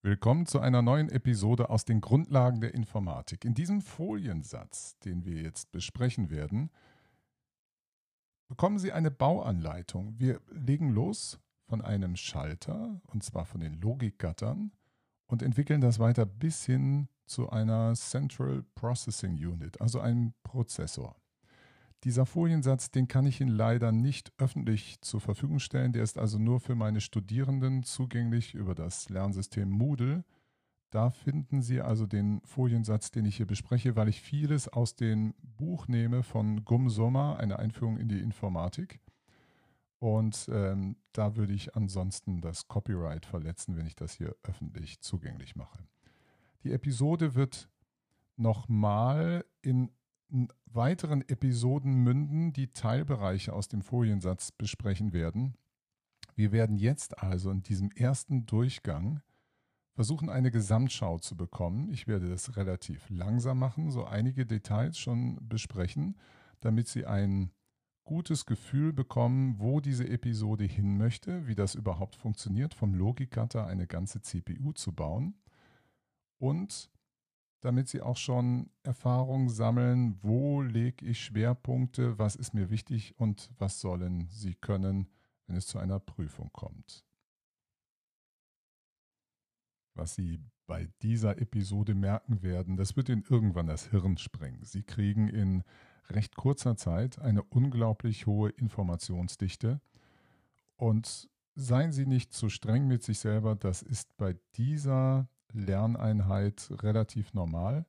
Willkommen zu einer neuen Episode aus den Grundlagen der Informatik. In diesem Foliensatz, den wir jetzt besprechen werden, bekommen Sie eine Bauanleitung. Wir legen los von einem Schalter, und zwar von den Logikgattern, und entwickeln das weiter bis hin zu einer Central Processing Unit, also einem Prozessor. Dieser Foliensatz, den kann ich Ihnen leider nicht öffentlich zur Verfügung stellen. Der ist also nur für meine Studierenden zugänglich über das Lernsystem Moodle. Da finden Sie also den Foliensatz, den ich hier bespreche, weil ich vieles aus dem Buch nehme von Gum Sommer, eine Einführung in die Informatik. Und ähm, da würde ich ansonsten das Copyright verletzen, wenn ich das hier öffentlich zugänglich mache. Die Episode wird nochmal in weiteren Episoden münden, die Teilbereiche aus dem Foliensatz besprechen werden. Wir werden jetzt also in diesem ersten Durchgang versuchen, eine Gesamtschau zu bekommen. Ich werde das relativ langsam machen, so einige Details schon besprechen, damit Sie ein gutes Gefühl bekommen, wo diese Episode hin möchte, wie das überhaupt funktioniert, vom Logikgatter eine ganze CPU zu bauen. Und damit sie auch schon Erfahrung sammeln, wo lege ich Schwerpunkte, was ist mir wichtig und was sollen sie können, wenn es zu einer Prüfung kommt. Was Sie bei dieser Episode merken werden, das wird Ihnen irgendwann das Hirn sprengen. Sie kriegen in recht kurzer Zeit eine unglaublich hohe Informationsdichte und seien Sie nicht zu streng mit sich selber, das ist bei dieser Lerneinheit relativ normal.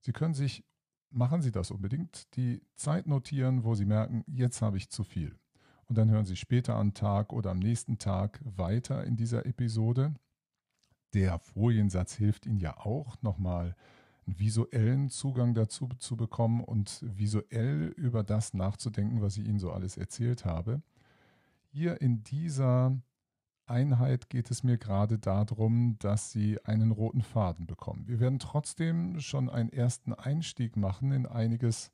Sie können sich, machen Sie das unbedingt, die Zeit notieren, wo Sie merken, jetzt habe ich zu viel. Und dann hören Sie später am Tag oder am nächsten Tag weiter in dieser Episode. Der Foliensatz hilft Ihnen ja auch nochmal einen visuellen Zugang dazu zu bekommen und visuell über das nachzudenken, was ich Ihnen so alles erzählt habe. Hier in dieser Einheit geht es mir gerade darum, dass Sie einen roten Faden bekommen. Wir werden trotzdem schon einen ersten Einstieg machen in einiges,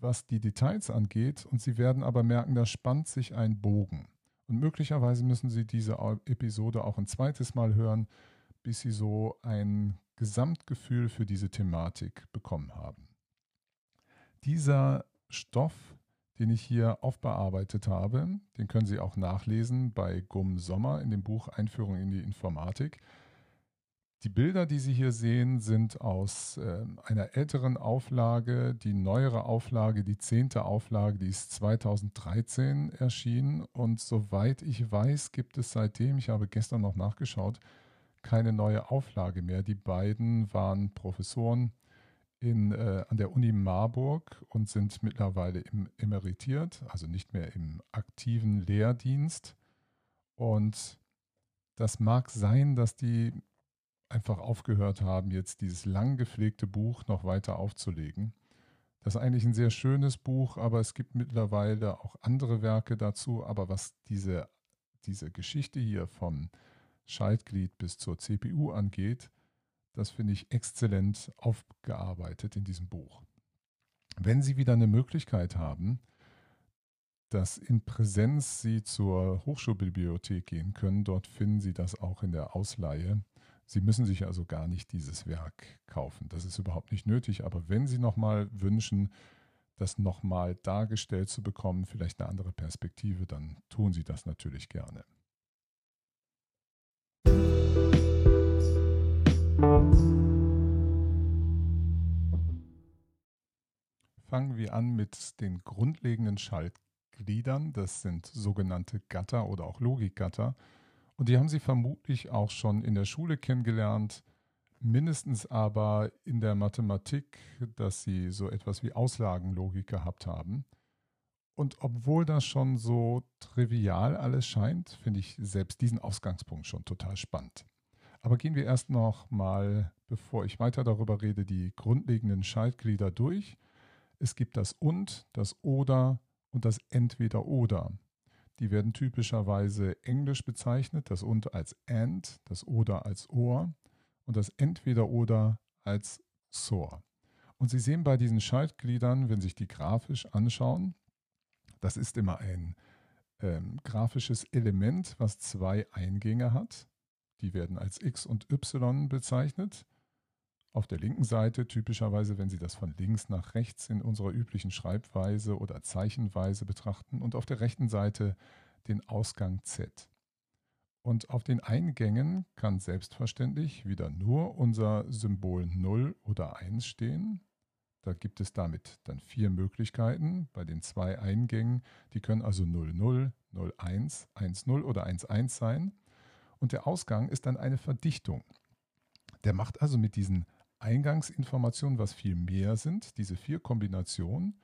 was die Details angeht. Und Sie werden aber merken, da spannt sich ein Bogen. Und möglicherweise müssen Sie diese Episode auch ein zweites Mal hören, bis Sie so ein Gesamtgefühl für diese Thematik bekommen haben. Dieser Stoff den ich hier aufbearbeitet habe. Den können Sie auch nachlesen bei Gum Sommer in dem Buch Einführung in die Informatik. Die Bilder, die Sie hier sehen, sind aus äh, einer älteren Auflage. Die neuere Auflage, die zehnte Auflage, die ist 2013 erschienen. Und soweit ich weiß, gibt es seitdem, ich habe gestern noch nachgeschaut, keine neue Auflage mehr. Die beiden waren Professoren in, äh, an der Uni Marburg und sind mittlerweile im, emeritiert, also nicht mehr im aktiven Lehrdienst. Und das mag sein, dass die einfach aufgehört haben, jetzt dieses lang gepflegte Buch noch weiter aufzulegen. Das ist eigentlich ein sehr schönes Buch, aber es gibt mittlerweile auch andere Werke dazu. Aber was diese, diese Geschichte hier vom Schaltglied bis zur CPU angeht, das finde ich exzellent aufgearbeitet in diesem Buch. Wenn Sie wieder eine Möglichkeit haben, dass in Präsenz Sie zur Hochschulbibliothek gehen können, dort finden Sie das auch in der Ausleihe. Sie müssen sich also gar nicht dieses Werk kaufen. Das ist überhaupt nicht nötig. Aber wenn Sie nochmal wünschen, das nochmal dargestellt zu bekommen, vielleicht eine andere Perspektive, dann tun Sie das natürlich gerne. Fangen wir an mit den grundlegenden Schaltgliedern. Das sind sogenannte Gatter oder auch Logikgatter. Und die haben Sie vermutlich auch schon in der Schule kennengelernt, mindestens aber in der Mathematik, dass Sie so etwas wie Auslagenlogik gehabt haben. Und obwohl das schon so trivial alles scheint, finde ich selbst diesen Ausgangspunkt schon total spannend. Aber gehen wir erst noch mal, bevor ich weiter darüber rede, die grundlegenden Schaltglieder durch. Es gibt das und, das oder und das entweder oder. Die werden typischerweise englisch bezeichnet, das und als and, das oder als or und das entweder oder als sor. Und Sie sehen bei diesen Schaltgliedern, wenn Sie sich die grafisch anschauen, das ist immer ein ähm, grafisches Element, was zwei Eingänge hat. die werden als X und Y bezeichnet. Auf der linken Seite typischerweise, wenn Sie das von links nach rechts in unserer üblichen Schreibweise oder Zeichenweise betrachten und auf der rechten Seite den Ausgang Z. Und auf den Eingängen kann selbstverständlich wieder nur unser Symbol 0 oder 1 stehen. Da gibt es damit dann vier Möglichkeiten bei den zwei Eingängen. Die können also 00, 01, 10 oder 11 sein. Und der Ausgang ist dann eine Verdichtung. Der macht also mit diesen Eingangsinformationen, was viel mehr sind, diese vier Kombinationen,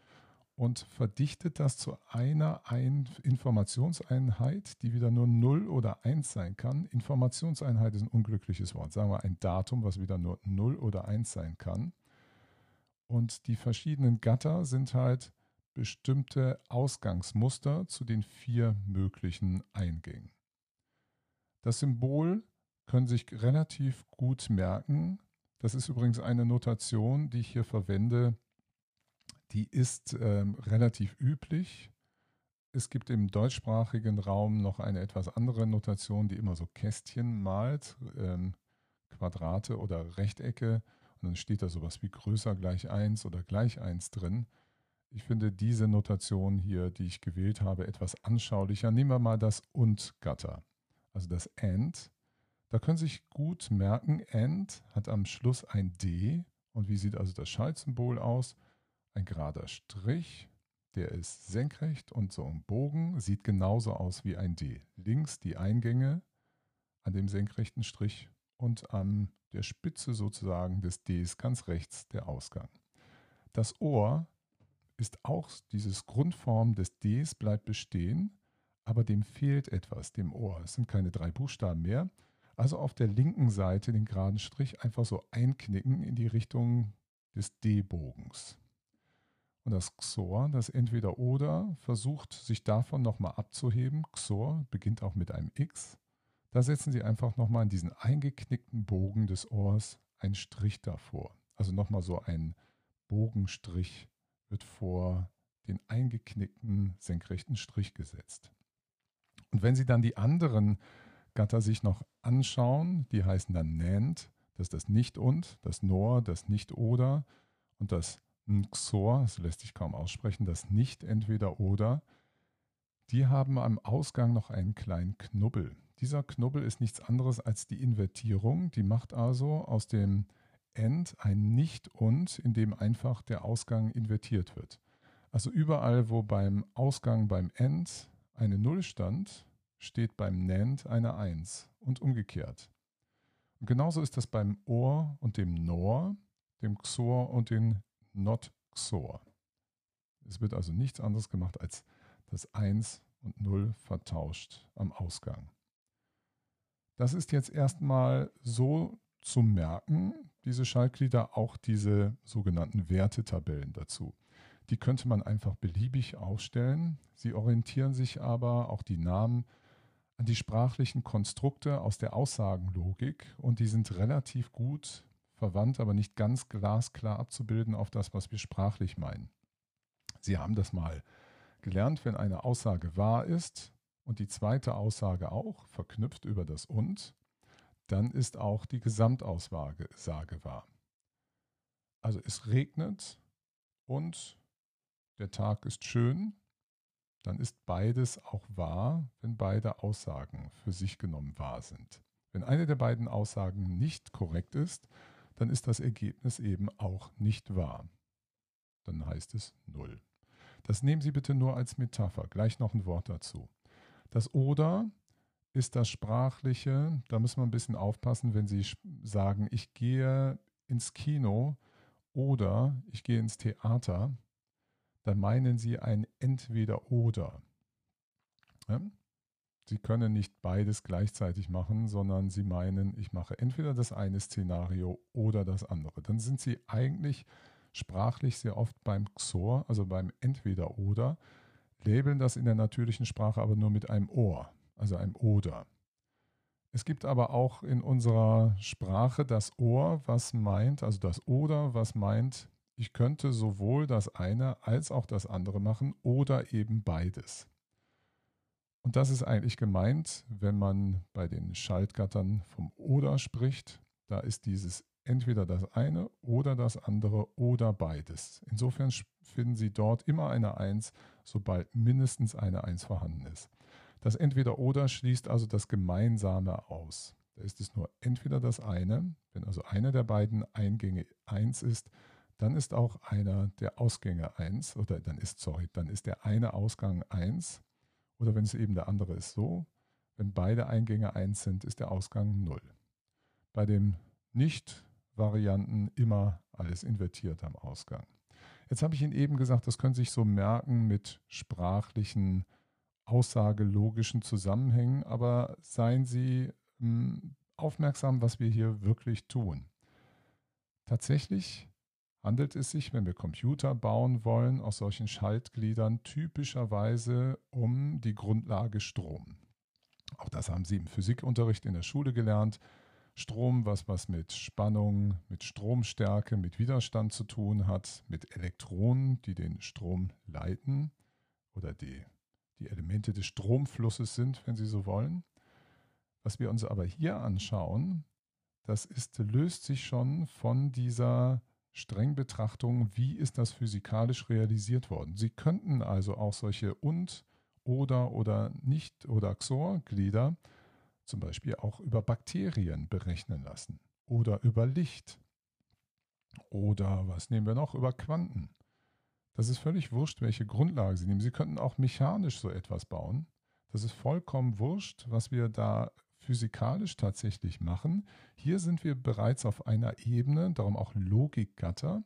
und verdichtet das zu einer Ein Informationseinheit, die wieder nur 0 oder 1 sein kann. Informationseinheit ist ein unglückliches Wort. Sagen wir ein Datum, was wieder nur 0 oder 1 sein kann. Und die verschiedenen Gatter sind halt bestimmte Ausgangsmuster zu den vier möglichen Eingängen. Das Symbol können sich relativ gut merken. Das ist übrigens eine Notation, die ich hier verwende, die ist ähm, relativ üblich. Es gibt im deutschsprachigen Raum noch eine etwas andere Notation, die immer so Kästchen malt, ähm, Quadrate oder Rechtecke. Und dann steht da sowas wie größer gleich 1 oder gleich 1 drin. Ich finde diese Notation hier, die ich gewählt habe, etwas anschaulicher. Nehmen wir mal das Und-Gatter, also das AND. Da können Sie sich gut merken, AND hat am Schluss ein D. Und wie sieht also das Schaltsymbol aus? ein gerader Strich, der ist senkrecht und so ein Bogen sieht genauso aus wie ein D. Links die Eingänge an dem senkrechten Strich und an der Spitze sozusagen des Ds ganz rechts der Ausgang. Das Ohr ist auch dieses Grundform des Ds bleibt bestehen, aber dem fehlt etwas, dem Ohr. Es sind keine drei Buchstaben mehr. Also auf der linken Seite den geraden Strich einfach so einknicken in die Richtung des D-Bogens. Und das XOR, das Entweder-Oder, versucht sich davon nochmal abzuheben. XOR beginnt auch mit einem X. Da setzen Sie einfach nochmal in diesen eingeknickten Bogen des Ohrs einen Strich davor. Also nochmal so ein Bogenstrich wird vor den eingeknickten senkrechten Strich gesetzt. Und wenn Sie dann die anderen Gatter sich noch anschauen, die heißen dann NAND, das ist das Nicht-Und, das NOR, das Nicht-Oder und das Xor, das lässt sich kaum aussprechen, das nicht entweder oder, die haben am Ausgang noch einen kleinen Knubbel. Dieser Knubbel ist nichts anderes als die Invertierung. Die macht also aus dem End ein Nicht und, in dem einfach der Ausgang invertiert wird. Also überall, wo beim Ausgang beim End eine Null stand, steht beim NAND eine 1 und umgekehrt. Und genauso ist das beim OR und dem NOR, dem XOR und den not XOR. Es wird also nichts anderes gemacht, als das 1 und 0 vertauscht am Ausgang. Das ist jetzt erstmal so zu merken, diese Schaltglieder, auch diese sogenannten Wertetabellen dazu. Die könnte man einfach beliebig aufstellen. Sie orientieren sich aber, auch die Namen, die sprachlichen Konstrukte aus der Aussagenlogik und die sind relativ gut verwandt, aber nicht ganz glasklar abzubilden auf das, was wir sprachlich meinen. Sie haben das mal gelernt, wenn eine Aussage wahr ist und die zweite Aussage auch, verknüpft über das und, dann ist auch die Gesamtaussage wahr. Also es regnet und der Tag ist schön, dann ist beides auch wahr, wenn beide Aussagen für sich genommen wahr sind. Wenn eine der beiden Aussagen nicht korrekt ist, dann ist das Ergebnis eben auch nicht wahr. Dann heißt es 0. Das nehmen Sie bitte nur als Metapher. Gleich noch ein Wort dazu. Das oder ist das sprachliche, da müssen wir ein bisschen aufpassen, wenn Sie sagen, ich gehe ins Kino oder ich gehe ins Theater, dann meinen Sie ein entweder oder. Ja? Sie können nicht beides gleichzeitig machen, sondern Sie meinen, ich mache entweder das eine Szenario oder das andere. Dann sind Sie eigentlich sprachlich sehr oft beim XOR, also beim entweder oder, labeln das in der natürlichen Sprache aber nur mit einem Ohr, also einem oder. Es gibt aber auch in unserer Sprache das Ohr, was meint, also das oder, was meint, ich könnte sowohl das eine als auch das andere machen oder eben beides. Und das ist eigentlich gemeint, wenn man bei den Schaltgattern vom Oder spricht. Da ist dieses entweder das eine oder das andere oder beides. Insofern finden Sie dort immer eine 1, sobald mindestens eine 1 vorhanden ist. Das entweder oder schließt also das Gemeinsame aus. Da ist es nur entweder das eine, wenn also einer der beiden Eingänge 1 ist, dann ist auch einer der Ausgänge 1 oder dann ist, sorry, dann ist der eine Ausgang 1 oder wenn es eben der andere ist so, wenn beide Eingänge 1 sind, ist der Ausgang 0. Bei dem Nicht-Varianten immer alles invertiert am Ausgang. Jetzt habe ich Ihnen eben gesagt, das können Sie sich so merken mit sprachlichen, aussagelogischen Zusammenhängen, aber seien Sie hm, aufmerksam, was wir hier wirklich tun. Tatsächlich handelt es sich, wenn wir Computer bauen wollen, aus solchen Schaltgliedern typischerweise um die Grundlage Strom. Auch das haben Sie im Physikunterricht in der Schule gelernt. Strom, was was mit Spannung, mit Stromstärke, mit Widerstand zu tun hat, mit Elektronen, die den Strom leiten oder die, die Elemente des Stromflusses sind, wenn Sie so wollen. Was wir uns aber hier anschauen, das ist, löst sich schon von dieser Strengbetrachtung, wie ist das physikalisch realisiert worden. Sie könnten also auch solche und, oder oder nicht oder XOR-Glieder zum Beispiel auch über Bakterien berechnen lassen oder über Licht oder was nehmen wir noch über Quanten. Das ist völlig wurscht, welche Grundlage Sie nehmen. Sie könnten auch mechanisch so etwas bauen. Das ist vollkommen wurscht, was wir da physikalisch tatsächlich machen. Hier sind wir bereits auf einer Ebene, darum auch Logikgatter,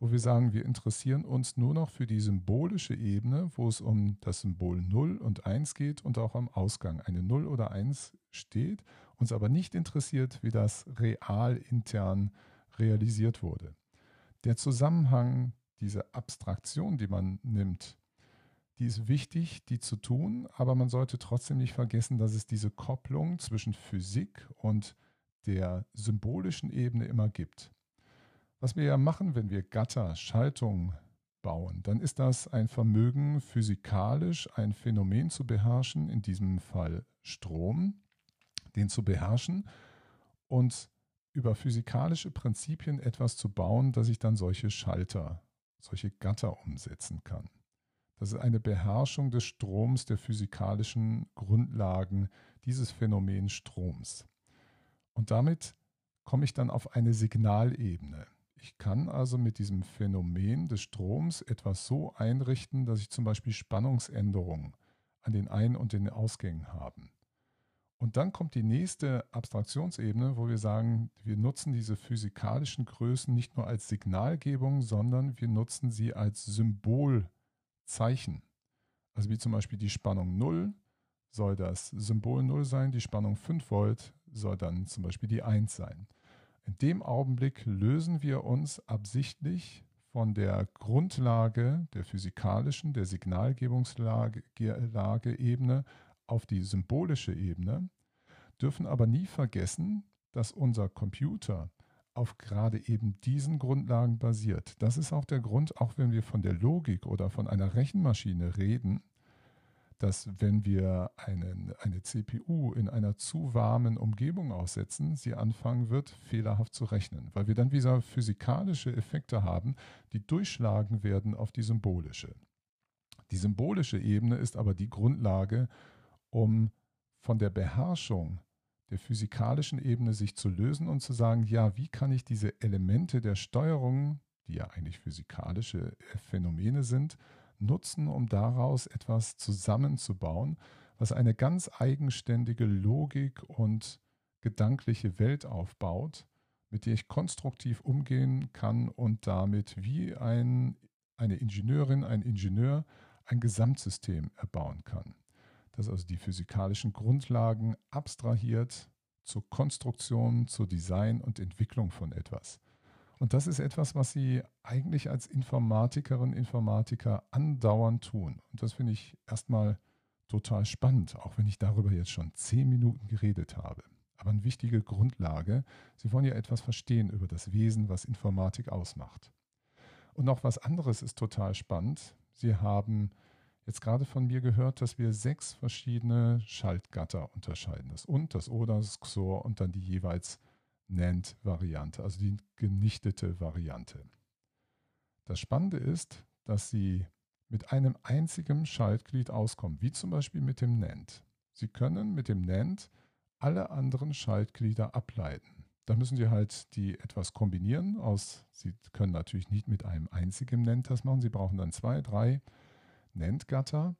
wo wir sagen, wir interessieren uns nur noch für die symbolische Ebene, wo es um das Symbol 0 und 1 geht und auch am Ausgang eine 0 oder 1 steht, uns aber nicht interessiert, wie das real intern realisiert wurde. Der Zusammenhang, diese Abstraktion, die man nimmt, die ist wichtig, die zu tun, aber man sollte trotzdem nicht vergessen, dass es diese Kopplung zwischen Physik und der symbolischen Ebene immer gibt. Was wir ja machen, wenn wir Gatter, Schaltungen bauen, dann ist das ein Vermögen, physikalisch ein Phänomen zu beherrschen, in diesem Fall Strom, den zu beherrschen und über physikalische Prinzipien etwas zu bauen, dass ich dann solche Schalter, solche Gatter umsetzen kann. Das ist eine Beherrschung des Stroms, der physikalischen Grundlagen dieses Phänomens Stroms. Und damit komme ich dann auf eine Signalebene. Ich kann also mit diesem Phänomen des Stroms etwas so einrichten, dass ich zum Beispiel Spannungsänderungen an den Ein- und den Ausgängen habe. Und dann kommt die nächste Abstraktionsebene, wo wir sagen, wir nutzen diese physikalischen Größen nicht nur als Signalgebung, sondern wir nutzen sie als Symbol Zeichen. Also wie zum Beispiel die Spannung 0 soll das Symbol 0 sein, die Spannung 5 Volt soll dann zum Beispiel die 1 sein. In dem Augenblick lösen wir uns absichtlich von der Grundlage der physikalischen, der Signalgebungslage-Ebene auf die symbolische Ebene, dürfen aber nie vergessen, dass unser Computer auf gerade eben diesen Grundlagen basiert. Das ist auch der Grund, auch wenn wir von der Logik oder von einer Rechenmaschine reden, dass wenn wir einen, eine CPU in einer zu warmen Umgebung aussetzen, sie anfangen wird, fehlerhaft zu rechnen, weil wir dann wieder physikalische Effekte haben, die durchschlagen werden auf die symbolische. Die symbolische Ebene ist aber die Grundlage, um von der Beherrschung der physikalischen Ebene sich zu lösen und zu sagen, ja, wie kann ich diese Elemente der Steuerung, die ja eigentlich physikalische Phänomene sind, nutzen, um daraus etwas zusammenzubauen, was eine ganz eigenständige Logik und gedankliche Welt aufbaut, mit der ich konstruktiv umgehen kann und damit wie ein, eine Ingenieurin, ein Ingenieur ein Gesamtsystem erbauen kann das also die physikalischen Grundlagen abstrahiert zur Konstruktion, zur Design und Entwicklung von etwas. Und das ist etwas, was Sie eigentlich als Informatikerin, Informatiker andauernd tun. Und das finde ich erstmal total spannend, auch wenn ich darüber jetzt schon zehn Minuten geredet habe. Aber eine wichtige Grundlage, Sie wollen ja etwas verstehen über das Wesen, was Informatik ausmacht. Und noch was anderes ist total spannend. Sie haben jetzt gerade von mir gehört, dass wir sechs verschiedene Schaltgatter unterscheiden. Das und, das oder, das XOR und dann die jeweils NAND-Variante, also die genichtete Variante. Das Spannende ist, dass Sie mit einem einzigen Schaltglied auskommen, wie zum Beispiel mit dem NAND. Sie können mit dem NAND alle anderen Schaltglieder ableiten. Da müssen Sie halt die etwas kombinieren. Aus, Sie können natürlich nicht mit einem einzigen NAND das machen. Sie brauchen dann zwei, drei NAND-Gatter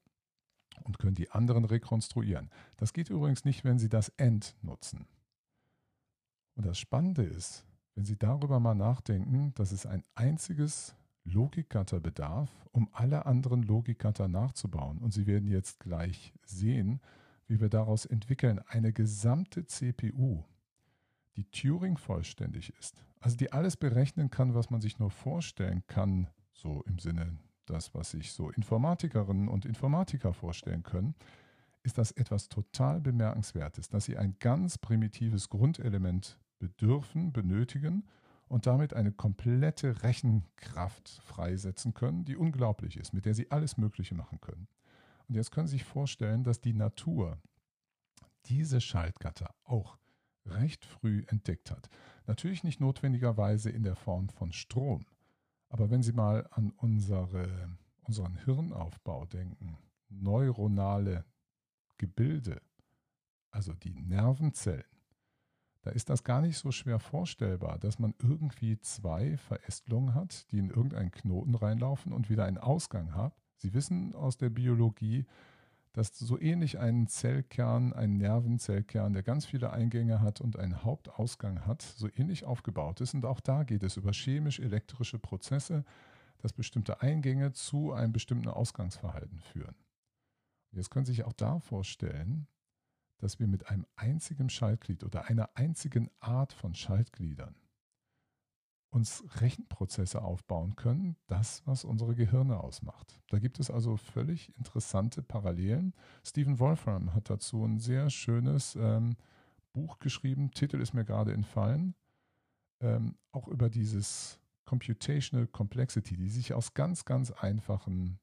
und können die anderen rekonstruieren. Das geht übrigens nicht, wenn Sie das AND nutzen. Und das Spannende ist, wenn Sie darüber mal nachdenken, dass es ein einziges Logikgatter bedarf, um alle anderen Logikgatter nachzubauen. Und Sie werden jetzt gleich sehen, wie wir daraus entwickeln eine gesamte CPU, die Turing vollständig ist, also die alles berechnen kann, was man sich nur vorstellen kann, so im Sinne das, was sich so Informatikerinnen und Informatiker vorstellen können, ist das etwas total Bemerkenswertes, dass sie ein ganz primitives Grundelement bedürfen, benötigen und damit eine komplette Rechenkraft freisetzen können, die unglaublich ist, mit der sie alles Mögliche machen können. Und jetzt können Sie sich vorstellen, dass die Natur diese Schaltgatter auch recht früh entdeckt hat. Natürlich nicht notwendigerweise in der Form von Strom, aber wenn Sie mal an unsere, unseren Hirnaufbau denken, neuronale Gebilde, also die Nervenzellen, da ist das gar nicht so schwer vorstellbar, dass man irgendwie zwei Verästelungen hat, die in irgendeinen Knoten reinlaufen und wieder einen Ausgang hat. Sie wissen aus der Biologie, dass so ähnlich ein Zellkern, ein Nervenzellkern, der ganz viele Eingänge hat und einen Hauptausgang hat, so ähnlich aufgebaut ist. Und auch da geht es über chemisch-elektrische Prozesse, dass bestimmte Eingänge zu einem bestimmten Ausgangsverhalten führen. Jetzt können Sie sich auch da vorstellen, dass wir mit einem einzigen Schaltglied oder einer einzigen Art von Schaltgliedern uns Rechenprozesse aufbauen können, das, was unsere Gehirne ausmacht. Da gibt es also völlig interessante Parallelen. Stephen Wolfram hat dazu ein sehr schönes ähm, Buch geschrieben, Titel ist mir gerade entfallen, ähm, auch über dieses Computational Complexity, die sich aus ganz, ganz einfachen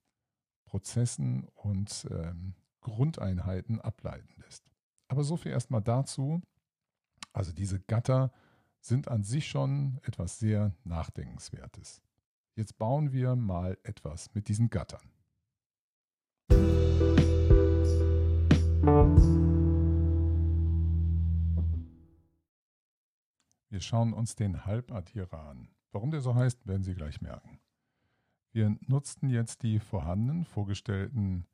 Prozessen und ähm, Grundeinheiten ableiten lässt. Aber so viel erstmal dazu. Also diese Gatter sind an sich schon etwas sehr Nachdenkenswertes. Jetzt bauen wir mal etwas mit diesen Gattern. Wir schauen uns den Halbaddierer an. Warum der so heißt, werden Sie gleich merken. Wir nutzten jetzt die vorhandenen vorgestellten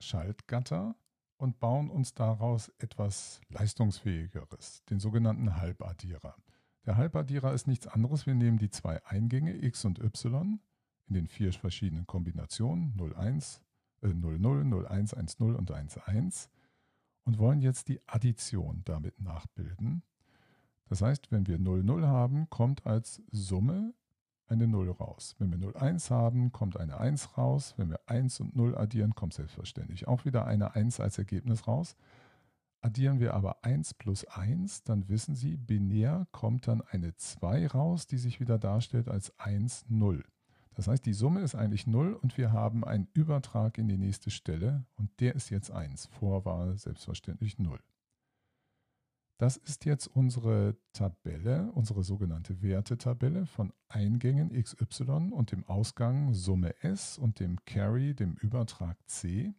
Schaltgatter und bauen uns daraus etwas Leistungsfähigeres, den sogenannten Halbaddierer. Der Halbaddierer ist nichts anderes. Wir nehmen die zwei Eingänge x und y in den vier verschiedenen Kombinationen 01, äh, 00, 01, 10 und 11 und wollen jetzt die Addition damit nachbilden. Das heißt, wenn wir 00 haben, kommt als Summe eine 0 raus. Wenn wir 0, 1 haben, kommt eine 1 raus. Wenn wir 1 und 0 addieren, kommt selbstverständlich auch wieder eine 1 als Ergebnis raus. Addieren wir aber 1 plus 1, dann wissen Sie, binär kommt dann eine 2 raus, die sich wieder darstellt als 1, 0. Das heißt, die Summe ist eigentlich 0 und wir haben einen Übertrag in die nächste Stelle und der ist jetzt 1. Vor war selbstverständlich 0. Das ist jetzt unsere Tabelle, unsere sogenannte Wertetabelle von Eingängen XY und dem Ausgang Summe S und dem Carry, dem Übertrag C.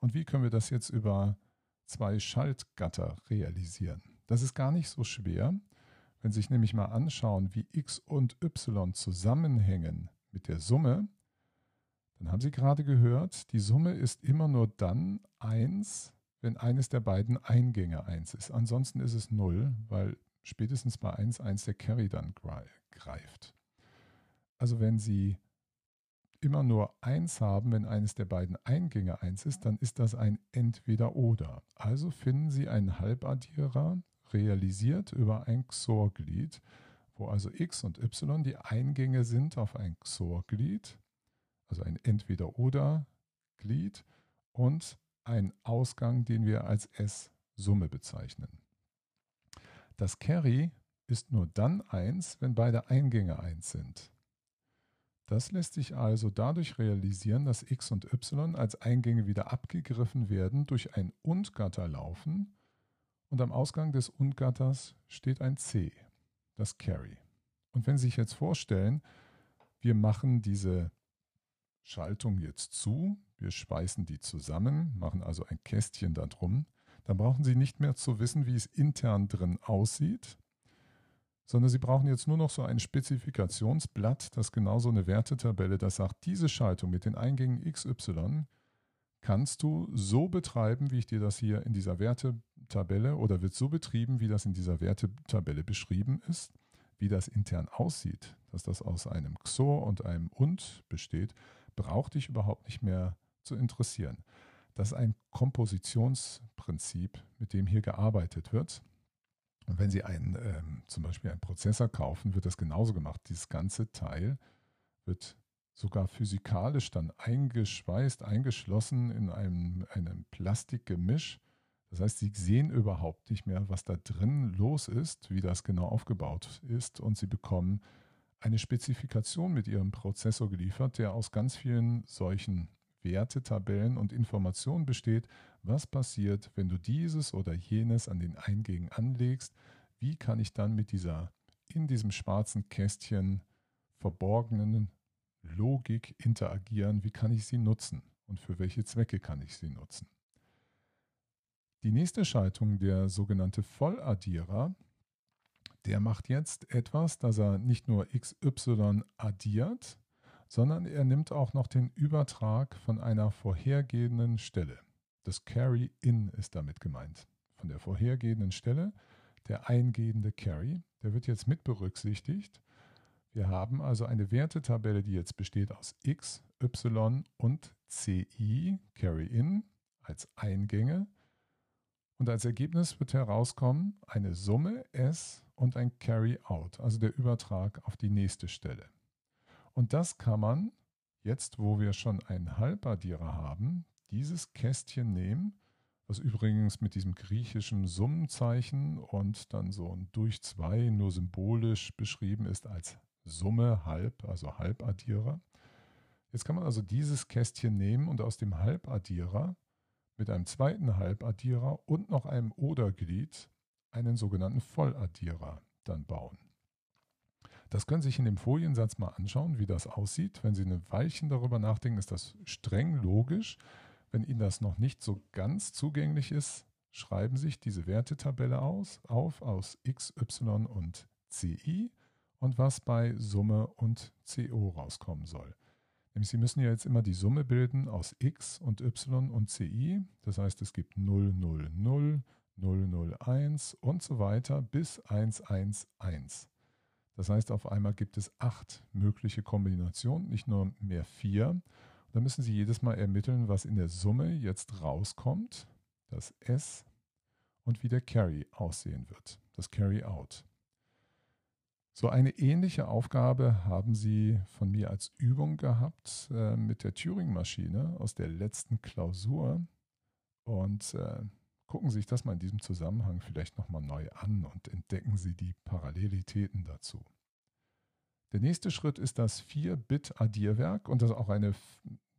Und wie können wir das jetzt über zwei Schaltgatter realisieren? Das ist gar nicht so schwer. Wenn Sie sich nämlich mal anschauen, wie X und Y zusammenhängen mit der Summe, dann haben Sie gerade gehört, die Summe ist immer nur dann 1, wenn eines der beiden Eingänge 1 ist. Ansonsten ist es 0, weil spätestens bei 1 1 der Carry dann greift. Also wenn Sie immer nur 1 haben, wenn eines der beiden Eingänge 1 ist, dann ist das ein Entweder-Oder. Also finden Sie einen Halbaddierer realisiert über ein XOR-Glied, wo also x und y die Eingänge sind auf ein XOR-Glied, also ein Entweder-Oder-Glied und ein Ausgang, den wir als S-Summe bezeichnen. Das Carry ist nur dann 1, wenn beide Eingänge 1 sind. Das lässt sich also dadurch realisieren, dass x und y als Eingänge wieder abgegriffen werden, durch ein Und-Gatter laufen und am Ausgang des Und-Gatters steht ein c, das Carry. Und wenn Sie sich jetzt vorstellen, wir machen diese Schaltung jetzt zu, wir schweißen die zusammen, machen also ein Kästchen da drum, dann brauchen Sie nicht mehr zu wissen, wie es intern drin aussieht, sondern Sie brauchen jetzt nur noch so ein Spezifikationsblatt, das genau so eine Wertetabelle, das sagt, diese Schaltung mit den Eingängen XY kannst du so betreiben, wie ich dir das hier in dieser Wertetabelle oder wird so betrieben, wie das in dieser Wertetabelle beschrieben ist, wie das intern aussieht, dass das aus einem XOR und einem UND besteht, braucht dich überhaupt nicht mehr zu interessieren. Das ist ein Kompositionsprinzip, mit dem hier gearbeitet wird. Und wenn Sie einen, ähm, zum Beispiel einen Prozessor kaufen, wird das genauso gemacht. Dieses ganze Teil wird sogar physikalisch dann eingeschweißt, eingeschlossen in einem, einem Plastikgemisch. Das heißt, Sie sehen überhaupt nicht mehr, was da drin los ist, wie das genau aufgebaut ist und Sie bekommen eine Spezifikation mit Ihrem Prozessor geliefert, der aus ganz vielen solchen Wertetabellen und Informationen besteht, was passiert, wenn du dieses oder jenes an den Eingängen anlegst, wie kann ich dann mit dieser in diesem schwarzen Kästchen verborgenen Logik interagieren, wie kann ich sie nutzen? Und für welche Zwecke kann ich sie nutzen. Die nächste Schaltung, der sogenannte Volladdierer, der macht jetzt etwas, dass er nicht nur XY addiert, sondern er nimmt auch noch den Übertrag von einer vorhergehenden Stelle. Das Carry-In ist damit gemeint. Von der vorhergehenden Stelle der eingehende Carry, der wird jetzt mit berücksichtigt. Wir haben also eine Wertetabelle, die jetzt besteht aus x, y und ci, Carry-In, als Eingänge. Und als Ergebnis wird herauskommen eine Summe S und ein Carry-Out, also der Übertrag auf die nächste Stelle. Und das kann man jetzt, wo wir schon einen Halbaddierer haben, dieses Kästchen nehmen, was übrigens mit diesem griechischen Summenzeichen und dann so ein durch zwei nur symbolisch beschrieben ist als Summe halb, also Halbaddierer. Jetzt kann man also dieses Kästchen nehmen und aus dem Halbaddierer mit einem zweiten Halbaddierer und noch einem Oderglied einen sogenannten Volladdierer dann bauen. Das können Sie sich in dem Foliensatz mal anschauen, wie das aussieht. Wenn Sie ein Weilchen darüber nachdenken, ist das streng logisch. Wenn Ihnen das noch nicht so ganz zugänglich ist, schreiben Sie sich diese Wertetabelle aus, auf aus x, y und ci und was bei Summe und CO rauskommen soll. Nämlich Sie müssen ja jetzt immer die Summe bilden aus x und y und ci. Das heißt, es gibt 0, 0, 0, 0, 0, 1 und so weiter bis 1, 1, 1. Das heißt, auf einmal gibt es acht mögliche Kombinationen, nicht nur mehr vier. Da müssen Sie jedes Mal ermitteln, was in der Summe jetzt rauskommt, das S und wie der Carry aussehen wird, das Carry Out. So eine ähnliche Aufgabe haben Sie von mir als Übung gehabt äh, mit der Turing-Maschine aus der letzten Klausur. Und äh, Gucken Sie sich das mal in diesem Zusammenhang vielleicht nochmal neu an und entdecken Sie die Parallelitäten dazu. Der nächste Schritt ist das 4-Bit-Addierwerk und das ist auch eine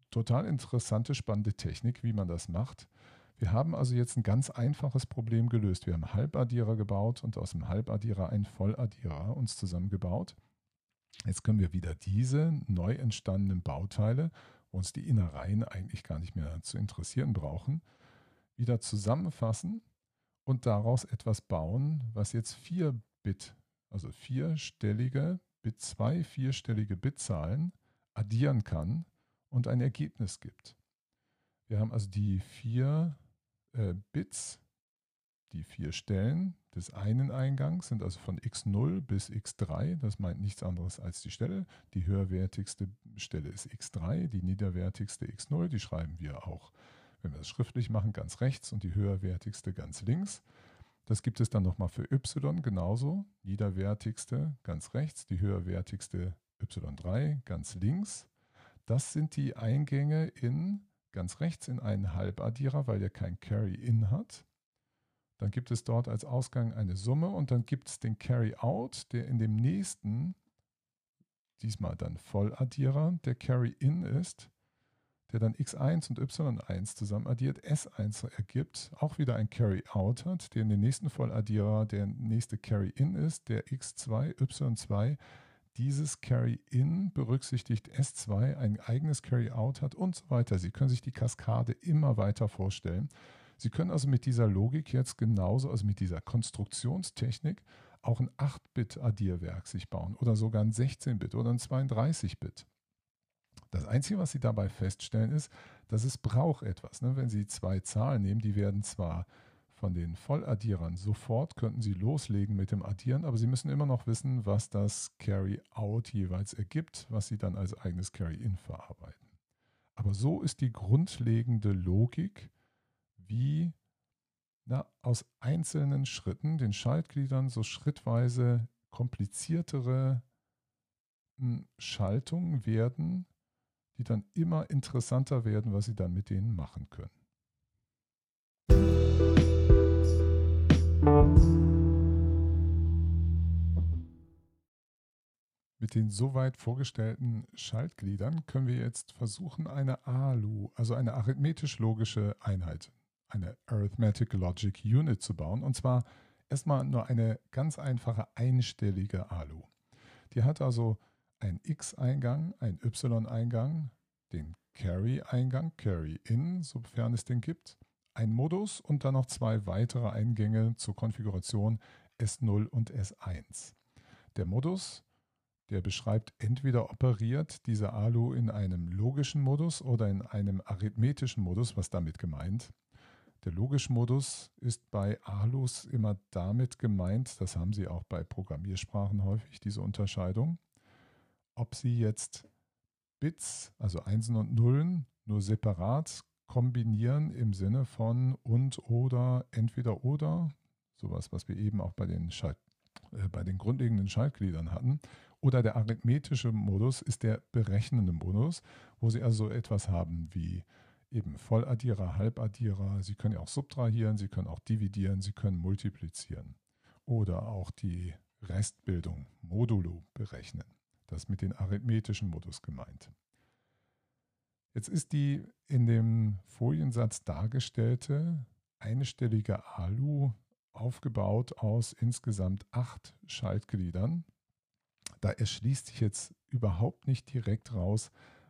total interessante, spannende Technik, wie man das macht. Wir haben also jetzt ein ganz einfaches Problem gelöst. Wir haben Halbaddierer gebaut und aus dem Halbaddierer einen Volladdierer uns zusammengebaut. Jetzt können wir wieder diese neu entstandenen Bauteile, wo uns die Innereien eigentlich gar nicht mehr zu interessieren brauchen, wieder zusammenfassen und daraus etwas bauen, was jetzt 4 Bit, also vierstellige Bit 2, vierstellige Bitzahlen addieren kann und ein Ergebnis gibt. Wir haben also die vier äh, Bits, die vier Stellen des einen Eingangs sind also von x0 bis x3. Das meint nichts anderes als die Stelle. Die höherwertigste Stelle ist x3, die niederwertigste x0. Die schreiben wir auch wenn wir das schriftlich machen, ganz rechts und die höherwertigste ganz links. Das gibt es dann nochmal für y genauso. Niederwertigste ganz rechts, die höherwertigste y3 ganz links. Das sind die Eingänge in ganz rechts in einen Halbaddierer, weil der kein Carry-In hat. Dann gibt es dort als Ausgang eine Summe und dann gibt es den Carry-Out, der in dem nächsten diesmal dann Volladdierer, der Carry-In ist, der dann x1 und y1 zusammen addiert, s1 ergibt, auch wieder ein Carry-Out hat, der in den nächsten Volladdierer der nächste Carry-In ist, der x2, y2 dieses Carry-In berücksichtigt S2 ein eigenes Carry-Out hat und so weiter. Sie können sich die Kaskade immer weiter vorstellen. Sie können also mit dieser Logik jetzt genauso, also mit dieser Konstruktionstechnik, auch ein 8-Bit-Addierwerk sich bauen oder sogar ein 16-Bit oder ein 32-Bit. Das Einzige, was Sie dabei feststellen, ist, dass es braucht etwas. Ne? Wenn Sie zwei Zahlen nehmen, die werden zwar von den Volladdierern sofort, könnten Sie loslegen mit dem Addieren, aber Sie müssen immer noch wissen, was das Carry-Out jeweils ergibt, was Sie dann als eigenes Carry-In verarbeiten. Aber so ist die grundlegende Logik, wie na, aus einzelnen Schritten, den Schaltgliedern, so schrittweise kompliziertere hm, Schaltungen werden, die dann immer interessanter werden, was sie dann mit denen machen können. Mit den soweit vorgestellten Schaltgliedern können wir jetzt versuchen, eine ALU, also eine arithmetisch-logische Einheit, eine Arithmetic Logic Unit zu bauen. Und zwar erstmal nur eine ganz einfache einstellige ALU. Die hat also einen X-Eingang, einen Y-Eingang, den Carry-Eingang, Carry-In, sofern es den gibt, einen Modus und dann noch zwei weitere Eingänge zur Konfiguration S0 und S1. Der Modus, der beschreibt entweder operiert diese ALU in einem logischen Modus oder in einem arithmetischen Modus, was damit gemeint. Der logische Modus ist bei ALUs immer damit gemeint, das haben Sie auch bei Programmiersprachen häufig, diese Unterscheidung, ob sie jetzt Bits, also Einsen und Nullen, nur separat kombinieren im Sinne von und oder entweder oder, sowas, was wir eben auch bei den, Schalt, äh, bei den grundlegenden Schaltgliedern hatten. Oder der arithmetische Modus ist der berechnende Modus, wo Sie also etwas haben wie eben Volladdierer, Halbaddierer. Sie können ja auch subtrahieren, Sie können auch dividieren, Sie können multiplizieren. Oder auch die Restbildung, Modulo berechnen. Das mit dem arithmetischen Modus gemeint. Jetzt ist die in dem Foliensatz dargestellte einstellige Alu aufgebaut aus insgesamt acht Schaltgliedern. Da erschließt sich jetzt überhaupt nicht direkt raus,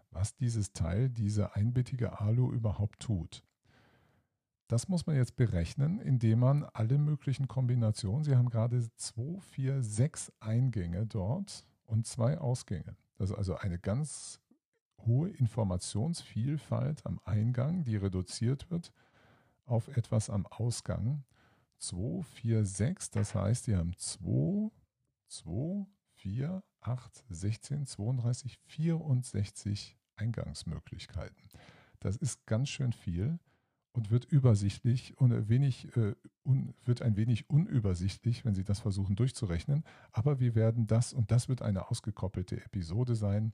was dieses Teil, diese einbittige Alu überhaupt tut. Das muss man jetzt berechnen, indem man alle möglichen Kombinationen, Sie haben gerade 2, 4, 6 Eingänge dort und zwei Ausgänge. Das ist also eine ganz hohe Informationsvielfalt am Eingang, die reduziert wird auf etwas am Ausgang. 2, 4, 6, das heißt, die haben 2, 2, 4, 8, 16, 32, 64 Eingangsmöglichkeiten. Das ist ganz schön viel und wird übersichtlich und wenig, äh, un, wird ein wenig unübersichtlich, wenn Sie das versuchen durchzurechnen. Aber wir werden das, und das wird eine ausgekoppelte Episode sein,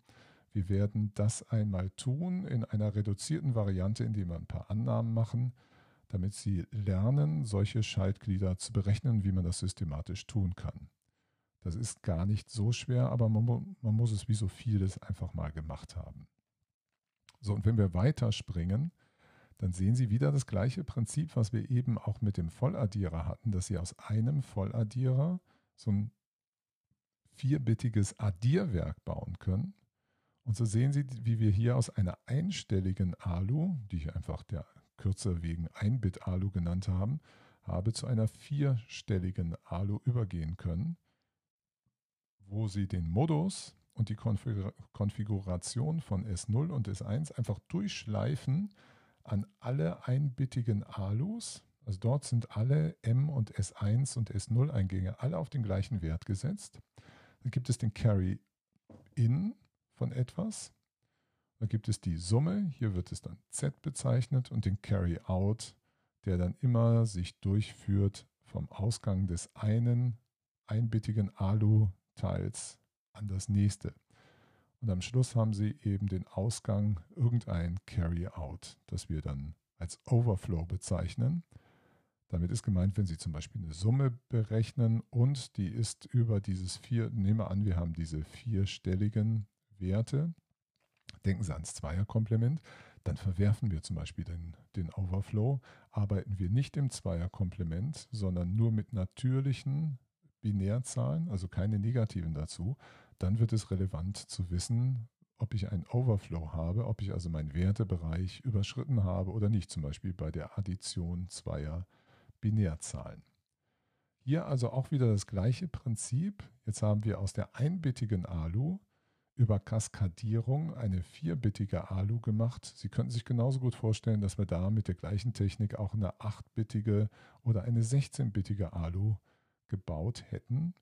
wir werden das einmal tun in einer reduzierten Variante, indem wir ein paar Annahmen machen, damit Sie lernen, solche Schaltglieder zu berechnen, wie man das systematisch tun kann. Das ist gar nicht so schwer, aber man, man muss es wie so vieles einfach mal gemacht haben. So, und wenn wir weiterspringen, dann sehen Sie wieder das gleiche Prinzip, was wir eben auch mit dem Volladdierer hatten, dass Sie aus einem Volladdierer so ein vierbittiges Addierwerk bauen können. Und so sehen Sie, wie wir hier aus einer einstelligen ALU, die ich einfach der Kürze wegen 1-Bit-ALU genannt haben, habe zu einer vierstelligen ALU übergehen können, wo Sie den Modus und die Konfiguration von S0 und S1 einfach durchschleifen an alle einbittigen ALUs. Also dort sind alle M und S1 und S0 Eingänge alle auf den gleichen Wert gesetzt. Dann gibt es den Carry in von etwas. Dann gibt es die Summe, hier wird es dann Z bezeichnet und den Carry out, der dann immer sich durchführt vom Ausgang des einen einbittigen ALU-Teils an das nächste. Und am Schluss haben Sie eben den Ausgang irgendein Carry-out, das wir dann als Overflow bezeichnen. Damit ist gemeint, wenn Sie zum Beispiel eine Summe berechnen und die ist über dieses vier, nehmen wir an, wir haben diese vierstelligen Werte, denken Sie ans Zweierkomplement, dann verwerfen wir zum Beispiel den, den Overflow, arbeiten wir nicht im Zweierkomplement, sondern nur mit natürlichen Binärzahlen, also keine negativen dazu, dann wird es relevant zu wissen, ob ich einen Overflow habe, ob ich also meinen Wertebereich überschritten habe oder nicht, zum Beispiel bei der Addition zweier Binärzahlen. Hier also auch wieder das gleiche Prinzip. Jetzt haben wir aus der einbittigen ALU über Kaskadierung eine vierbittige ALU gemacht. Sie könnten sich genauso gut vorstellen, dass wir da mit der gleichen Technik auch eine achtbittige oder eine 16-bittige ALU gebaut hätten,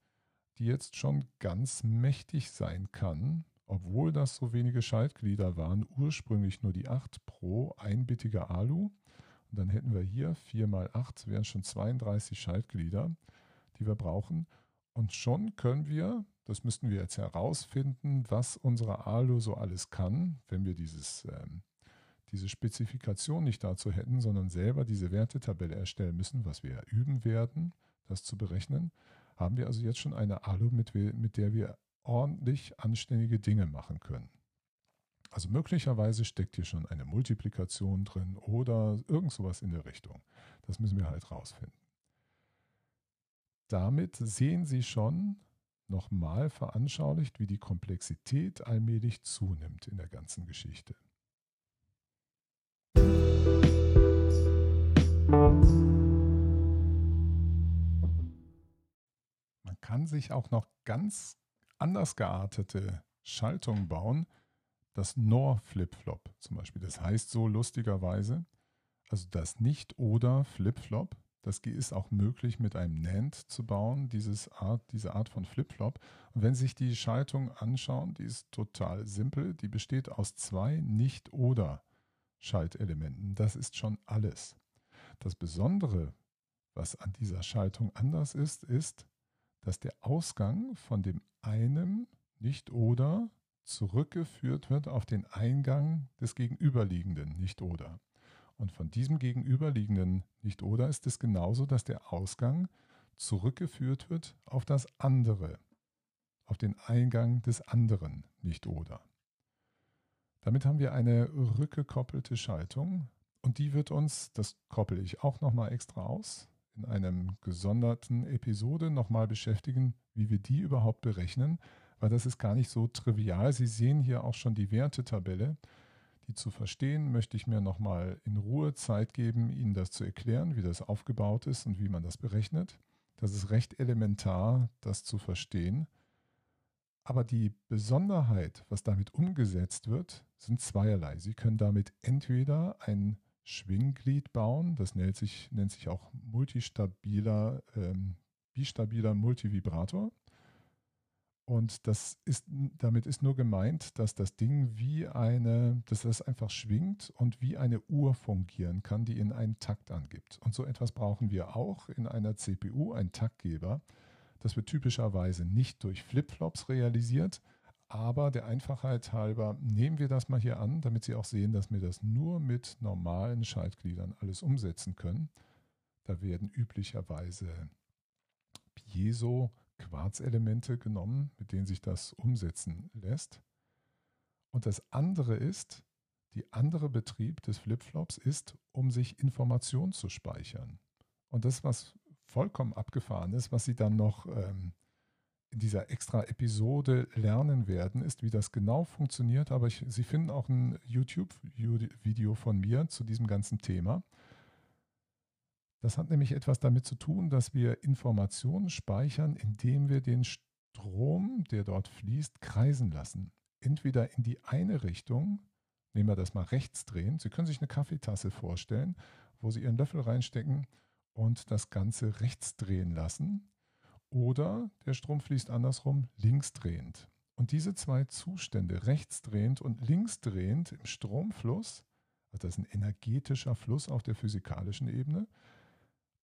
die jetzt schon ganz mächtig sein kann, obwohl das so wenige Schaltglieder waren, ursprünglich nur die 8 pro einbittige ALU. Und dann hätten wir hier 4 mal 8, wären schon 32 Schaltglieder, die wir brauchen. Und schon können wir, das müssten wir jetzt herausfinden, was unsere ALU so alles kann, wenn wir dieses, ähm, diese Spezifikation nicht dazu hätten, sondern selber diese Wertetabelle erstellen müssen, was wir üben werden, das zu berechnen, haben wir also jetzt schon eine ALU, mit, mit der wir ordentlich anständige Dinge machen können. Also möglicherweise steckt hier schon eine Multiplikation drin oder irgend sowas in der Richtung. Das müssen wir halt rausfinden. Damit sehen Sie schon nochmal veranschaulicht, wie die Komplexität allmählich zunimmt in der ganzen Geschichte. Man kann sich auch noch ganz anders geartete Schaltungen bauen, das NOR Flip-Flop zum Beispiel. Das heißt so lustigerweise, also das Nicht-Oder Flip-Flop, das ist auch möglich mit einem NAND zu bauen, dieses Art, diese Art von Flip-Flop. Und wenn Sie sich die Schaltung anschauen, die ist total simpel. Die besteht aus zwei Nicht-Oder Schaltelementen. Das ist schon alles. Das Besondere, was an dieser Schaltung anders ist, ist, dass der Ausgang von dem einen Nicht-Oder zurückgeführt wird auf den Eingang des gegenüberliegenden Nicht-Oder. Und von diesem gegenüberliegenden Nicht-Oder ist es genauso, dass der Ausgang zurückgeführt wird auf das andere, auf den Eingang des anderen Nicht-Oder. Damit haben wir eine rückgekoppelte Schaltung und die wird uns, das koppel ich auch nochmal extra aus, in einem gesonderten Episode nochmal beschäftigen, wie wir die überhaupt berechnen, weil das ist gar nicht so trivial. Sie sehen hier auch schon die Wertetabelle. Die zu verstehen, möchte ich mir nochmal in Ruhe Zeit geben, Ihnen das zu erklären, wie das aufgebaut ist und wie man das berechnet. Das ist recht elementar, das zu verstehen. Aber die Besonderheit, was damit umgesetzt wird, sind zweierlei. Sie können damit entweder ein Schwingglied bauen, das nennt sich, nennt sich auch multistabiler, ähm, bistabiler Multivibrator. Und das ist, damit ist nur gemeint, dass das Ding wie eine, dass das einfach schwingt und wie eine Uhr fungieren kann, die in einen Takt angibt. Und so etwas brauchen wir auch in einer CPU, ein Taktgeber. Das wird typischerweise nicht durch Flipflops realisiert, aber der Einfachheit halber nehmen wir das mal hier an, damit Sie auch sehen, dass wir das nur mit normalen Schaltgliedern alles umsetzen können. Da werden üblicherweise Piezo Quarzelemente genommen, mit denen sich das umsetzen lässt. Und das andere ist, die andere Betrieb des Flipflops ist, um sich Informationen zu speichern. Und das, was vollkommen abgefahren ist, was Sie dann noch ähm, in dieser extra Episode lernen werden, ist, wie das genau funktioniert. Aber ich, Sie finden auch ein YouTube-Video von mir zu diesem ganzen Thema. Das hat nämlich etwas damit zu tun, dass wir Informationen speichern, indem wir den Strom, der dort fließt, kreisen lassen. Entweder in die eine Richtung, nehmen wir das mal rechts drehen. Sie können sich eine Kaffeetasse vorstellen, wo Sie Ihren Löffel reinstecken und das Ganze rechts drehen lassen. Oder der Strom fließt andersrum, linksdrehend. Und diese zwei Zustände, rechtsdrehend und linksdrehend im Stromfluss, also das ist ein energetischer Fluss auf der physikalischen Ebene,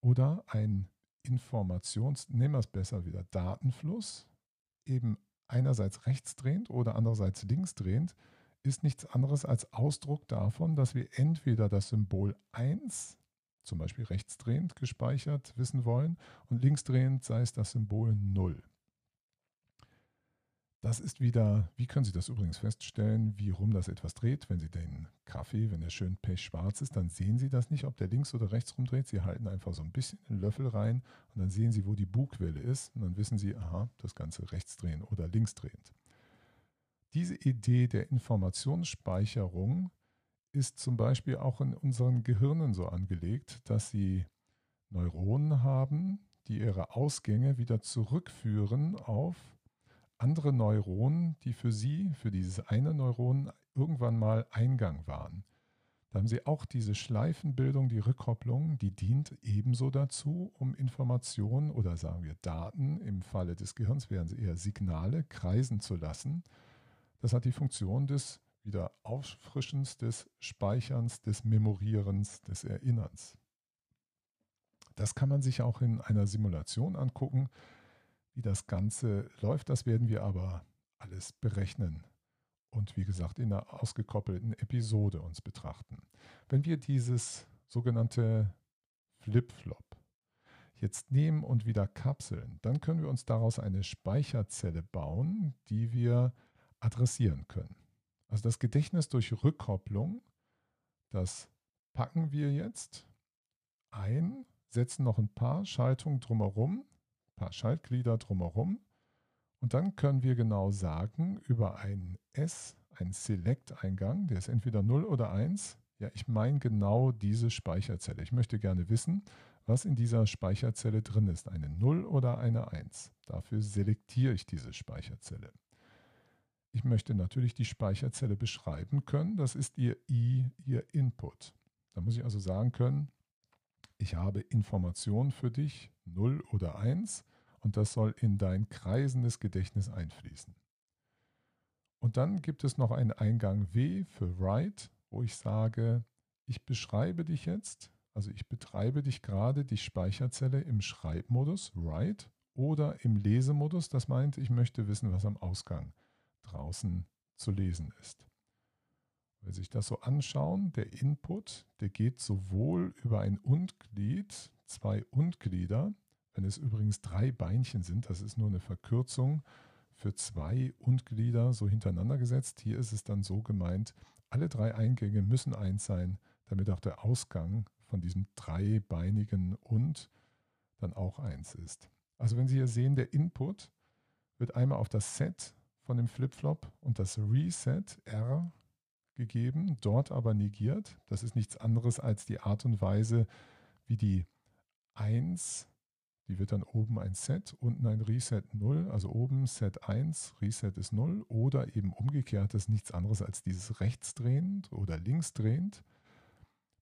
oder ein Informations, nehmen wir es besser wieder, Datenfluss, eben einerseits rechtsdrehend oder andererseits linksdrehend, ist nichts anderes als Ausdruck davon, dass wir entweder das Symbol 1 zum Beispiel rechtsdrehend gespeichert wissen wollen und linksdrehend sei es das Symbol 0. Das ist wieder, wie können Sie das übrigens feststellen, wie rum das etwas dreht? Wenn Sie den Kaffee, wenn der schön pechschwarz ist, dann sehen Sie das nicht, ob der links oder rechts rumdreht. Sie halten einfach so ein bisschen den Löffel rein und dann sehen Sie, wo die Bugwelle ist. Und dann wissen Sie, aha, das Ganze rechtsdrehen oder linksdrehend. Diese Idee der Informationsspeicherung ist zum Beispiel auch in unseren Gehirnen so angelegt, dass Sie Neuronen haben, die ihre Ausgänge wieder zurückführen auf andere Neuronen, die für Sie, für dieses eine Neuron irgendwann mal Eingang waren. Da haben Sie auch diese Schleifenbildung, die Rückkopplung, die dient ebenso dazu, um Informationen oder sagen wir Daten, im Falle des Gehirns wären sie eher Signale, kreisen zu lassen. Das hat die Funktion des wieder Auffrischens, des Speicherns, des Memorierens, des Erinnerns. Das kann man sich auch in einer Simulation angucken. Wie das Ganze läuft, das werden wir aber alles berechnen und wie gesagt in einer ausgekoppelten Episode uns betrachten. Wenn wir dieses sogenannte Flip-Flop jetzt nehmen und wieder kapseln, dann können wir uns daraus eine Speicherzelle bauen, die wir adressieren können. Also das Gedächtnis durch Rückkopplung, das packen wir jetzt ein, setzen noch ein paar Schaltungen drumherum, paar Schaltglieder drumherum. Und dann können wir genau sagen, über ein S, ein Select-Eingang, der ist entweder 0 oder 1, ja, ich meine genau diese Speicherzelle. Ich möchte gerne wissen, was in dieser Speicherzelle drin ist, eine 0 oder eine 1. Dafür selektiere ich diese Speicherzelle. Ich möchte natürlich die Speicherzelle beschreiben können. Das ist ihr I, ihr Input. Da muss ich also sagen können, ich habe Informationen für dich, 0 oder 1, und das soll in dein kreisendes Gedächtnis einfließen. Und dann gibt es noch einen Eingang W für Write, wo ich sage, ich beschreibe dich jetzt, also ich betreibe dich gerade die Speicherzelle im Schreibmodus, Write, oder im Lesemodus, das meint, ich möchte wissen, was am Ausgang draußen zu lesen ist. Wenn Sie sich das so anschauen, der Input, der geht sowohl über ein Und-Glied, zwei Und-Glieder, wenn es übrigens drei Beinchen sind, das ist nur eine Verkürzung für zwei Und-Glieder so hintereinander gesetzt. Hier ist es dann so gemeint, alle drei Eingänge müssen eins sein, damit auch der Ausgang von diesem dreibeinigen Und dann auch eins ist. Also wenn Sie hier sehen, der Input wird einmal auf das Set von dem Flipflop und das Reset R gegeben, dort aber negiert. Das ist nichts anderes als die Art und Weise, wie die 1, die wird dann oben ein Set, unten ein Reset 0, also oben Set 1, Reset ist 0 oder eben umgekehrt ist nichts anderes als dieses rechtsdrehend oder linksdrehend.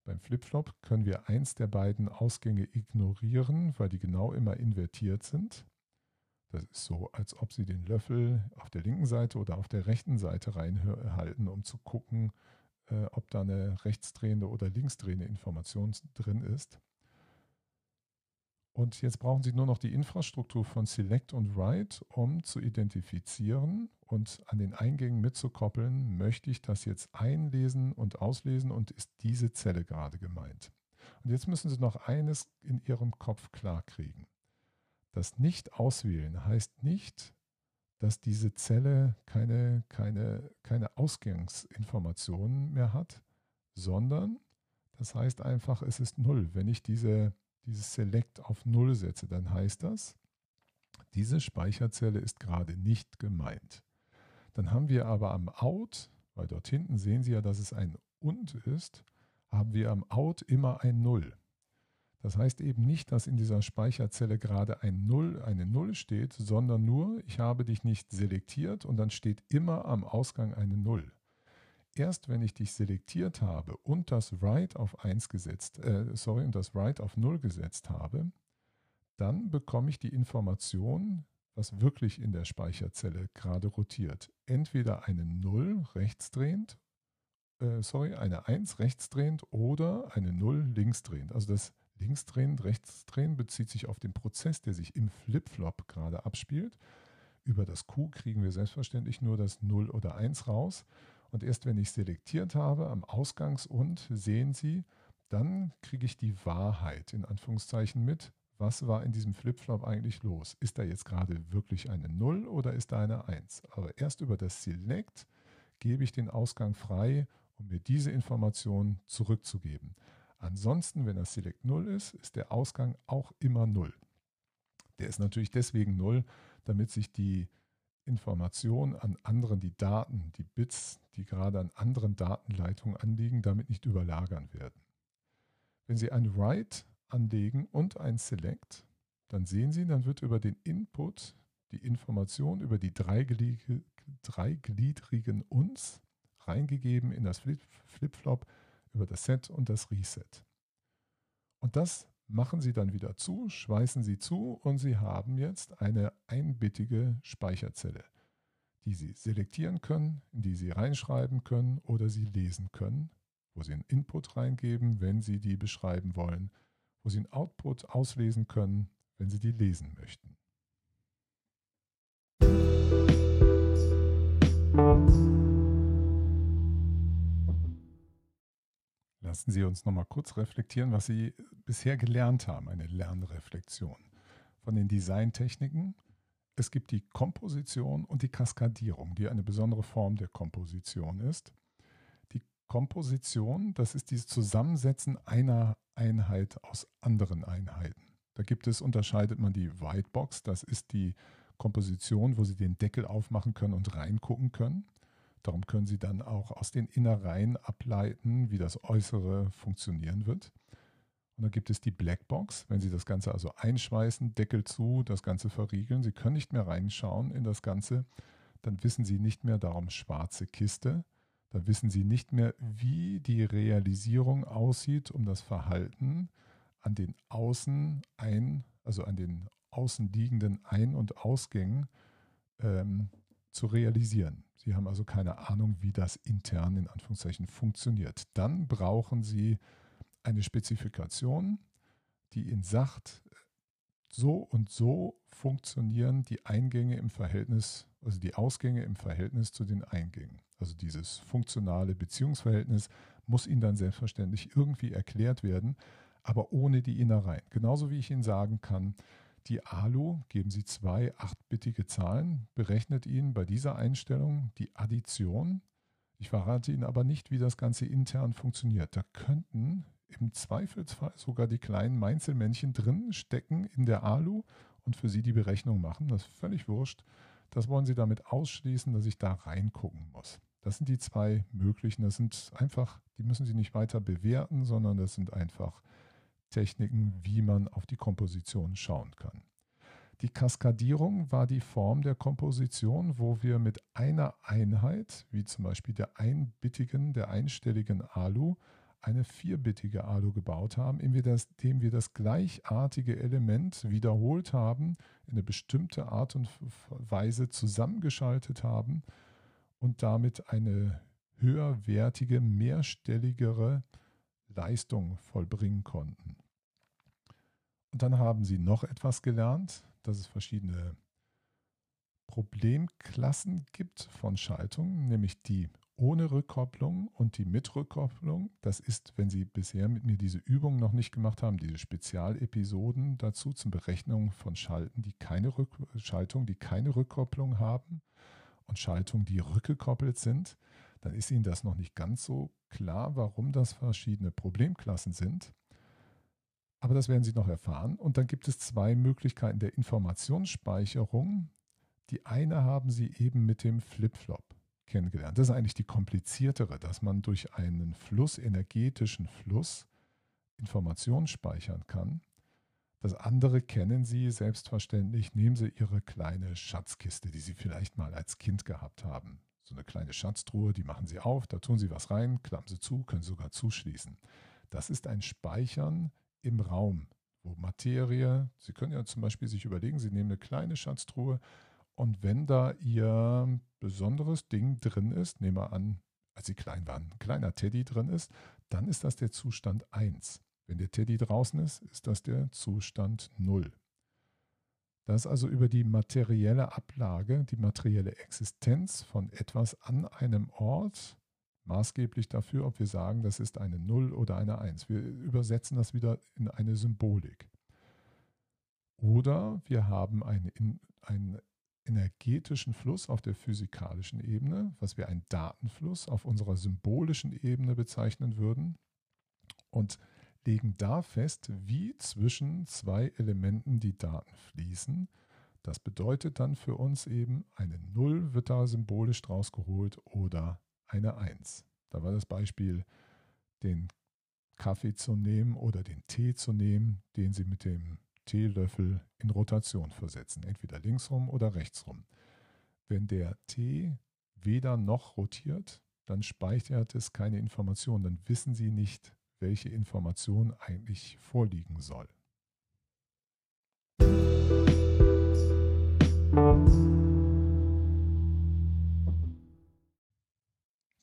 Beim Flipflop können wir eins der beiden Ausgänge ignorieren, weil die genau immer invertiert sind. Das ist so, als ob Sie den Löffel auf der linken Seite oder auf der rechten Seite reinhalten, um zu gucken, äh, ob da eine rechtsdrehende oder linksdrehende Information drin ist. Und jetzt brauchen Sie nur noch die Infrastruktur von Select und Write, um zu identifizieren und an den Eingängen mitzukoppeln, möchte ich das jetzt einlesen und auslesen und ist diese Zelle gerade gemeint. Und jetzt müssen Sie noch eines in Ihrem Kopf klarkriegen. Das Nicht-Auswählen heißt nicht, dass diese Zelle keine, keine, keine Ausgangsinformationen mehr hat, sondern das heißt einfach, es ist null. Wenn ich diese, dieses Select auf null setze, dann heißt das, diese Speicherzelle ist gerade nicht gemeint. Dann haben wir aber am Out, weil dort hinten sehen Sie ja, dass es ein und ist, haben wir am Out immer ein Null. Das heißt eben nicht, dass in dieser Speicherzelle gerade ein Null, eine Null steht, sondern nur, ich habe dich nicht selektiert und dann steht immer am Ausgang eine Null. Erst wenn ich dich selektiert habe und das Write auf 1 gesetzt, äh, sorry, und das Write auf 0 gesetzt habe, dann bekomme ich die Information, was wirklich in der Speicherzelle gerade rotiert. Entweder eine 0 rechtsdrehend, äh, sorry, eine 1 rechtsdrehend oder eine 0 linksdrehend. Also das linksdrehend, rechtsdrehend bezieht sich auf den Prozess, der sich im Flipflop gerade abspielt. Über das Q kriegen wir selbstverständlich nur das 0 oder 1 raus. Und erst wenn ich selektiert habe, am Ausgangs- und sehen Sie, dann kriege ich die Wahrheit in Anführungszeichen mit. Was war in diesem Flipflop eigentlich los? Ist da jetzt gerade wirklich eine 0 oder ist da eine 1? Aber erst über das Select gebe ich den Ausgang frei, um mir diese Information zurückzugeben. Ansonsten, wenn das Select 0 ist, ist der Ausgang auch immer 0. Der ist natürlich deswegen 0, damit sich die Informationen an anderen, die Daten, die Bits, die gerade an anderen Datenleitungen anliegen, damit nicht überlagern werden. Wenn Sie ein Write anlegen und ein Select, dann sehen Sie, dann wird über den Input die Information über die dreigliedrigen Uns reingegeben in das Flip-Flop über das Set und das Reset. Und das machen Sie dann wieder zu, schweißen Sie zu und Sie haben jetzt eine einbittige Speicherzelle, die Sie selektieren können, in die Sie reinschreiben können oder Sie lesen können, wo Sie einen Input reingeben, wenn Sie die beschreiben wollen, wo Sie einen Output auslesen können, wenn Sie die lesen möchten. Lassen Sie uns noch mal kurz reflektieren, was Sie bisher gelernt haben, eine Lernreflexion. Von den Designtechniken. Es gibt die Komposition und die Kaskadierung, die eine besondere Form der Komposition ist. Die Komposition, das ist dieses Zusammensetzen einer Einheit aus anderen Einheiten. Da gibt es, unterscheidet man die Whitebox, das ist die Komposition, wo Sie den Deckel aufmachen können und reingucken können. Darum können Sie dann auch aus den Innereien ableiten, wie das Äußere funktionieren wird. Und dann gibt es die Blackbox, wenn Sie das Ganze also einschweißen, Deckel zu, das Ganze verriegeln. Sie können nicht mehr reinschauen in das Ganze. Dann wissen Sie nicht mehr darum schwarze Kiste. Da wissen Sie nicht mehr, wie die Realisierung aussieht, um das Verhalten an den Außen ein, also an den außenliegenden Ein- und Ausgängen ähm, zu realisieren. Sie haben also keine Ahnung, wie das intern in Anführungszeichen funktioniert. Dann brauchen Sie eine Spezifikation, die Ihnen sagt, so und so funktionieren die Eingänge im Verhältnis, also die Ausgänge im Verhältnis zu den Eingängen. Also dieses funktionale Beziehungsverhältnis muss Ihnen dann selbstverständlich irgendwie erklärt werden, aber ohne die Innereien. Genauso wie ich Ihnen sagen kann, die ALU, geben Sie zwei achtbittige Zahlen, berechnet Ihnen bei dieser Einstellung die Addition. Ich verrate Ihnen aber nicht, wie das Ganze intern funktioniert. Da könnten im Zweifelsfall sogar die kleinen Meinzelmännchen drin stecken in der ALU und für Sie die Berechnung machen. Das ist völlig wurscht. Das wollen Sie damit ausschließen, dass ich da reingucken muss. Das sind die zwei möglichen. Das sind einfach, die müssen Sie nicht weiter bewerten, sondern das sind einfach Techniken, wie man auf die Komposition schauen kann. Die Kaskadierung war die Form der Komposition, wo wir mit einer Einheit, wie zum Beispiel der einbittigen, der einstelligen Alu, eine vierbittige Alu gebaut haben, indem wir das gleichartige Element wiederholt haben, in eine bestimmte Art und Weise zusammengeschaltet haben und damit eine höherwertige, mehrstelligere Leistung vollbringen konnten. Und dann haben sie noch etwas gelernt, dass es verschiedene Problemklassen gibt von Schaltungen, nämlich die ohne Rückkopplung und die mit Rückkopplung. Das ist, wenn Sie bisher mit mir diese Übung noch nicht gemacht haben, diese Spezialepisoden dazu zum Berechnung von Schalten, die keine Rück Schaltung, die keine Rückkopplung haben und Schaltungen, die rückgekoppelt sind, dann ist Ihnen das noch nicht ganz so klar, warum das verschiedene Problemklassen sind. Aber das werden Sie noch erfahren. Und dann gibt es zwei Möglichkeiten der Informationsspeicherung. Die eine haben Sie eben mit dem Flip-Flop kennengelernt. Das ist eigentlich die kompliziertere, dass man durch einen Fluss, energetischen Fluss, Informationen speichern kann. Das andere kennen Sie selbstverständlich. Nehmen Sie Ihre kleine Schatzkiste, die Sie vielleicht mal als Kind gehabt haben. So eine kleine Schatztruhe, die machen Sie auf, da tun Sie was rein, klappen Sie zu, können sogar zuschließen. Das ist ein Speichern im Raum, wo Materie, Sie können ja zum Beispiel sich überlegen, Sie nehmen eine kleine Schatztruhe und wenn da Ihr besonderes Ding drin ist, nehmen wir an, als Sie klein waren, ein kleiner Teddy drin ist, dann ist das der Zustand 1. Wenn der Teddy draußen ist, ist das der Zustand 0. Das ist also über die materielle Ablage, die materielle Existenz von etwas an einem Ort maßgeblich dafür, ob wir sagen, das ist eine 0 oder eine 1. Wir übersetzen das wieder in eine Symbolik. Oder wir haben einen, einen energetischen Fluss auf der physikalischen Ebene, was wir einen Datenfluss auf unserer symbolischen Ebene bezeichnen würden. Und legen da fest, wie zwischen zwei Elementen die Daten fließen. Das bedeutet dann für uns eben, eine 0 wird da symbolisch draus geholt oder eine 1. Da war das Beispiel, den Kaffee zu nehmen oder den Tee zu nehmen, den Sie mit dem Teelöffel in Rotation versetzen, entweder linksrum oder rechtsrum. Wenn der Tee weder noch rotiert, dann speichert es keine Information, dann wissen Sie nicht, welche Information eigentlich vorliegen soll.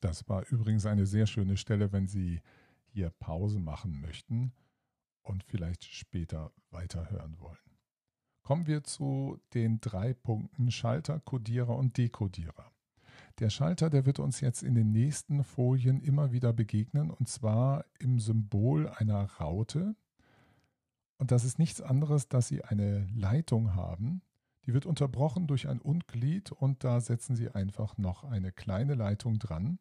Das war übrigens eine sehr schöne Stelle, wenn Sie hier Pause machen möchten und vielleicht später weiterhören wollen. Kommen wir zu den drei Punkten Schalter, Codierer und Dekodierer. Der Schalter, der wird uns jetzt in den nächsten Folien immer wieder begegnen und zwar im Symbol einer Raute. Und das ist nichts anderes, dass Sie eine Leitung haben. Die wird unterbrochen durch ein Unglied und da setzen Sie einfach noch eine kleine Leitung dran,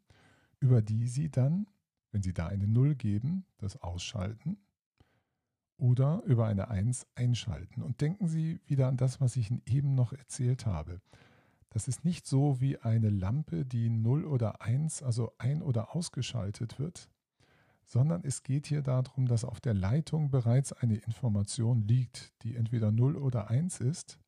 über die Sie dann, wenn Sie da eine Null geben, das ausschalten oder über eine 1 einschalten. Und denken Sie wieder an das, was ich Ihnen eben noch erzählt habe. Das ist nicht so wie eine Lampe, die 0 oder 1, also ein- oder ausgeschaltet wird, sondern es geht hier darum, dass auf der Leitung bereits eine Information liegt, die entweder 0 oder 1 ist.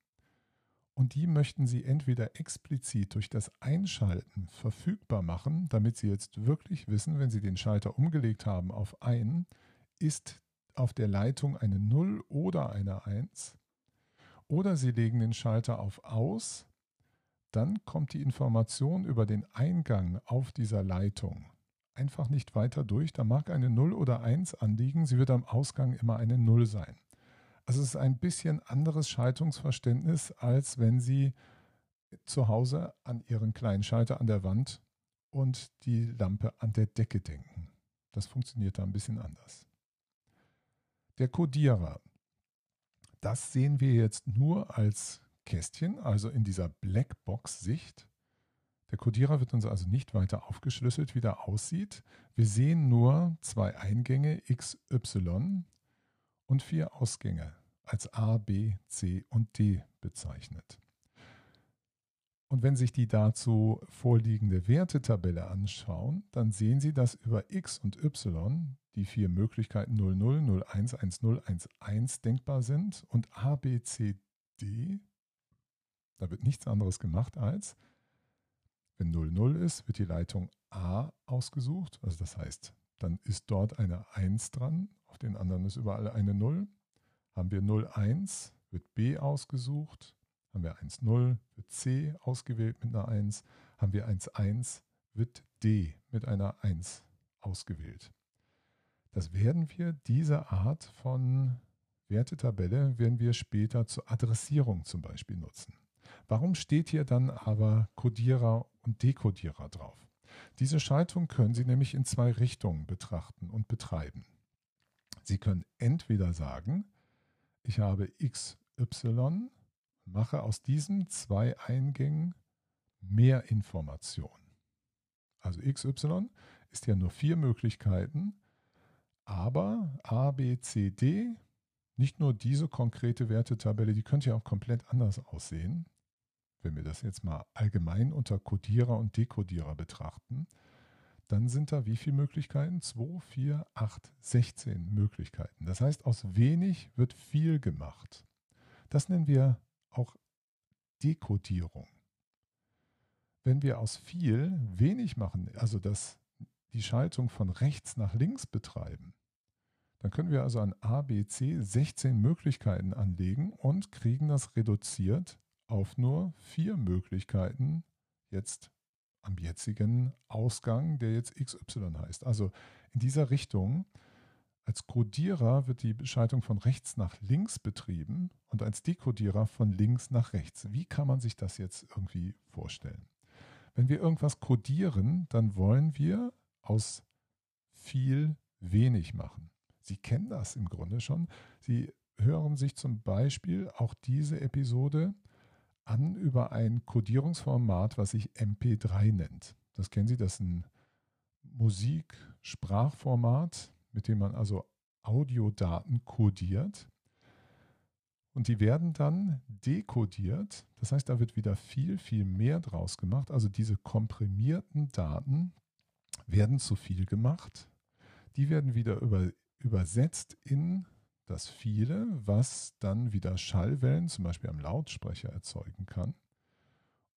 Und die möchten Sie entweder explizit durch das Einschalten verfügbar machen, damit Sie jetzt wirklich wissen, wenn Sie den Schalter umgelegt haben auf ein, ist auf der Leitung eine 0 oder eine 1. Oder Sie legen den Schalter auf aus dann kommt die Information über den Eingang auf dieser Leitung einfach nicht weiter durch. Da mag eine 0 oder 1 anliegen, sie wird am Ausgang immer eine 0 sein. Also es ist ein bisschen anderes Schaltungsverständnis, als wenn Sie zu Hause an Ihren kleinen Schalter an der Wand und die Lampe an der Decke denken. Das funktioniert da ein bisschen anders. Der Codierer. Das sehen wir jetzt nur als Kästchen, also in dieser Blackbox-Sicht. Der Codierer wird uns also nicht weiter aufgeschlüsselt, wie der aussieht. Wir sehen nur zwei Eingänge XY und vier Ausgänge als A, B, C und D bezeichnet. Und wenn sich die dazu vorliegende Wertetabelle anschauen, dann sehen Sie, dass über X und Y die vier Möglichkeiten 00, 01, 10, 11 denkbar sind und A, B, C, D da wird nichts anderes gemacht als, wenn 00 ist, wird die Leitung A ausgesucht. Also das heißt, dann ist dort eine 1 dran, auf den anderen ist überall eine 0. Haben wir 01, wird B ausgesucht. Haben wir 1,0, wird C ausgewählt mit einer 1. Haben wir 1,1, wird D mit einer 1 ausgewählt. Das werden wir, diese Art von Wertetabelle, werden wir später zur Adressierung zum Beispiel nutzen. Warum steht hier dann aber Codierer und Dekodierer drauf? Diese Schaltung können Sie nämlich in zwei Richtungen betrachten und betreiben. Sie können entweder sagen, ich habe XY, mache aus diesen zwei Eingängen mehr Information. Also XY ist ja nur vier Möglichkeiten, aber A, B, C, D, nicht nur diese konkrete Wertetabelle, die könnte ja auch komplett anders aussehen wenn wir das jetzt mal allgemein unter Codierer und Dekodierer betrachten, dann sind da wie viele Möglichkeiten? 2, 4, 8, 16 Möglichkeiten. Das heißt, aus wenig wird viel gemacht. Das nennen wir auch Dekodierung. Wenn wir aus viel wenig machen, also das, die Schaltung von rechts nach links betreiben, dann können wir also an A, B, C 16 Möglichkeiten anlegen und kriegen das reduziert auf nur vier Möglichkeiten jetzt am jetzigen Ausgang, der jetzt XY heißt. Also in dieser Richtung, als Codierer wird die Schaltung von rechts nach links betrieben und als Dekodierer von links nach rechts. Wie kann man sich das jetzt irgendwie vorstellen? Wenn wir irgendwas codieren, dann wollen wir aus viel wenig machen. Sie kennen das im Grunde schon. Sie hören sich zum Beispiel auch diese Episode an über ein Codierungsformat, was sich MP3 nennt. Das kennen Sie, das ist ein Musik-Sprachformat, mit dem man also Audiodaten kodiert. Und die werden dann dekodiert. Das heißt, da wird wieder viel, viel mehr draus gemacht. Also diese komprimierten Daten werden zu viel gemacht. Die werden wieder über, übersetzt in das viele, was dann wieder Schallwellen, zum Beispiel am Lautsprecher, erzeugen kann.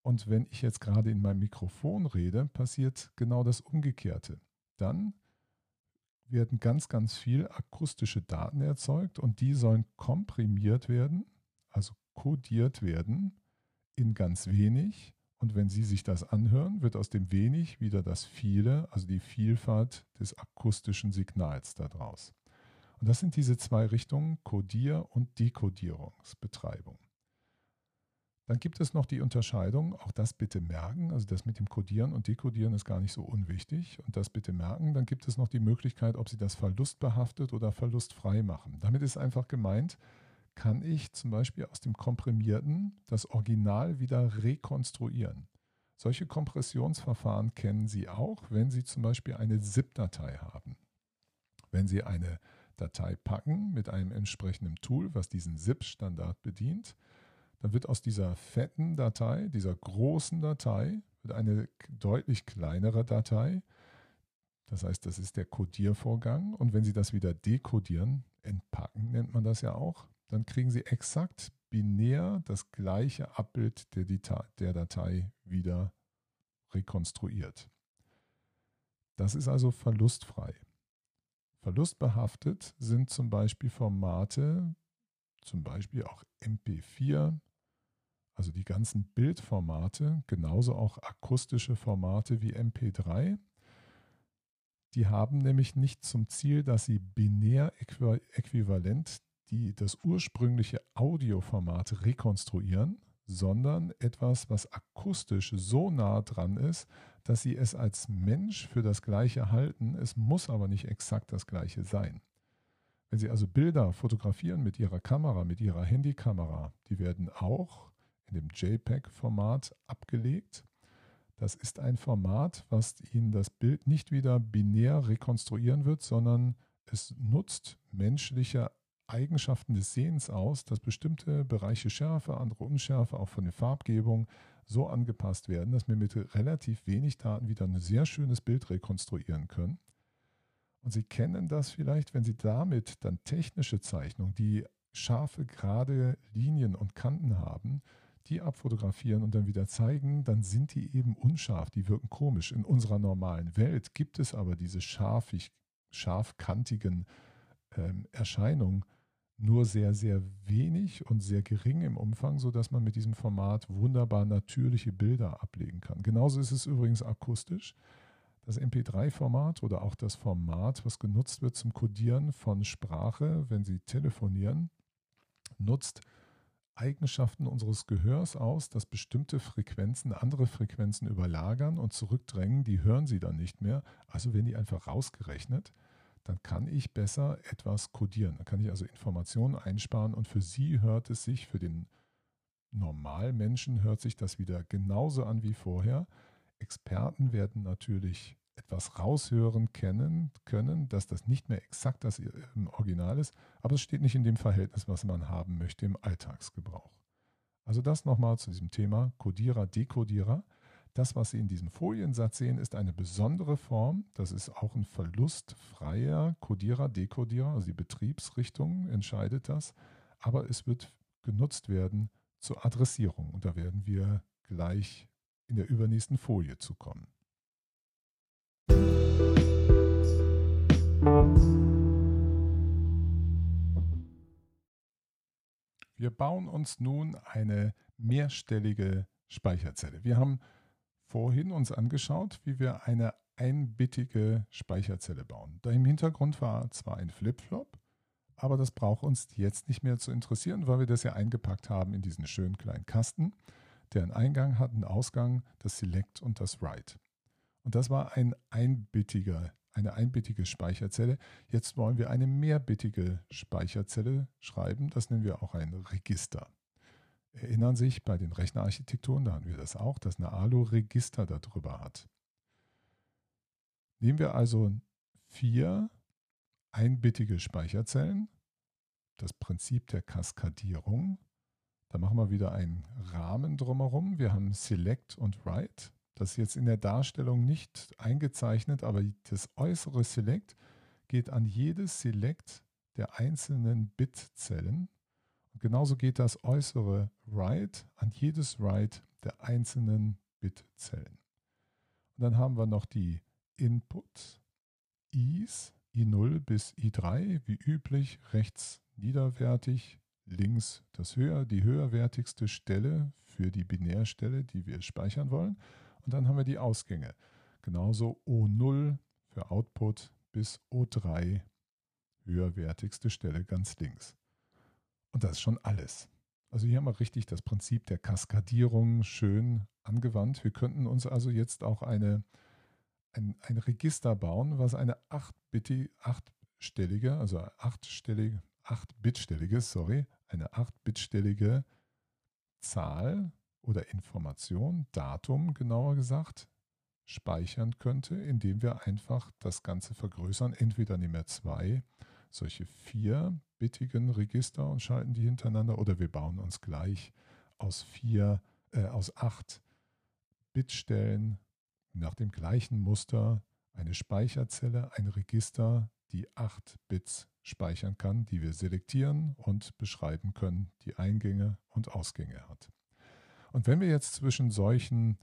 Und wenn ich jetzt gerade in meinem Mikrofon rede, passiert genau das Umgekehrte. Dann werden ganz, ganz viel akustische Daten erzeugt und die sollen komprimiert werden, also kodiert werden in ganz wenig. Und wenn Sie sich das anhören, wird aus dem wenig wieder das viele, also die Vielfalt des akustischen Signals daraus. Und das sind diese zwei Richtungen, Kodier- und Dekodierungsbetreibung. Dann gibt es noch die Unterscheidung, auch das bitte merken, also das mit dem Codieren und Dekodieren ist gar nicht so unwichtig und das bitte merken. Dann gibt es noch die Möglichkeit, ob Sie das verlustbehaftet oder verlustfrei machen. Damit ist einfach gemeint, kann ich zum Beispiel aus dem Komprimierten das Original wieder rekonstruieren. Solche Kompressionsverfahren kennen Sie auch, wenn Sie zum Beispiel eine ZIP-Datei haben. Wenn Sie eine Datei packen mit einem entsprechenden Tool, was diesen ZIP-Standard bedient, dann wird aus dieser fetten Datei, dieser großen Datei, wird eine deutlich kleinere Datei. Das heißt, das ist der Codiervorgang. Und wenn Sie das wieder dekodieren, entpacken nennt man das ja auch, dann kriegen Sie exakt binär das gleiche Abbild der, der Datei wieder rekonstruiert. Das ist also verlustfrei. Verlustbehaftet sind zum Beispiel Formate, zum Beispiel auch MP4, also die ganzen Bildformate, genauso auch akustische Formate wie MP3, die haben nämlich nicht zum Ziel, dass sie binär äquivalent die, das ursprüngliche Audioformat rekonstruieren, sondern etwas, was akustisch so nah dran ist, dass sie es als Mensch für das Gleiche halten. Es muss aber nicht exakt das Gleiche sein. Wenn Sie also Bilder fotografieren mit Ihrer Kamera, mit Ihrer Handykamera, die werden auch in dem JPEG-Format abgelegt. Das ist ein Format, was Ihnen das Bild nicht wieder binär rekonstruieren wird, sondern es nutzt menschliche Eigenschaften des Sehens aus, dass bestimmte Bereiche Schärfe, andere Unschärfe, auch von der Farbgebung so angepasst werden, dass wir mit relativ wenig Daten wieder ein sehr schönes Bild rekonstruieren können. Und Sie kennen das vielleicht, wenn Sie damit dann technische Zeichnungen, die scharfe, gerade Linien und Kanten haben, die abfotografieren und dann wieder zeigen, dann sind die eben unscharf, die wirken komisch. In unserer normalen Welt gibt es aber diese scharfig, scharfkantigen ähm, Erscheinungen nur sehr, sehr wenig und sehr gering im Umfang, sodass man mit diesem Format wunderbar natürliche Bilder ablegen kann. Genauso ist es übrigens akustisch. Das MP3-Format oder auch das Format, was genutzt wird zum Codieren von Sprache, wenn Sie telefonieren, nutzt Eigenschaften unseres Gehörs aus, dass bestimmte Frequenzen andere Frequenzen überlagern und zurückdrängen, die hören sie dann nicht mehr. Also werden die einfach rausgerechnet, dann kann ich besser etwas codieren. Dann kann ich also Informationen einsparen und für sie hört es sich, für den Normalmenschen hört sich das wieder genauso an wie vorher. Experten werden natürlich etwas raushören kennen, können, dass das nicht mehr exakt das im Original ist, aber es steht nicht in dem Verhältnis, was man haben möchte im Alltagsgebrauch. Also das nochmal zu diesem Thema Codierer, Dekodierer. Das, was Sie in diesem Foliensatz sehen, ist eine besondere Form. Das ist auch ein verlustfreier Codierer, Dekodierer, also die Betriebsrichtung entscheidet das. Aber es wird genutzt werden zur Adressierung. Und da werden wir gleich in der übernächsten Folie zu kommen. Wir bauen uns nun eine mehrstellige Speicherzelle. Wir haben vorhin uns angeschaut, wie wir eine einbittige Speicherzelle bauen. Da im Hintergrund war zwar ein Flipflop, aber das braucht uns jetzt nicht mehr zu interessieren, weil wir das ja eingepackt haben in diesen schönen kleinen Kasten, der einen Eingang hat, einen Ausgang, das Select und das Write. Und das war ein einbittiger, eine einbittige Speicherzelle. Jetzt wollen wir eine mehrbittige Speicherzelle schreiben. Das nennen wir auch ein Register. Erinnern sich bei den Rechnerarchitekturen, da haben wir das auch, dass eine ALU Register darüber hat. Nehmen wir also vier einbittige Speicherzellen, das Prinzip der Kaskadierung. Da machen wir wieder einen Rahmen drumherum. Wir haben Select und Write. Das ist jetzt in der Darstellung nicht eingezeichnet, aber das äußere Select geht an jedes Select der einzelnen Bitzellen. Und genauso geht das äußere Write an jedes Write der einzelnen Bitzellen. Und dann haben wir noch die Input Is, I0 bis I3, wie üblich rechts niederwertig, links das höher, die höherwertigste Stelle für die Binärstelle, die wir speichern wollen. Und dann haben wir die Ausgänge. Genauso O0 für Output bis O3, höherwertigste Stelle ganz links. Und das ist schon alles. Also hier haben wir richtig das Prinzip der Kaskadierung schön angewandt. Wir könnten uns also jetzt auch eine, ein, ein Register bauen, was eine 8-stellige, also 8-stellige, 8-bitstellige, sorry, eine 8-bitstellige Zahl oder Information, Datum genauer gesagt, speichern könnte, indem wir einfach das Ganze vergrößern. Entweder nehmen wir zwei solche vierbittigen Register und schalten die hintereinander oder wir bauen uns gleich aus vier, äh, aus acht Bitstellen nach dem gleichen Muster eine Speicherzelle, ein Register, die acht Bits speichern kann, die wir selektieren und beschreiben können, die Eingänge und Ausgänge hat. Und wenn wir jetzt zwischen solchen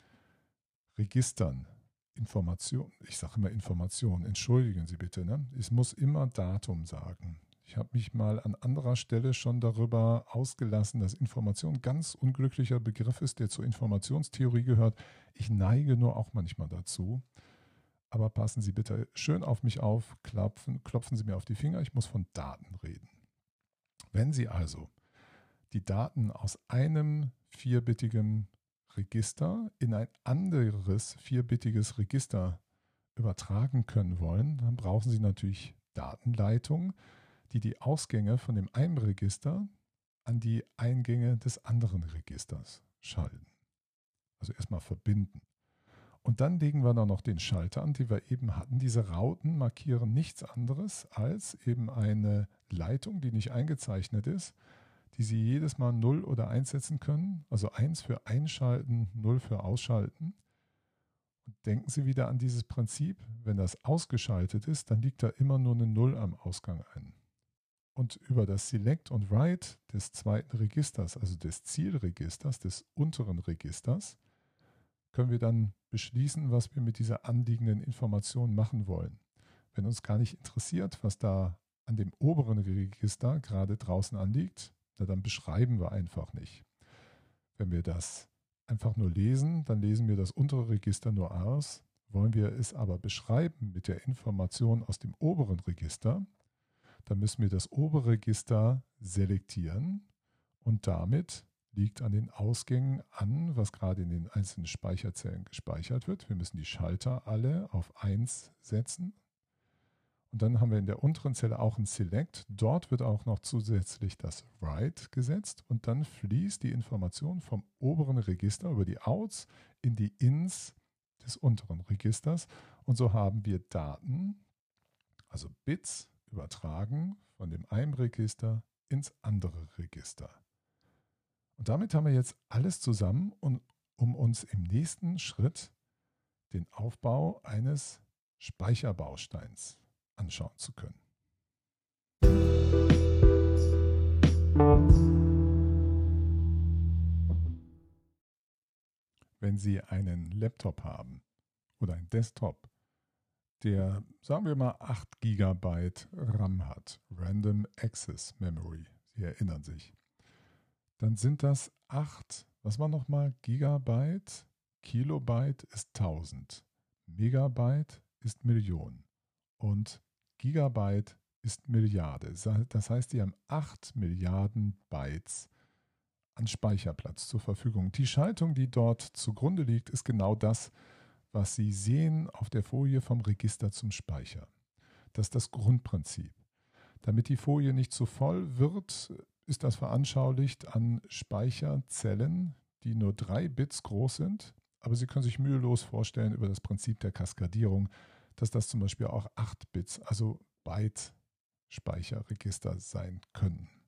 Registern Informationen, ich sage immer Informationen, entschuldigen Sie bitte, ne? es muss immer Datum sagen. Ich habe mich mal an anderer Stelle schon darüber ausgelassen, dass Information ein ganz unglücklicher Begriff ist, der zur Informationstheorie gehört. Ich neige nur auch manchmal dazu. Aber passen Sie bitte schön auf mich auf, klopfen, klopfen Sie mir auf die Finger, ich muss von Daten reden. Wenn Sie also die Daten aus einem vierbittigen Register in ein anderes vierbittiges Register übertragen können wollen, dann brauchen Sie natürlich Datenleitungen, die die Ausgänge von dem einen Register an die Eingänge des anderen Registers schalten. Also erstmal verbinden. Und dann legen wir da noch den Schalter an, die wir eben hatten. Diese Rauten markieren nichts anderes als eben eine Leitung, die nicht eingezeichnet ist, die Sie jedes Mal 0 oder 1 setzen können. Also 1 für Einschalten, 0 für Ausschalten. Und denken Sie wieder an dieses Prinzip, wenn das ausgeschaltet ist, dann liegt da immer nur eine 0 am Ausgang ein. Und über das Select und Write des zweiten Registers, also des Zielregisters, des unteren Registers, können wir dann beschließen, was wir mit dieser anliegenden Information machen wollen. Wenn uns gar nicht interessiert, was da an dem oberen Register gerade draußen anliegt, na, dann beschreiben wir einfach nicht. Wenn wir das einfach nur lesen, dann lesen wir das untere Register nur aus. Wollen wir es aber beschreiben mit der Information aus dem oberen Register, dann müssen wir das obere Register selektieren und damit liegt an den Ausgängen an, was gerade in den einzelnen Speicherzellen gespeichert wird. Wir müssen die Schalter alle auf 1 setzen, und dann haben wir in der unteren Zelle auch ein Select. Dort wird auch noch zusätzlich das Write gesetzt und dann fließt die Information vom oberen Register über die Outs in die Ins des unteren Registers. Und so haben wir Daten, also Bits, übertragen von dem einen Register ins andere Register. Und damit haben wir jetzt alles zusammen, um, uns im nächsten Schritt den Aufbau eines Speicherbausteins anschauen zu können. Wenn Sie einen Laptop haben oder einen Desktop, der, sagen wir mal, 8 GB RAM hat, Random Access Memory, Sie erinnern sich, dann sind das 8, was war nochmal, Gigabyte, Kilobyte ist 1000, Megabyte ist Million. Und Gigabyte ist Milliarde. Das heißt, die haben 8 Milliarden Bytes an Speicherplatz zur Verfügung. Die Schaltung, die dort zugrunde liegt, ist genau das, Sie sehen auf der Folie vom Register zum Speicher. Das ist das Grundprinzip. Damit die Folie nicht zu voll wird, ist das veranschaulicht an Speicherzellen, die nur drei Bits groß sind. Aber Sie können sich mühelos vorstellen über das Prinzip der Kaskadierung, dass das zum Beispiel auch 8 Bits, also Byte-Speicherregister sein können.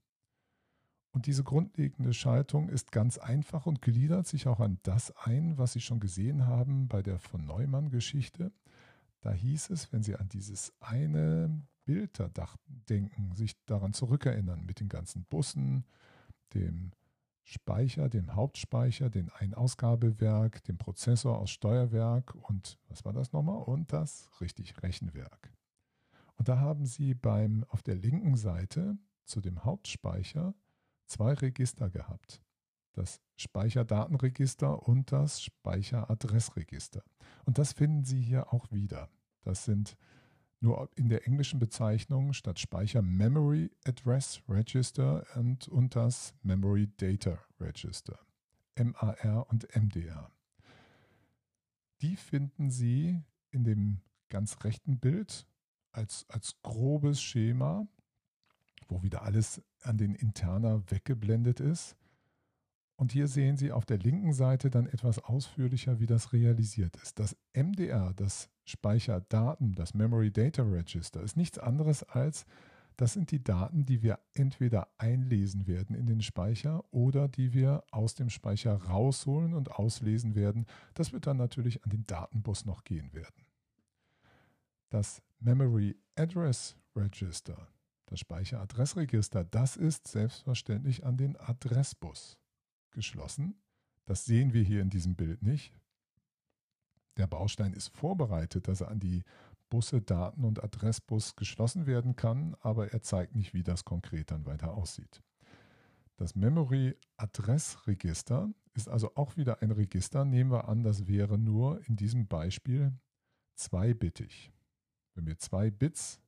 Und diese grundlegende Schaltung ist ganz einfach und gliedert sich auch an das ein, was Sie schon gesehen haben bei der von Neumann-Geschichte. Da hieß es, wenn Sie an dieses eine Bild da denken, sich daran zurückerinnern mit den ganzen Bussen, dem Speicher, dem Hauptspeicher, dem Einausgabewerk, dem Prozessor aus Steuerwerk und was war das nochmal? Und das richtig Rechenwerk. Und da haben Sie beim auf der linken Seite zu dem Hauptspeicher zwei Register gehabt. Das Speicherdatenregister und das Speicheradressregister. Und das finden Sie hier auch wieder. Das sind nur in der englischen Bezeichnung statt Speicher Memory Address Register und, und das Memory Data Register, MAR und MDR. Die finden Sie in dem ganz rechten Bild als, als grobes Schema, wo wieder alles an den Interner weggeblendet ist. Und hier sehen Sie auf der linken Seite dann etwas ausführlicher, wie das realisiert ist. Das MDR, das Speicherdaten, das Memory Data Register, ist nichts anderes als, das sind die Daten, die wir entweder einlesen werden in den Speicher oder die wir aus dem Speicher rausholen und auslesen werden. Das wird dann natürlich an den Datenbus noch gehen werden. Das Memory Address Register, das Speicheradressregister, das ist selbstverständlich an den Adressbus geschlossen. Das sehen wir hier in diesem Bild nicht. Der Baustein ist vorbereitet, dass er an die Busse, Daten und Adressbus geschlossen werden kann, aber er zeigt nicht, wie das konkret dann weiter aussieht. Das Memory-Adressregister ist also auch wieder ein Register. Nehmen wir an, das wäre nur in diesem Beispiel zweibittig. Wenn wir zwei Bits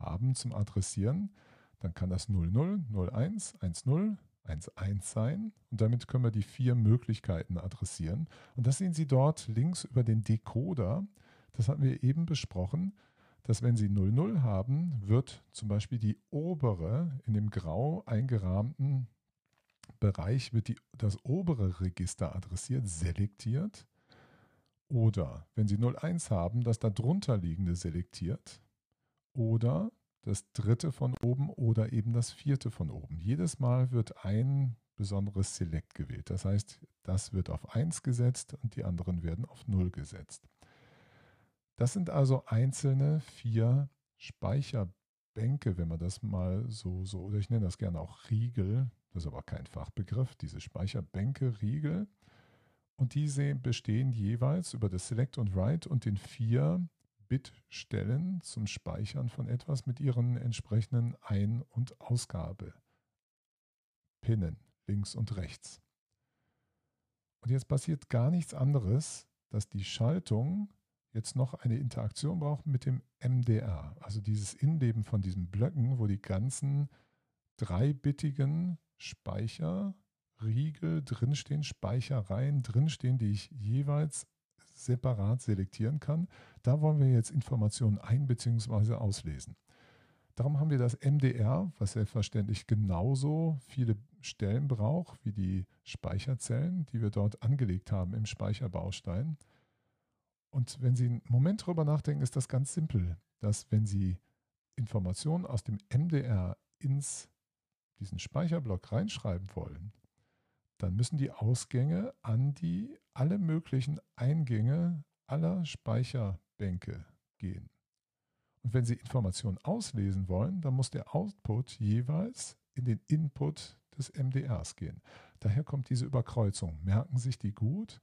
haben zum Adressieren, dann kann das 00, 01, 10, 1.1 sein und damit können wir die vier Möglichkeiten adressieren. Und das sehen Sie dort links über den Decoder. Das hatten wir eben besprochen, dass wenn Sie 00 haben, wird zum Beispiel die obere in dem grau eingerahmten Bereich wird die, das obere Register adressiert, selektiert. Oder wenn Sie 01 haben, das darunter liegende selektiert. Oder das dritte von oben oder eben das vierte von oben. Jedes Mal wird ein besonderes Select gewählt. Das heißt, das wird auf 1 gesetzt und die anderen werden auf 0 gesetzt. Das sind also einzelne vier Speicherbänke, wenn man das mal so, so, oder ich nenne das gerne auch Riegel, das ist aber kein Fachbegriff, diese Speicherbänke, Riegel. Und diese bestehen jeweils über das Select und Write und den vier Bitstellen zum Speichern von etwas mit ihren entsprechenden Ein- und Ausgabe. Pinnen links und rechts. Und jetzt passiert gar nichts anderes, dass die Schaltung jetzt noch eine Interaktion braucht mit dem MDR, also dieses Innenleben von diesen Blöcken, wo die ganzen dreibittigen Speicherriegel drinstehen, Speicherreihen drinstehen, die ich jeweils separat selektieren kann. Da wollen wir jetzt Informationen ein- bzw. auslesen. Darum haben wir das MDR, was selbstverständlich genauso viele Stellen braucht wie die Speicherzellen, die wir dort angelegt haben im Speicherbaustein. Und wenn Sie einen Moment drüber nachdenken, ist das ganz simpel, dass wenn Sie Informationen aus dem MDR ins diesen Speicherblock reinschreiben wollen, dann müssen die Ausgänge an die alle möglichen Eingänge aller Speicherbänke gehen. Und wenn Sie Informationen auslesen wollen, dann muss der Output jeweils in den Input des MDRs gehen. Daher kommt diese Überkreuzung. Merken Sie sich die gut.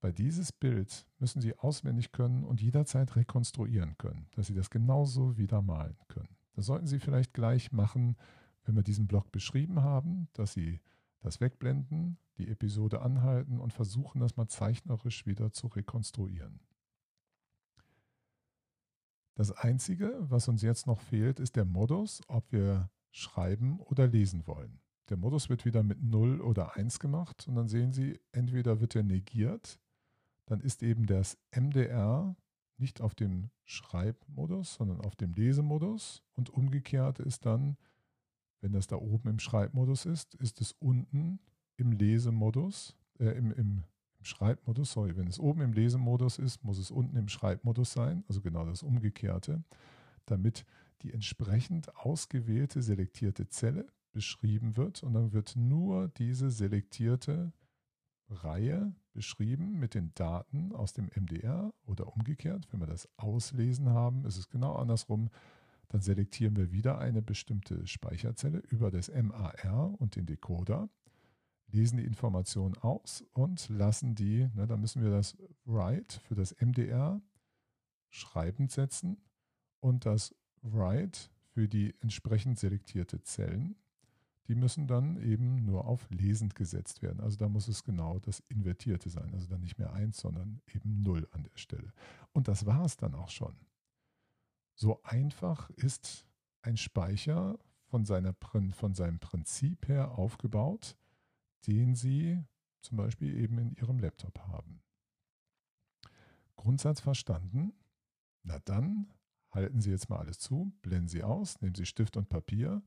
Bei dieses Bild müssen Sie auswendig können und jederzeit rekonstruieren können, dass Sie das genauso wieder malen können. Das sollten Sie vielleicht gleich machen, wenn wir diesen Block beschrieben haben, dass Sie das wegblenden, die Episode anhalten und versuchen, das mal zeichnerisch wieder zu rekonstruieren. Das Einzige, was uns jetzt noch fehlt, ist der Modus, ob wir schreiben oder lesen wollen. Der Modus wird wieder mit 0 oder 1 gemacht und dann sehen Sie, entweder wird er negiert, dann ist eben das MDR nicht auf dem Schreibmodus, sondern auf dem Lesemodus. Und umgekehrt ist dann, wenn das da oben im Schreibmodus ist, ist es unten im Lesemodus, äh, im, im, im Schreibmodus, sorry, wenn es oben im Lesemodus ist, muss es unten im Schreibmodus sein, also genau das Umgekehrte, damit die entsprechend ausgewählte selektierte Zelle beschrieben wird und dann wird nur diese selektierte Reihe beschrieben mit den Daten aus dem MDR oder umgekehrt. Wenn wir das Auslesen haben, ist es genau andersrum. Dann selektieren wir wieder eine bestimmte Speicherzelle über das MAR und den Decoder, lesen die Information aus und lassen die, ne, da müssen wir das Write für das MDR schreibend setzen und das Write für die entsprechend selektierte Zellen die müssen dann eben nur auf lesend gesetzt werden. Also da muss es genau das Invertierte sein. Also dann nicht mehr 1, sondern eben 0 an der Stelle. Und das war es dann auch schon. So einfach ist ein Speicher von, seiner, von seinem Prinzip her aufgebaut, den Sie zum Beispiel eben in Ihrem Laptop haben. Grundsatz verstanden? Na dann halten Sie jetzt mal alles zu, blenden Sie aus, nehmen Sie Stift und Papier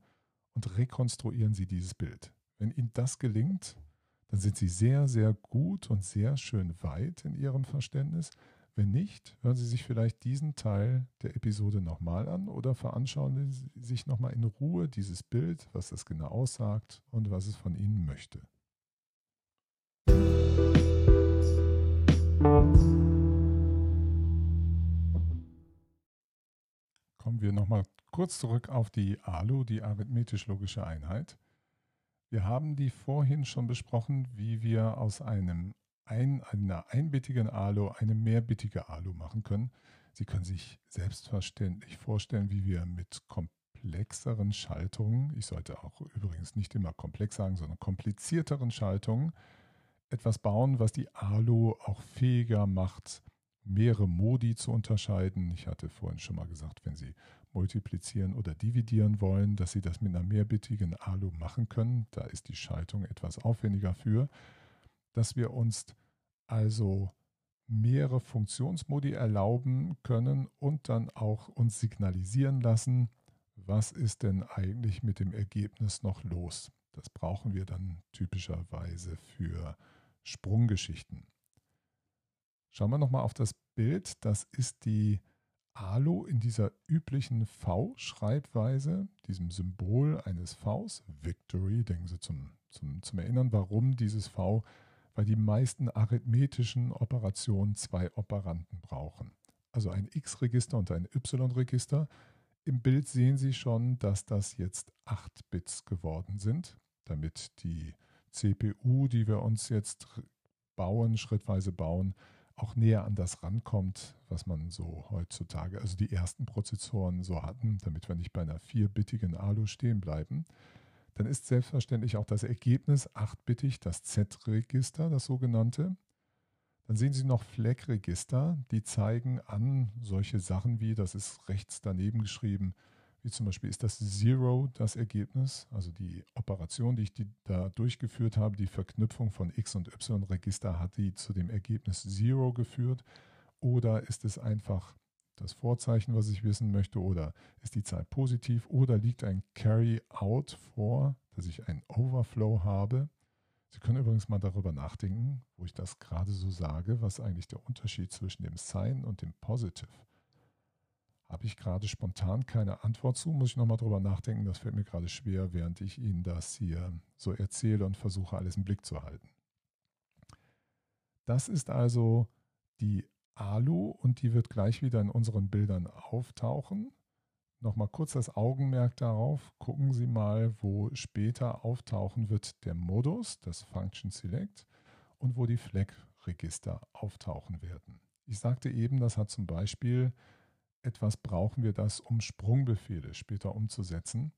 und rekonstruieren Sie dieses Bild. Wenn Ihnen das gelingt, dann sind Sie sehr, sehr gut und sehr schön weit in Ihrem Verständnis. Wenn nicht, hören Sie sich vielleicht diesen Teil der Episode nochmal an oder veranschauen Sie sich nochmal in Ruhe dieses Bild, was das genau aussagt und was es von Ihnen möchte. Kommen wir nochmal kurz zurück auf die ALU, die arithmetisch-logische Einheit. Wir haben die vorhin schon besprochen, wie wir aus einem ein, einer einbittigen ALU eine mehrbittige ALU machen können. Sie können sich selbstverständlich vorstellen, wie wir mit komplexeren Schaltungen, ich sollte auch übrigens nicht immer komplex sagen, sondern komplizierteren Schaltungen, etwas bauen, was die ALU auch fähiger macht, mehrere Modi zu unterscheiden. Ich hatte vorhin schon mal gesagt, wenn Sie multiplizieren oder dividieren wollen, dass Sie das mit einer mehrbittigen ALU machen können. Da ist die Schaltung etwas aufwendiger für. Dass wir uns also mehrere Funktionsmodi erlauben können und dann auch uns signalisieren lassen, was ist denn eigentlich mit dem Ergebnis noch los. Das brauchen wir dann typischerweise für Sprunggeschichten. Schauen wir nochmal auf das Bild. Das ist die ALO in dieser üblichen V-Schreibweise, diesem Symbol eines Vs, Victory, denken Sie zum, zum, zum Erinnern, warum dieses V, weil die meisten arithmetischen Operationen zwei Operanten brauchen. Also ein X-Register und ein Y-Register. Im Bild sehen Sie schon, dass das jetzt 8 Bits geworden sind, damit die CPU, die wir uns jetzt bauen, schrittweise bauen, auch näher an das rankommt, was man so heutzutage, also die ersten Prozessoren so hatten, damit wir nicht bei einer vierbittigen ALU stehen bleiben, dann ist selbstverständlich auch das Ergebnis achtbittig, das Z-Register, das sogenannte. Dann sehen Sie noch Flag-Register, die zeigen an solche Sachen wie, das ist rechts daneben geschrieben, wie zum Beispiel ist das Zero das Ergebnis, also die Operation, die ich die da durchgeführt habe, die Verknüpfung von X- und Y-Register hat die zu dem Ergebnis Zero geführt oder ist es einfach das Vorzeichen, was ich wissen möchte oder ist die Zahl positiv oder liegt ein Carry-out vor, dass ich einen Overflow habe. Sie können übrigens mal darüber nachdenken, wo ich das gerade so sage, was eigentlich der Unterschied zwischen dem Sign und dem Positive habe ich gerade spontan keine Antwort zu, muss ich nochmal drüber nachdenken. Das fällt mir gerade schwer, während ich Ihnen das hier so erzähle und versuche, alles im Blick zu halten. Das ist also die Alu und die wird gleich wieder in unseren Bildern auftauchen. Nochmal kurz das Augenmerk darauf. Gucken Sie mal, wo später auftauchen wird der Modus, das Function Select, und wo die Flag-Register auftauchen werden. Ich sagte eben, das hat zum Beispiel etwas brauchen wir das, um Sprungbefehle später umzusetzen.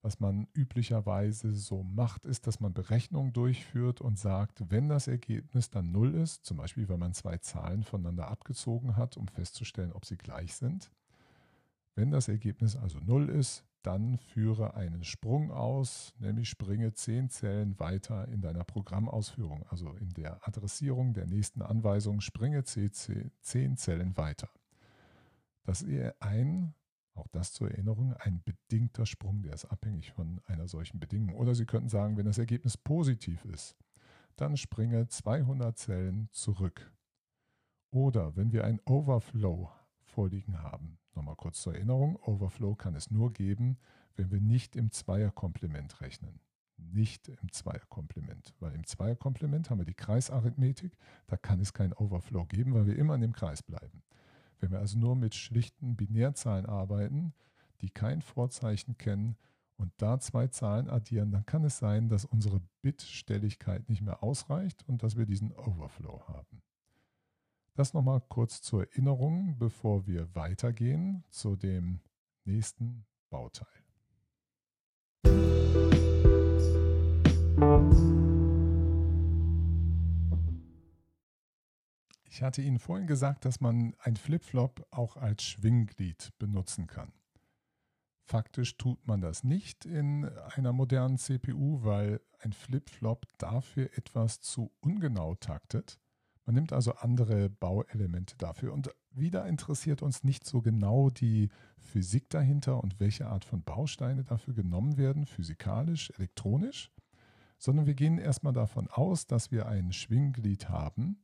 Was man üblicherweise so macht, ist, dass man Berechnungen durchführt und sagt, wenn das Ergebnis dann 0 ist, zum Beispiel wenn man zwei Zahlen voneinander abgezogen hat, um festzustellen, ob sie gleich sind, wenn das Ergebnis also 0 ist, dann führe einen Sprung aus, nämlich springe zehn Zellen weiter in deiner Programmausführung, also in der Adressierung der nächsten Anweisung, springe zehn Zellen weiter. Das ist ein, auch das zur Erinnerung, ein bedingter Sprung, der ist abhängig von einer solchen Bedingung. Oder Sie könnten sagen, wenn das Ergebnis positiv ist, dann springe 200 Zellen zurück. Oder wenn wir ein Overflow vorliegen haben, nochmal kurz zur Erinnerung, Overflow kann es nur geben, wenn wir nicht im Zweierkomplement rechnen. Nicht im Zweierkomplement, weil im Zweierkomplement haben wir die Kreisarithmetik, da kann es kein Overflow geben, weil wir immer in dem Kreis bleiben. Wenn wir also nur mit schlichten Binärzahlen arbeiten, die kein Vorzeichen kennen und da zwei Zahlen addieren, dann kann es sein, dass unsere Bitstelligkeit nicht mehr ausreicht und dass wir diesen Overflow haben. Das nochmal kurz zur Erinnerung, bevor wir weitergehen zu dem nächsten Bauteil. Ich hatte Ihnen vorhin gesagt, dass man ein Flipflop auch als Schwingglied benutzen kann. Faktisch tut man das nicht in einer modernen CPU, weil ein Flipflop dafür etwas zu ungenau taktet. Man nimmt also andere Bauelemente dafür. Und wieder interessiert uns nicht so genau die Physik dahinter und welche Art von Bausteine dafür genommen werden, physikalisch, elektronisch, sondern wir gehen erstmal davon aus, dass wir ein Schwingglied haben.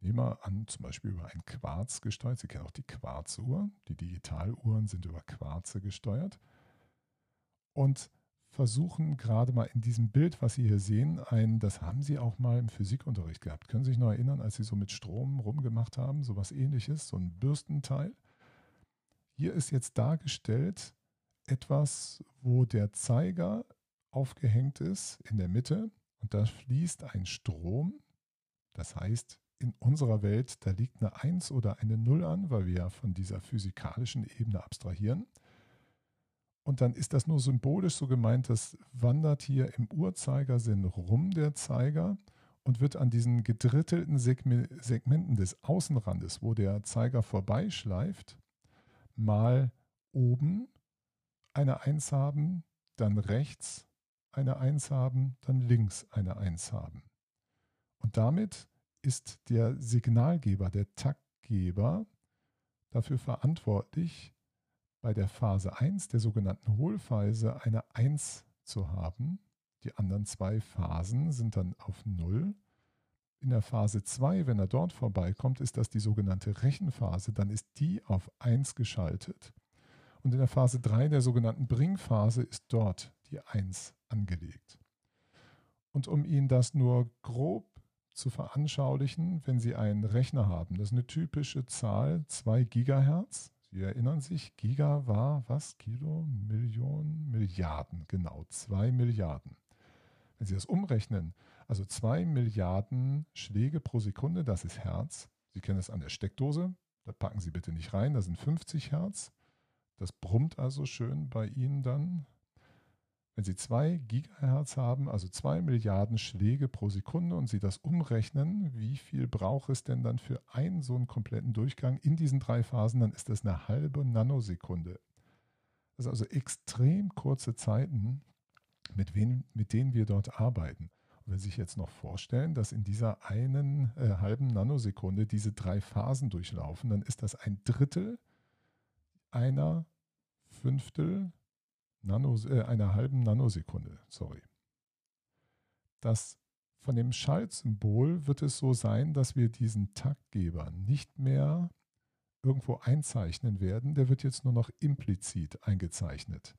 Nehmen wir an, zum Beispiel über ein Quarz gesteuert. Sie kennen auch die Quarzuhr. Die Digitaluhren sind über Quarze gesteuert. Und versuchen gerade mal in diesem Bild, was Sie hier sehen, ein, das haben Sie auch mal im Physikunterricht gehabt. Können Sie sich noch erinnern, als Sie so mit Strom rumgemacht haben, so was ähnliches, so ein Bürstenteil? Hier ist jetzt dargestellt etwas, wo der Zeiger aufgehängt ist in der Mitte und da fließt ein Strom. Das heißt, in unserer Welt, da liegt eine 1 oder eine 0 an, weil wir ja von dieser physikalischen Ebene abstrahieren. Und dann ist das nur symbolisch so gemeint, das wandert hier im Uhrzeigersinn rum, der Zeiger, und wird an diesen gedrittelten Segmenten des Außenrandes, wo der Zeiger vorbeischleift, mal oben eine 1 haben, dann rechts eine 1 haben, dann links eine 1 haben. Und damit ist der Signalgeber, der Taktgeber, dafür verantwortlich, bei der Phase 1, der sogenannten Hohlphase, eine 1 zu haben. Die anderen zwei Phasen sind dann auf 0. In der Phase 2, wenn er dort vorbeikommt, ist das die sogenannte Rechenphase. Dann ist die auf 1 geschaltet. Und in der Phase 3, der sogenannten Bringphase, ist dort die 1 angelegt. Und um Ihnen das nur grob zu veranschaulichen, wenn Sie einen Rechner haben, das ist eine typische Zahl, 2 Gigahertz, Sie erinnern sich, Giga war was? Kilo, Millionen, Milliarden, genau, zwei Milliarden. Wenn Sie das umrechnen, also zwei Milliarden Schläge pro Sekunde, das ist Herz. Sie kennen es an der Steckdose, da packen Sie bitte nicht rein, da sind 50 Hertz. Das brummt also schön bei Ihnen dann. Wenn Sie 2 Gigahertz haben, also 2 Milliarden Schläge pro Sekunde und Sie das umrechnen, wie viel braucht es denn dann für einen so einen kompletten Durchgang in diesen drei Phasen, dann ist das eine halbe Nanosekunde. Das sind also extrem kurze Zeiten, mit, wen, mit denen wir dort arbeiten. Und wenn Sie sich jetzt noch vorstellen, dass in dieser einen äh, halben Nanosekunde diese drei Phasen durchlaufen, dann ist das ein Drittel einer Fünftel Nano, äh, einer halben Nanosekunde, sorry. Das von dem Schaltsymbol wird es so sein, dass wir diesen Taktgeber nicht mehr irgendwo einzeichnen werden. Der wird jetzt nur noch implizit eingezeichnet.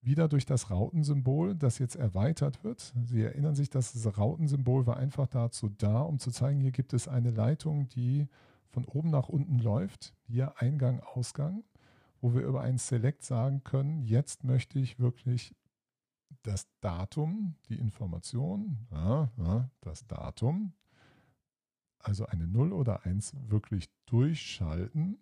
Wieder durch das Rautensymbol, das jetzt erweitert wird. Sie erinnern sich, das Rautensymbol war einfach dazu da, um zu zeigen, hier gibt es eine Leitung, die von oben nach unten läuft. Hier Eingang, Ausgang wo wir über ein Select sagen können, jetzt möchte ich wirklich das Datum, die Information, ja, ja, das Datum, also eine 0 oder 1 wirklich durchschalten,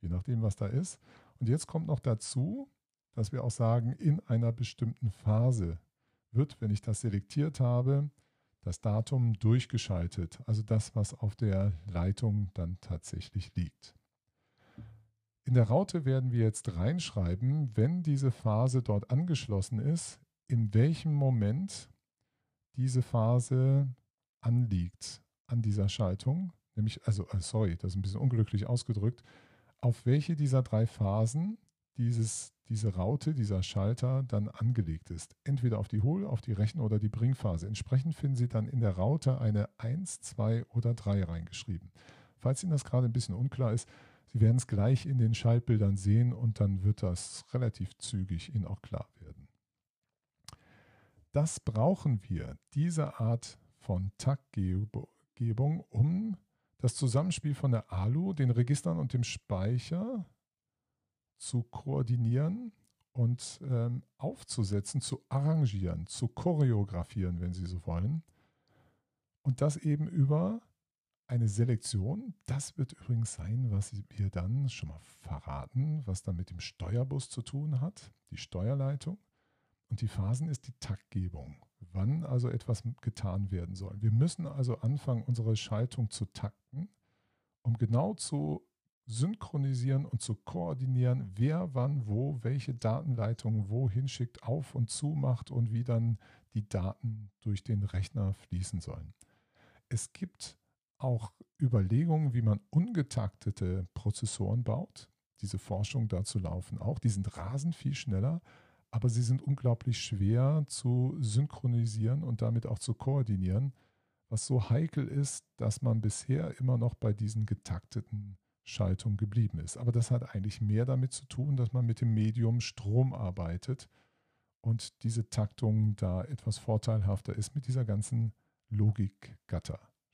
je nachdem, was da ist. Und jetzt kommt noch dazu, dass wir auch sagen, in einer bestimmten Phase wird, wenn ich das selektiert habe, das Datum durchgeschaltet, also das, was auf der Leitung dann tatsächlich liegt. In der Raute werden wir jetzt reinschreiben, wenn diese Phase dort angeschlossen ist, in welchem Moment diese Phase anliegt an dieser Schaltung. Nämlich, also, äh, sorry, das ist ein bisschen unglücklich ausgedrückt, auf welche dieser drei Phasen dieses, diese Raute, dieser Schalter dann angelegt ist. Entweder auf die Hohl-, auf die Rechen- oder die Bringphase. Entsprechend finden Sie dann in der Raute eine 1, 2 oder 3 reingeschrieben. Falls Ihnen das gerade ein bisschen unklar ist, Sie werden es gleich in den Schaltbildern sehen und dann wird das relativ zügig Ihnen auch klar werden. Das brauchen wir, diese Art von Taktgebung, um das Zusammenspiel von der ALU, den Registern und dem Speicher zu koordinieren und ähm, aufzusetzen, zu arrangieren, zu choreografieren, wenn Sie so wollen. Und das eben über eine Selektion. Das wird übrigens sein, was wir dann schon mal verraten, was dann mit dem Steuerbus zu tun hat, die Steuerleitung. Und die Phasen ist die Taktgebung, wann also etwas getan werden soll. Wir müssen also anfangen, unsere Schaltung zu takten, um genau zu synchronisieren und zu koordinieren, wer wann wo welche Datenleitungen wohin schickt, auf und zu macht und wie dann die Daten durch den Rechner fließen sollen. Es gibt auch Überlegungen, wie man ungetaktete Prozessoren baut. Diese Forschung dazu laufen auch. Die sind rasend viel schneller, aber sie sind unglaublich schwer zu synchronisieren und damit auch zu koordinieren, was so heikel ist, dass man bisher immer noch bei diesen getakteten Schaltung geblieben ist. Aber das hat eigentlich mehr damit zu tun, dass man mit dem Medium Strom arbeitet und diese Taktung da etwas vorteilhafter ist mit dieser ganzen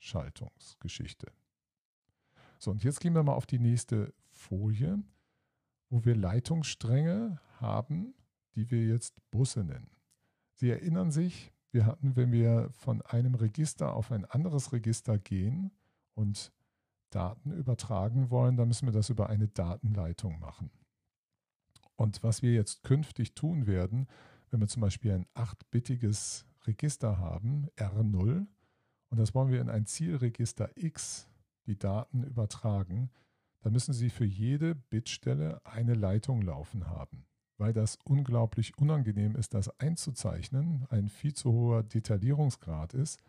Logik-Gatter-Schaltungsgeschichte. So, und jetzt gehen wir mal auf die nächste Folie, wo wir Leitungsstränge haben, die wir jetzt Busse nennen. Sie erinnern sich, wir hatten, wenn wir von einem Register auf ein anderes Register gehen und Daten übertragen wollen, dann müssen wir das über eine Datenleitung machen. Und was wir jetzt künftig tun werden, wenn wir zum Beispiel ein 8-bittiges Register haben, R0, und das wollen wir in ein Zielregister X, die Daten übertragen, dann müssen Sie für jede Bitstelle eine Leitung laufen haben. Weil das unglaublich unangenehm ist, das einzuzeichnen, ein viel zu hoher Detaillierungsgrad ist,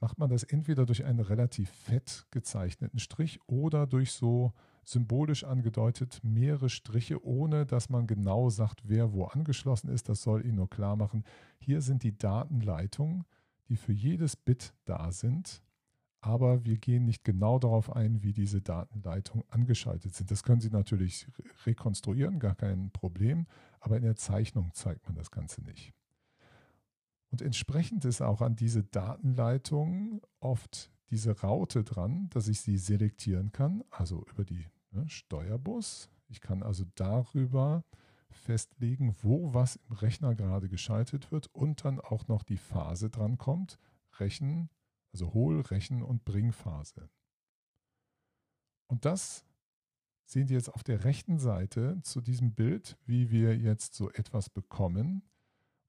macht man das entweder durch einen relativ fett gezeichneten Strich oder durch so symbolisch angedeutet mehrere Striche, ohne dass man genau sagt, wer wo angeschlossen ist. Das soll Ihnen nur klar machen. Hier sind die Datenleitungen, die für jedes Bit da sind. Aber wir gehen nicht genau darauf ein, wie diese Datenleitungen angeschaltet sind. Das können Sie natürlich rekonstruieren, gar kein Problem. Aber in der Zeichnung zeigt man das Ganze nicht. Und entsprechend ist auch an diese Datenleitung oft diese Raute dran, dass ich sie selektieren kann, also über die ne, Steuerbus. Ich kann also darüber festlegen, wo was im Rechner gerade geschaltet wird und dann auch noch die Phase dran kommt. Rechen, also Hohl-, Rechen- und Bringphase. Und das sehen Sie jetzt auf der rechten Seite zu diesem Bild, wie wir jetzt so etwas bekommen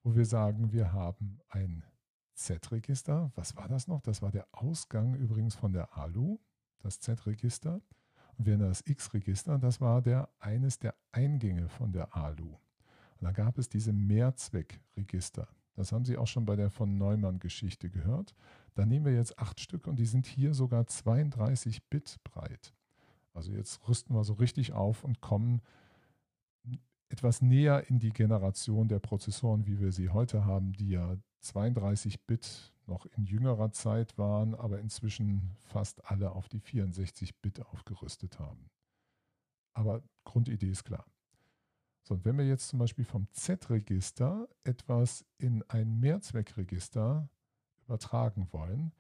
wo wir sagen, wir haben ein Z-Register. Was war das noch? Das war der Ausgang übrigens von der ALU, das Z-Register. Und wir haben das X-Register, das war der, eines der Eingänge von der ALU. Und da gab es diese Mehrzweckregister. Das haben Sie auch schon bei der von Neumann-Geschichte gehört. Da nehmen wir jetzt acht Stück und die sind hier sogar 32 Bit breit. Also jetzt rüsten wir so richtig auf und kommen etwas näher in die Generation der Prozessoren, wie wir sie heute haben, die ja 32 Bit noch in jüngerer Zeit waren, aber inzwischen fast alle auf die 64 Bit aufgerüstet haben. Aber Grundidee ist klar. So, und wenn wir jetzt zum Beispiel vom Z-Register etwas in ein Mehrzweckregister übertragen wollen,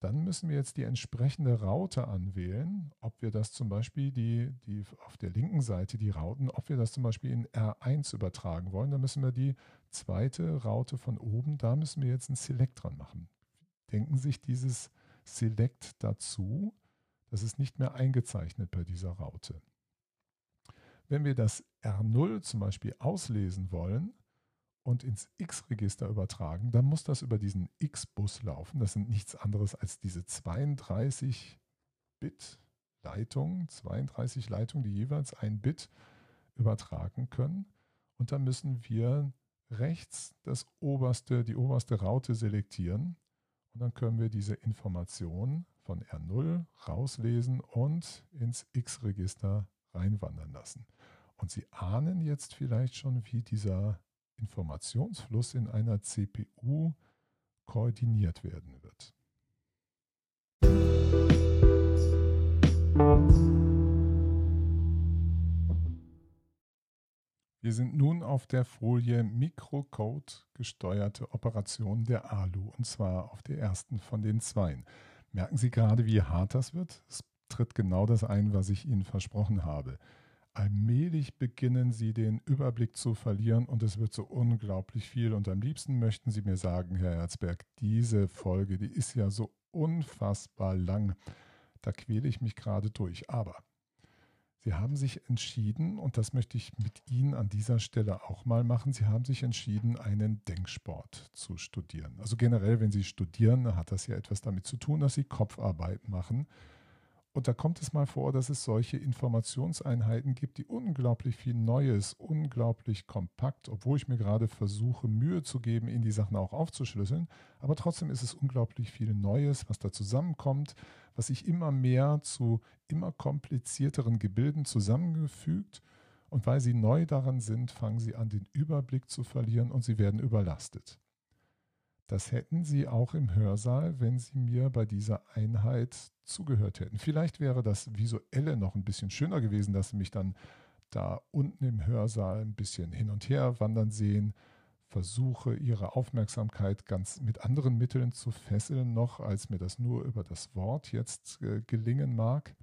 dann müssen wir jetzt die entsprechende Raute anwählen, ob wir das zum Beispiel die, die auf der linken Seite die Rauten, ob wir das zum Beispiel in R1 übertragen wollen, dann müssen wir die zweite Raute von oben, da müssen wir jetzt ein Select dran machen. Denken sich dieses Select dazu, das ist nicht mehr eingezeichnet bei dieser Raute. Wenn wir das R0 zum Beispiel auslesen wollen, und ins X-Register übertragen, dann muss das über diesen X-Bus laufen. Das sind nichts anderes als diese 32 Bit Leitungen, 32 Leitungen, die jeweils ein Bit übertragen können. Und dann müssen wir rechts das oberste, die oberste Raute selektieren. Und dann können wir diese Information von R0 rauslesen und ins X-Register reinwandern lassen. Und Sie ahnen jetzt vielleicht schon, wie dieser Informationsfluss in einer CPU koordiniert werden wird. Wir sind nun auf der Folie Mikrocode gesteuerte Operationen der ALU und zwar auf der ersten von den zweien. Merken Sie gerade, wie hart das wird? Es tritt genau das ein, was ich Ihnen versprochen habe. Allmählich beginnen Sie den Überblick zu verlieren und es wird so unglaublich viel. Und am liebsten möchten Sie mir sagen, Herr Herzberg, diese Folge, die ist ja so unfassbar lang. Da quäle ich mich gerade durch. Aber Sie haben sich entschieden, und das möchte ich mit Ihnen an dieser Stelle auch mal machen, Sie haben sich entschieden, einen Denksport zu studieren. Also generell, wenn Sie studieren, hat das ja etwas damit zu tun, dass Sie Kopfarbeit machen. Und da kommt es mal vor, dass es solche Informationseinheiten gibt, die unglaublich viel Neues, unglaublich kompakt, obwohl ich mir gerade versuche, Mühe zu geben, in die Sachen auch aufzuschlüsseln. Aber trotzdem ist es unglaublich viel Neues, was da zusammenkommt, was sich immer mehr zu immer komplizierteren Gebilden zusammengefügt. Und weil sie neu daran sind, fangen sie an, den Überblick zu verlieren und sie werden überlastet. Das hätten Sie auch im Hörsaal, wenn Sie mir bei dieser Einheit zugehört hätten. Vielleicht wäre das Visuelle noch ein bisschen schöner gewesen, dass Sie mich dann da unten im Hörsaal ein bisschen hin und her wandern sehen, versuche Ihre Aufmerksamkeit ganz mit anderen Mitteln zu fesseln noch, als mir das nur über das Wort jetzt äh, gelingen mag.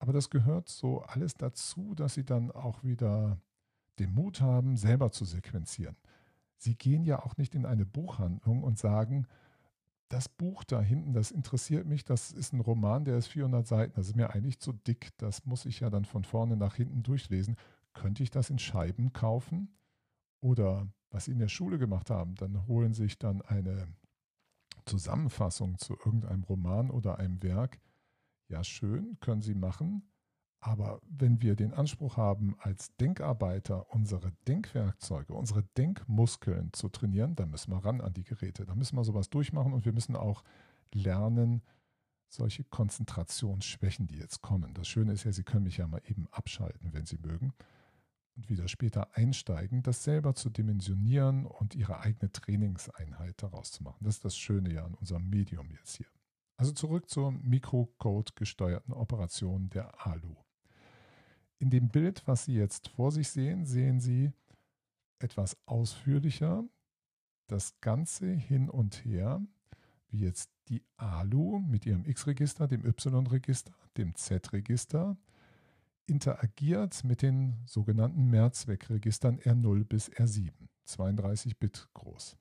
Aber das gehört so alles dazu, dass Sie dann auch wieder den Mut haben, selber zu sequenzieren. Sie gehen ja auch nicht in eine Buchhandlung und sagen, das Buch da hinten, das interessiert mich, das ist ein Roman, der ist 400 Seiten, das ist mir eigentlich zu dick, das muss ich ja dann von vorne nach hinten durchlesen. Könnte ich das in Scheiben kaufen? Oder was Sie in der Schule gemacht haben, dann holen sich dann eine Zusammenfassung zu irgendeinem Roman oder einem Werk. Ja, schön, können Sie machen. Aber wenn wir den Anspruch haben, als Denkarbeiter unsere Denkwerkzeuge, unsere Denkmuskeln zu trainieren, dann müssen wir ran an die Geräte. Da müssen wir sowas durchmachen und wir müssen auch lernen, solche Konzentrationsschwächen, die jetzt kommen. Das Schöne ist ja, Sie können mich ja mal eben abschalten, wenn Sie mögen, und wieder später einsteigen, das selber zu dimensionieren und Ihre eigene Trainingseinheit daraus zu machen. Das ist das Schöne ja an unserem Medium jetzt hier. Also zurück zur Mikrocode gesteuerten Operation der ALU. In dem Bild, was Sie jetzt vor sich sehen, sehen Sie etwas ausführlicher das Ganze hin und her, wie jetzt die ALU mit ihrem X-Register, dem Y-Register, dem Z-Register interagiert mit den sogenannten Mehrzweckregistern R0 bis R7, 32 Bit groß.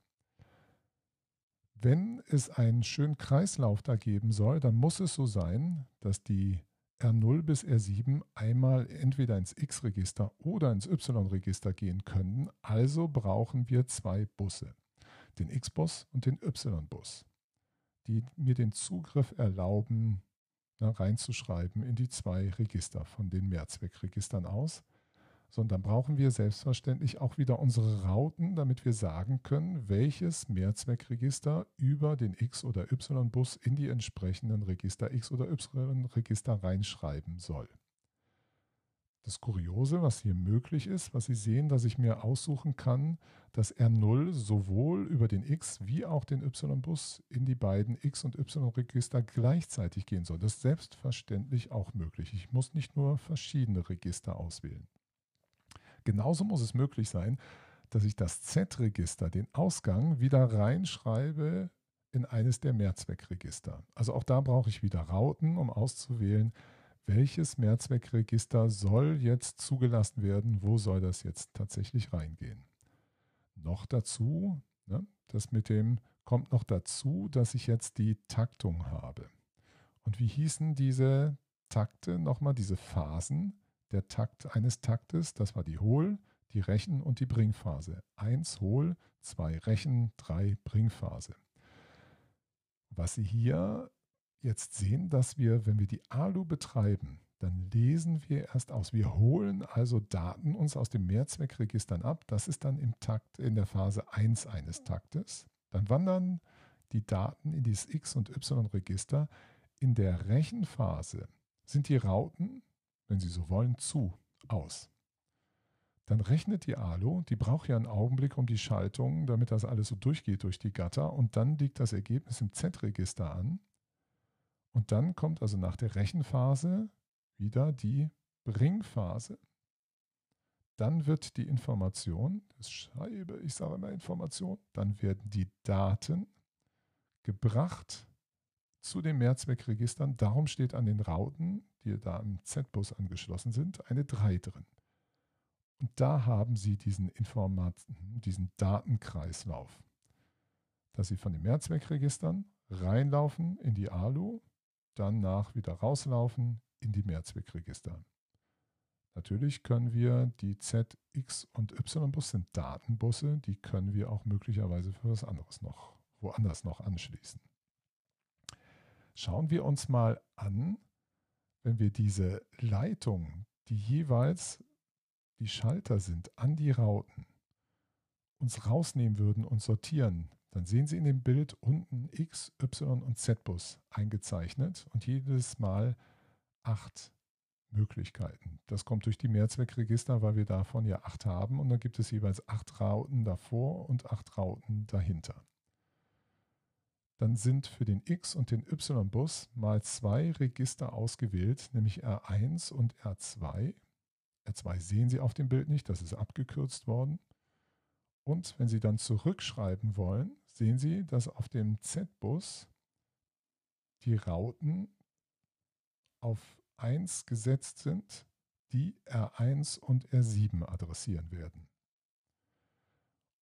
Wenn es einen schönen Kreislauf da geben soll, dann muss es so sein, dass die R0 bis R7 einmal entweder ins X-Register oder ins Y-Register gehen können. Also brauchen wir zwei Busse, den X-Bus und den Y-Bus, die mir den Zugriff erlauben, na, reinzuschreiben in die zwei Register von den Mehrzweckregistern aus sondern brauchen wir selbstverständlich auch wieder unsere Rauten, damit wir sagen können, welches Mehrzweckregister über den X- oder Y-Bus in die entsprechenden Register X- oder Y-Register reinschreiben soll. Das Kuriose, was hier möglich ist, was Sie sehen, dass ich mir aussuchen kann, dass R0 sowohl über den X- wie auch den Y-Bus in die beiden X- und Y-Register gleichzeitig gehen soll. Das ist selbstverständlich auch möglich. Ich muss nicht nur verschiedene Register auswählen. Genauso muss es möglich sein, dass ich das Z-Register, den Ausgang, wieder reinschreibe in eines der Mehrzweckregister. Also auch da brauche ich wieder Rauten, um auszuwählen, welches Mehrzweckregister soll jetzt zugelassen werden, wo soll das jetzt tatsächlich reingehen. Noch dazu, ne, das mit dem kommt noch dazu, dass ich jetzt die Taktung habe. Und wie hießen diese Takte nochmal, diese Phasen? Der Takt eines Taktes, das war die Hohl-, die Rechen- und die Bringphase. Eins Hohl-, zwei Rechen-, drei Bringphase. Was Sie hier jetzt sehen, dass wir, wenn wir die ALU betreiben, dann lesen wir erst aus. Wir holen also Daten uns aus den Mehrzweckregistern ab. Das ist dann im Takt in der Phase 1 eines Taktes. Dann wandern die Daten in dieses X- und Y-Register. In der Rechenphase sind die Rauten, wenn Sie so wollen, zu, aus. Dann rechnet die ALO, die braucht ja einen Augenblick um die Schaltung, damit das alles so durchgeht durch die Gatter und dann liegt das Ergebnis im Z-Register an. Und dann kommt also nach der Rechenphase wieder die Bringphase. Dann wird die Information, das schreibe ich sage immer Information, dann werden die Daten gebracht zu den Mehrzweckregistern. Darum steht an den Rauten, die da im Z-Bus angeschlossen sind, eine 3 drin. Und da haben Sie diesen Informaten, diesen Datenkreislauf, dass Sie von den Mehrzweckregistern reinlaufen in die ALU, danach wieder rauslaufen in die Mehrzweckregister. Natürlich können wir die Z, X und Y-Bus sind Datenbusse, die können wir auch möglicherweise für was anderes noch, woanders noch anschließen. Schauen wir uns mal an, wenn wir diese Leitung, die jeweils die Schalter sind, an die Rauten, uns rausnehmen würden und sortieren, dann sehen Sie in dem Bild unten X, Y und Z-Bus eingezeichnet und jedes Mal acht Möglichkeiten. Das kommt durch die Mehrzweckregister, weil wir davon ja acht haben und dann gibt es jeweils acht Rauten davor und acht Rauten dahinter. Dann sind für den X- und den Y-Bus mal zwei Register ausgewählt, nämlich R1 und R2. R2 sehen Sie auf dem Bild nicht, das ist abgekürzt worden. Und wenn Sie dann zurückschreiben wollen, sehen Sie, dass auf dem Z-Bus die Rauten auf 1 gesetzt sind, die R1 und R7 adressieren werden.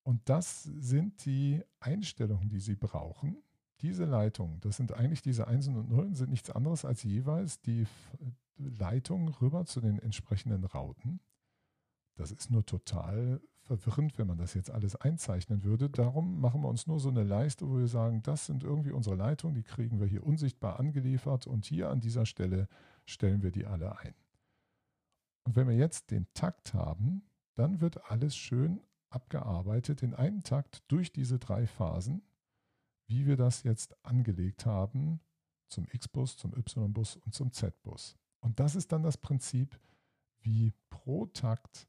Und das sind die Einstellungen, die Sie brauchen. Diese Leitungen, das sind eigentlich diese Einsen und Nullen, sind nichts anderes als jeweils die Leitung rüber zu den entsprechenden Rauten. Das ist nur total verwirrend, wenn man das jetzt alles einzeichnen würde. Darum machen wir uns nur so eine Leiste, wo wir sagen, das sind irgendwie unsere Leitungen, die kriegen wir hier unsichtbar angeliefert und hier an dieser Stelle stellen wir die alle ein. Und wenn wir jetzt den Takt haben, dann wird alles schön abgearbeitet in einem Takt durch diese drei Phasen, wie wir das jetzt angelegt haben zum X-Bus, zum Y-Bus und zum Z-Bus. Und das ist dann das Prinzip, wie pro Takt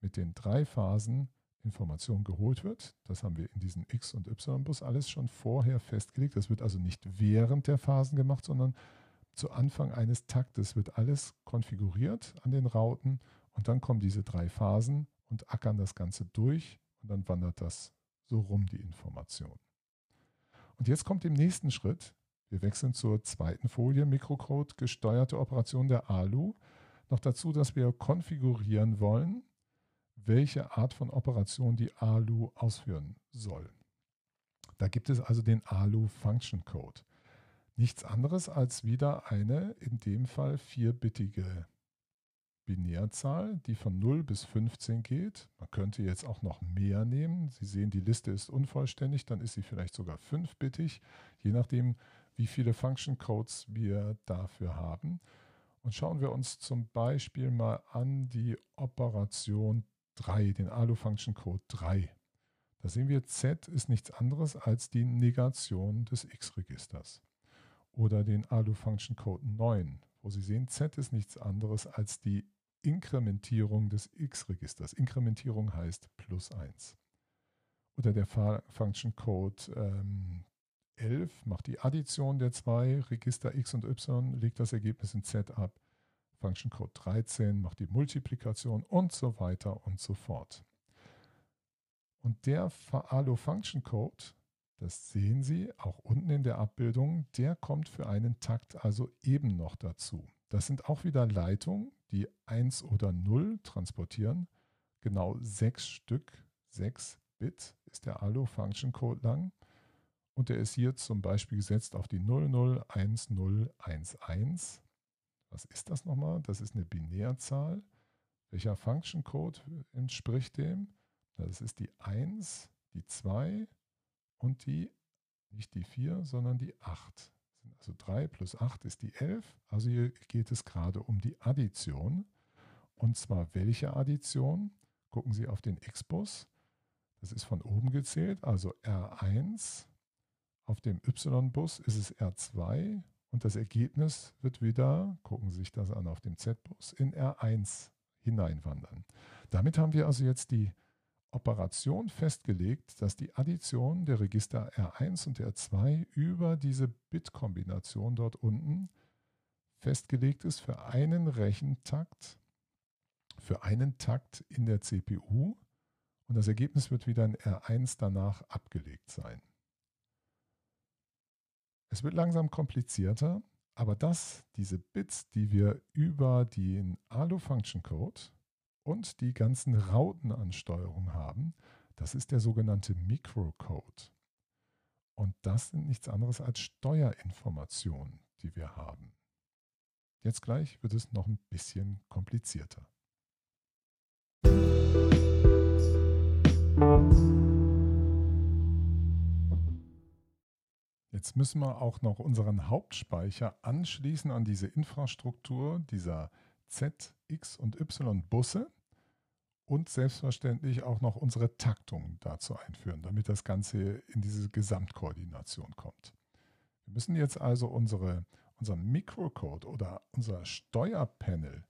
mit den drei Phasen Information geholt wird. Das haben wir in diesem X- und Y-Bus alles schon vorher festgelegt. Das wird also nicht während der Phasen gemacht, sondern zu Anfang eines Taktes wird alles konfiguriert an den Rauten und dann kommen diese drei Phasen und ackern das Ganze durch und dann wandert das so rum, die Information. Und jetzt kommt im nächsten Schritt, wir wechseln zur zweiten Folie, Mikrocode, gesteuerte Operation der ALU, noch dazu, dass wir konfigurieren wollen, welche Art von Operation die ALU ausführen soll. Da gibt es also den ALU Function Code. Nichts anderes als wieder eine, in dem Fall vierbittige Binärzahl, die von 0 bis 15 geht. Man könnte jetzt auch noch mehr nehmen. Sie sehen, die Liste ist unvollständig, dann ist sie vielleicht sogar fünfbittig, je nachdem, wie viele Function Codes wir dafür haben. Und schauen wir uns zum Beispiel mal an die Operation 3, den ALU-Function-Code 3. Da sehen wir, Z ist nichts anderes als die Negation des X-Registers. Oder den ALU-Function-Code 9, wo Sie sehen, Z ist nichts anderes als die Inkrementierung des X-Registers. Inkrementierung heißt plus 1. Oder der Function Code ähm, 11 macht die Addition der zwei Register X und Y, legt das Ergebnis in Z ab. Function Code 13 macht die Multiplikation und so weiter und so fort. Und der ALO Function Code, das sehen Sie auch unten in der Abbildung, der kommt für einen Takt also eben noch dazu. Das sind auch wieder Leitungen, die 1 oder 0 transportieren. Genau sechs Stück, 6 Bit ist der ALO Function Code lang. Und der ist hier zum Beispiel gesetzt auf die 001011 was ist das nochmal? Das ist eine Binärzahl. Welcher Function Code entspricht dem? Das ist die 1, die 2 und die, nicht die 4, sondern die 8. Also 3 plus 8 ist die 11. Also hier geht es gerade um die Addition. Und zwar welche Addition? Gucken Sie auf den X-Bus. Das ist von oben gezählt, also R1. Auf dem Y-Bus ist es R2 und das Ergebnis wird wieder, gucken Sie sich das an, auf dem Z-Bus in R1 hineinwandern. Damit haben wir also jetzt die Operation festgelegt, dass die Addition der Register R1 und R2 über diese Bitkombination dort unten festgelegt ist für einen Rechentakt, für einen Takt in der CPU und das Ergebnis wird wieder in R1 danach abgelegt sein. Es wird langsam komplizierter, aber das, diese Bits, die wir über den ALU-Function-Code und die ganzen Rautenansteuerungen haben, das ist der sogenannte Microcode. Und das sind nichts anderes als Steuerinformationen, die wir haben. Jetzt gleich wird es noch ein bisschen komplizierter. Jetzt müssen wir auch noch unseren Hauptspeicher anschließen an diese Infrastruktur dieser Z, X und Y-Busse und selbstverständlich auch noch unsere Taktung dazu einführen, damit das Ganze in diese Gesamtkoordination kommt. Wir müssen jetzt also unsere, unser Mikrocode oder unser Steuerpanel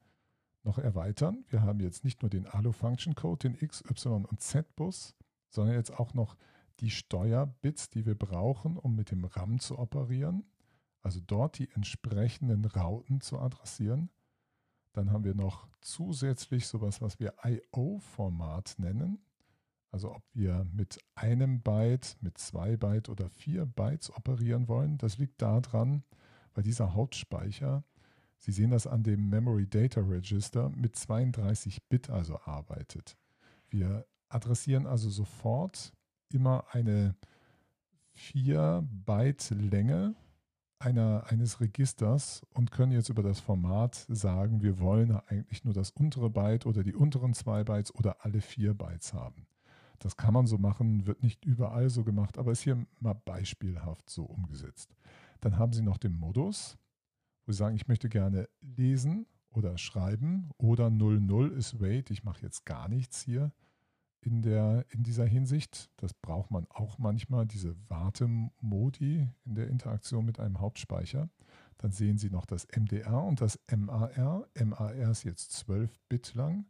noch erweitern. Wir haben jetzt nicht nur den ALU-Function-Code, den X, Y und Z-Bus, sondern jetzt auch noch die Steuerbits, die wir brauchen, um mit dem RAM zu operieren. Also dort die entsprechenden Rauten zu adressieren. Dann haben wir noch zusätzlich sowas, was wir IO-Format nennen. Also ob wir mit einem Byte, mit zwei Byte oder vier Bytes operieren wollen. Das liegt daran, weil dieser Hauptspeicher Sie sehen das an dem Memory Data Register mit 32 Bit also arbeitet. Wir adressieren also sofort immer eine 4 Byte Länge einer, eines Registers und können jetzt über das Format sagen, wir wollen eigentlich nur das untere Byte oder die unteren zwei Bytes oder alle vier Bytes haben. Das kann man so machen, wird nicht überall so gemacht, aber ist hier mal beispielhaft so umgesetzt. Dann haben Sie noch den Modus wo Sie sagen, ich möchte gerne lesen oder schreiben oder 00 ist Wait, ich mache jetzt gar nichts hier in, der, in dieser Hinsicht. Das braucht man auch manchmal, diese Wartemodi in der Interaktion mit einem Hauptspeicher. Dann sehen Sie noch das MDR und das MAR. MAR ist jetzt 12 Bit lang.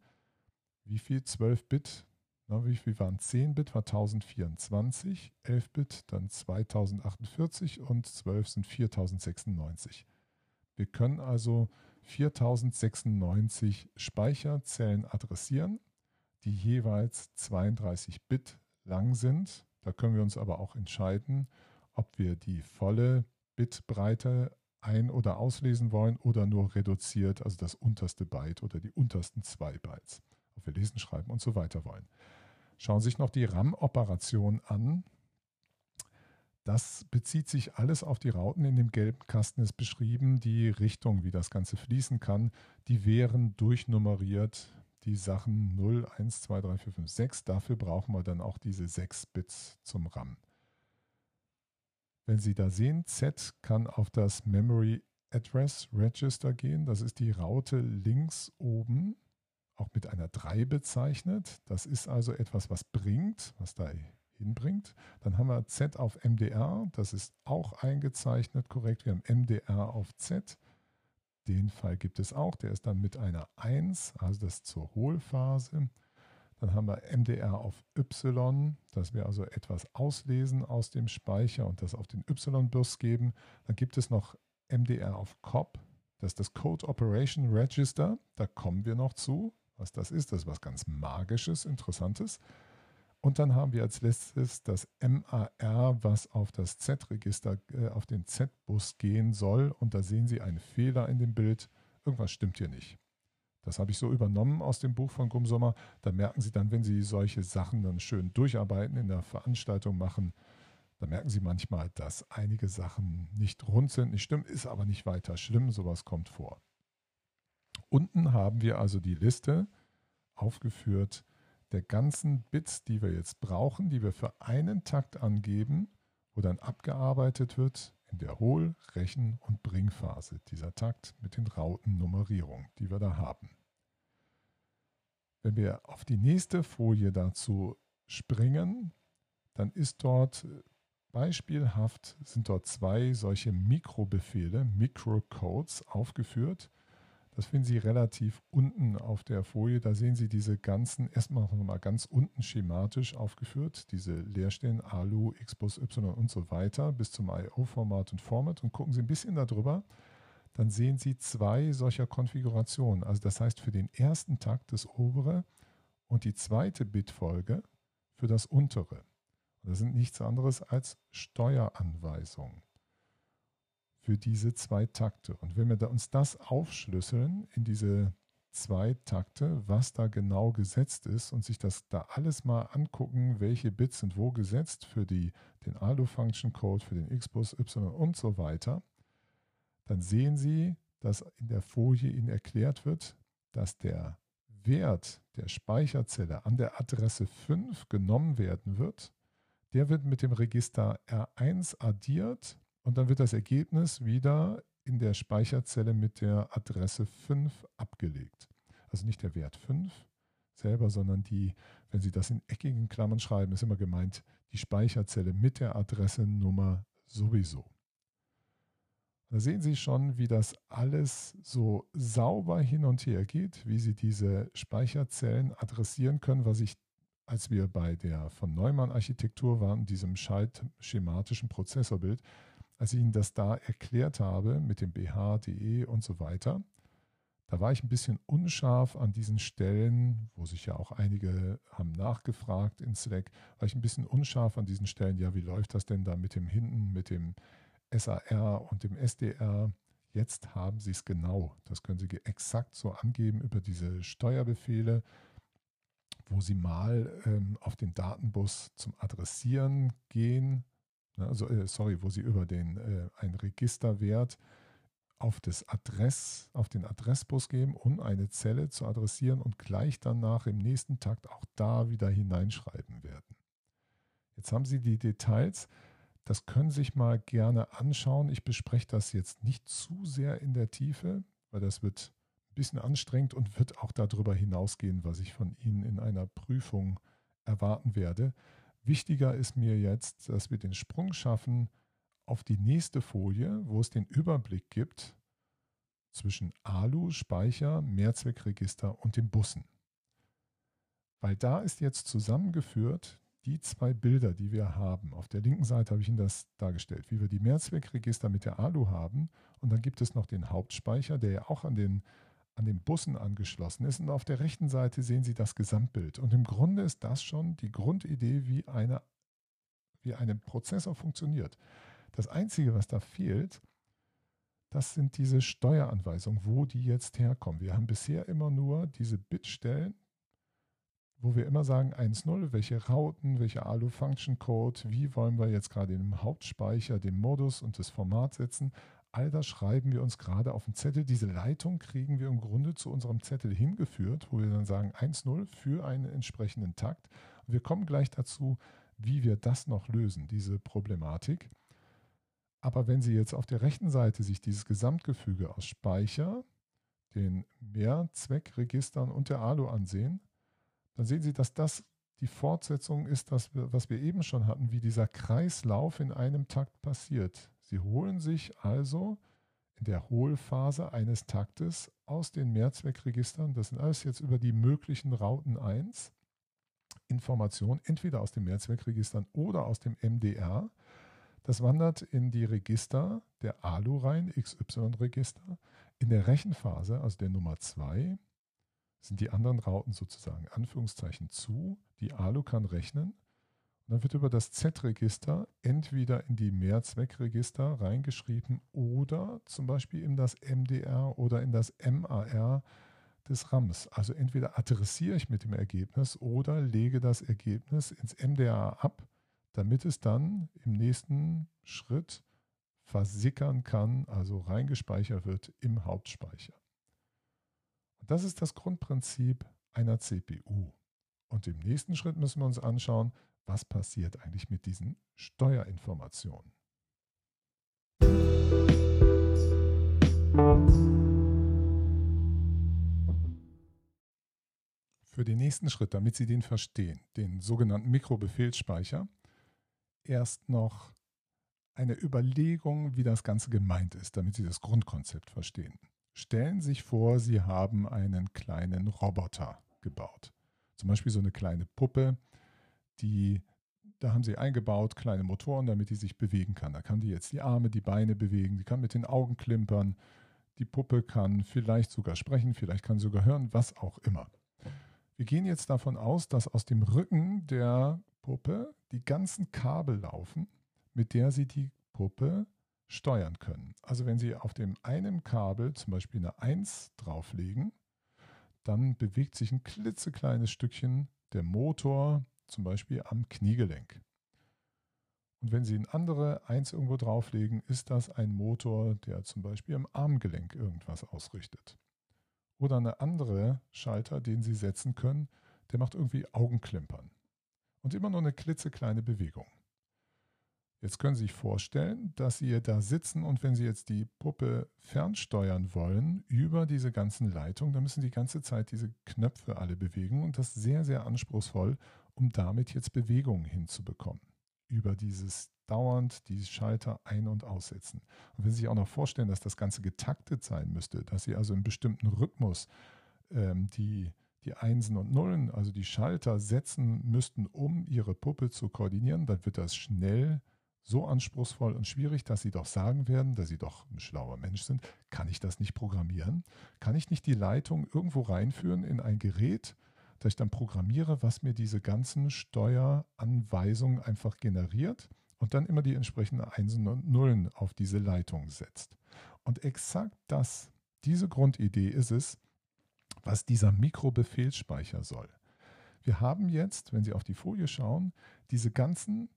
Wie viel? 12 Bit? Na, wie viel waren 10 Bit? War 1024. 11 Bit dann 2048 und 12 sind 4096. Wir können also 4096 Speicherzellen adressieren, die jeweils 32 Bit lang sind. Da können wir uns aber auch entscheiden, ob wir die volle Bitbreite ein- oder auslesen wollen oder nur reduziert, also das unterste Byte oder die untersten zwei Bytes. Ob wir lesen, schreiben und so weiter wollen. Schauen Sie sich noch die RAM-Operation an. Das bezieht sich alles auf die Rauten. In dem gelben Kasten ist beschrieben, die Richtung, wie das Ganze fließen kann. Die wären durchnummeriert, die Sachen 0, 1, 2, 3, 4, 5, 6. Dafür brauchen wir dann auch diese 6 Bits zum RAM. Wenn Sie da sehen, Z kann auf das Memory Address Register gehen. Das ist die Raute links oben, auch mit einer 3 bezeichnet. Das ist also etwas, was bringt, was da hinbringt. Dann haben wir Z auf MDR, das ist auch eingezeichnet korrekt. Wir haben MDR auf Z. Den Fall gibt es auch, der ist dann mit einer 1, also das zur Hohlphase. Dann haben wir MDR auf Y, dass wir also etwas auslesen aus dem Speicher und das auf den Y-Bus geben. Dann gibt es noch MDR auf COP, das ist das Code Operation Register. Da kommen wir noch zu, was das ist. Das ist was ganz Magisches, Interessantes. Und dann haben wir als letztes das MAR, was auf das Z-Register, äh, auf den Z-Bus gehen soll. Und da sehen Sie einen Fehler in dem Bild. Irgendwas stimmt hier nicht. Das habe ich so übernommen aus dem Buch von Gumsommer. Da merken Sie dann, wenn Sie solche Sachen dann schön durcharbeiten, in der Veranstaltung machen, da merken Sie manchmal, dass einige Sachen nicht rund sind, nicht stimmen, ist aber nicht weiter schlimm. Sowas kommt vor. Unten haben wir also die Liste aufgeführt, der ganzen Bits, die wir jetzt brauchen, die wir für einen Takt angeben, wo dann abgearbeitet wird in der Hohl-, Rechen- und Bringphase, dieser Takt mit den Rautennummerierungen, die wir da haben. Wenn wir auf die nächste Folie dazu springen, dann ist dort beispielhaft, sind dort zwei solche Mikrobefehle, Microcodes aufgeführt. Das finden Sie relativ unten auf der Folie. Da sehen Sie diese ganzen, erstmal nochmal ganz unten schematisch aufgeführt, diese Leerstellen ALU, XBus, Y und so weiter bis zum IO-Format und Format und gucken Sie ein bisschen darüber dann sehen Sie zwei solcher Konfigurationen. Also das heißt für den ersten Takt das obere und die zweite Bitfolge für das untere. Das sind nichts anderes als Steueranweisungen für diese zwei Takte. Und wenn wir uns das aufschlüsseln in diese zwei Takte, was da genau gesetzt ist und sich das da alles mal angucken, welche Bits sind wo gesetzt für die, den ALU-Function-Code, für den Xbus, Y und so weiter, dann sehen Sie, dass in der Folie Ihnen erklärt wird, dass der Wert der Speicherzelle an der Adresse 5 genommen werden wird. Der wird mit dem Register R1 addiert und dann wird das Ergebnis wieder in der Speicherzelle mit der Adresse 5 abgelegt. Also nicht der Wert 5 selber, sondern die, wenn Sie das in eckigen Klammern schreiben, ist immer gemeint, die Speicherzelle mit der Adresse Nummer sowieso. Da sehen Sie schon, wie das alles so sauber hin und her geht, wie Sie diese Speicherzellen adressieren können, was ich, als wir bei der von Neumann Architektur waren, diesem schematischen Prozessorbild, als ich Ihnen das da erklärt habe mit dem BH, DE und so weiter, da war ich ein bisschen unscharf an diesen Stellen, wo sich ja auch einige haben nachgefragt in Slack, war ich ein bisschen unscharf an diesen Stellen, ja, wie läuft das denn da mit dem hinten, mit dem SAR und dem SDR. Jetzt haben Sie es genau. Das können Sie exakt so angeben über diese Steuerbefehle, wo Sie mal ähm, auf den Datenbus zum Adressieren gehen. Ne, also, äh, sorry, wo Sie über den äh, einen Registerwert auf das Adress, auf den Adressbus geben, um eine Zelle zu adressieren und gleich danach im nächsten Takt auch da wieder hineinschreiben werden. Jetzt haben Sie die Details. Das können Sie sich mal gerne anschauen. Ich bespreche das jetzt nicht zu sehr in der Tiefe, weil das wird ein bisschen anstrengend und wird auch darüber hinausgehen, was ich von Ihnen in einer Prüfung erwarten werde. Wichtiger ist mir jetzt, dass wir den Sprung schaffen auf die nächste Folie, wo es den Überblick gibt zwischen ALU, Speicher, Mehrzweckregister und den Bussen. Weil da ist jetzt zusammengeführt die zwei Bilder, die wir haben, auf der linken Seite habe ich Ihnen das dargestellt, wie wir die Mehrzweckregister mit der ALU haben. Und dann gibt es noch den Hauptspeicher, der ja auch an den, an den Bussen angeschlossen ist. Und auf der rechten Seite sehen Sie das Gesamtbild. Und im Grunde ist das schon die Grundidee, wie, eine, wie ein Prozessor funktioniert. Das Einzige, was da fehlt, das sind diese Steueranweisungen, wo die jetzt herkommen. Wir haben bisher immer nur diese Bitstellen, wo wir immer sagen 1.0, welche Rauten, welche ALU-Function-Code, wie wollen wir jetzt gerade im Hauptspeicher den Modus und das Format setzen. All das schreiben wir uns gerade auf den Zettel. Diese Leitung kriegen wir im Grunde zu unserem Zettel hingeführt, wo wir dann sagen 1.0 für einen entsprechenden Takt. Wir kommen gleich dazu, wie wir das noch lösen, diese Problematik. Aber wenn Sie jetzt auf der rechten Seite sich dieses Gesamtgefüge aus Speicher, den Mehrzweckregistern und der ALU ansehen, dann sehen Sie, dass das die Fortsetzung ist, das, was wir eben schon hatten, wie dieser Kreislauf in einem Takt passiert. Sie holen sich also in der Hohlphase eines Taktes aus den Mehrzweckregistern, das sind alles jetzt über die möglichen Rauten 1, Informationen entweder aus den Mehrzweckregistern oder aus dem MDR. Das wandert in die Register der ALU rein, XY-Register. In der Rechenphase, also der Nummer 2, sind die anderen Rauten sozusagen Anführungszeichen zu. Die ALU kann rechnen. Und dann wird über das Z-Register entweder in die Mehrzweckregister reingeschrieben oder zum Beispiel in das MDR oder in das MAR des RAMs. Also entweder adressiere ich mit dem Ergebnis oder lege das Ergebnis ins MDR ab, damit es dann im nächsten Schritt versickern kann, also reingespeichert wird im Hauptspeicher. Das ist das Grundprinzip einer CPU. Und im nächsten Schritt müssen wir uns anschauen, was passiert eigentlich mit diesen Steuerinformationen. Für den nächsten Schritt, damit Sie den verstehen, den sogenannten Mikrobefehlsspeicher, erst noch eine Überlegung, wie das Ganze gemeint ist, damit Sie das Grundkonzept verstehen. Stellen Sie sich vor, Sie haben einen kleinen Roboter gebaut. Zum Beispiel so eine kleine Puppe, die, da haben Sie eingebaut, kleine Motoren, damit die sich bewegen kann. Da kann die jetzt die Arme, die Beine bewegen, die kann mit den Augen klimpern, die Puppe kann vielleicht sogar sprechen, vielleicht kann sogar hören, was auch immer. Wir gehen jetzt davon aus, dass aus dem Rücken der Puppe die ganzen Kabel laufen, mit der Sie die Puppe steuern können. Also wenn Sie auf dem einen Kabel zum Beispiel eine 1 drauflegen, dann bewegt sich ein klitzekleines Stückchen der Motor zum Beispiel am Kniegelenk. Und wenn Sie ein andere 1 irgendwo drauflegen, ist das ein Motor, der zum Beispiel am Armgelenk irgendwas ausrichtet. Oder eine andere Schalter, den Sie setzen können, der macht irgendwie Augenklimpern. Und immer nur eine klitzekleine Bewegung. Jetzt können Sie sich vorstellen, dass Sie da sitzen und wenn Sie jetzt die Puppe fernsteuern wollen über diese ganzen Leitungen, dann müssen Sie die ganze Zeit diese Knöpfe alle bewegen und das sehr, sehr anspruchsvoll, um damit jetzt Bewegungen hinzubekommen. Über dieses dauernd die Schalter ein- und aussetzen. Und wenn Sie sich auch noch vorstellen, dass das Ganze getaktet sein müsste, dass Sie also im bestimmten Rhythmus ähm, die, die Einsen und Nullen, also die Schalter setzen müssten, um Ihre Puppe zu koordinieren, dann wird das schnell so anspruchsvoll und schwierig, dass sie doch sagen werden, dass sie doch ein schlauer Mensch sind, kann ich das nicht programmieren? Kann ich nicht die Leitung irgendwo reinführen in ein Gerät, das ich dann programmiere, was mir diese ganzen Steueranweisungen einfach generiert und dann immer die entsprechenden Einsen und Nullen auf diese Leitung setzt? Und exakt das, diese Grundidee ist es, was dieser Mikrobefehlsspeicher soll. Wir haben jetzt, wenn Sie auf die Folie schauen, diese ganzen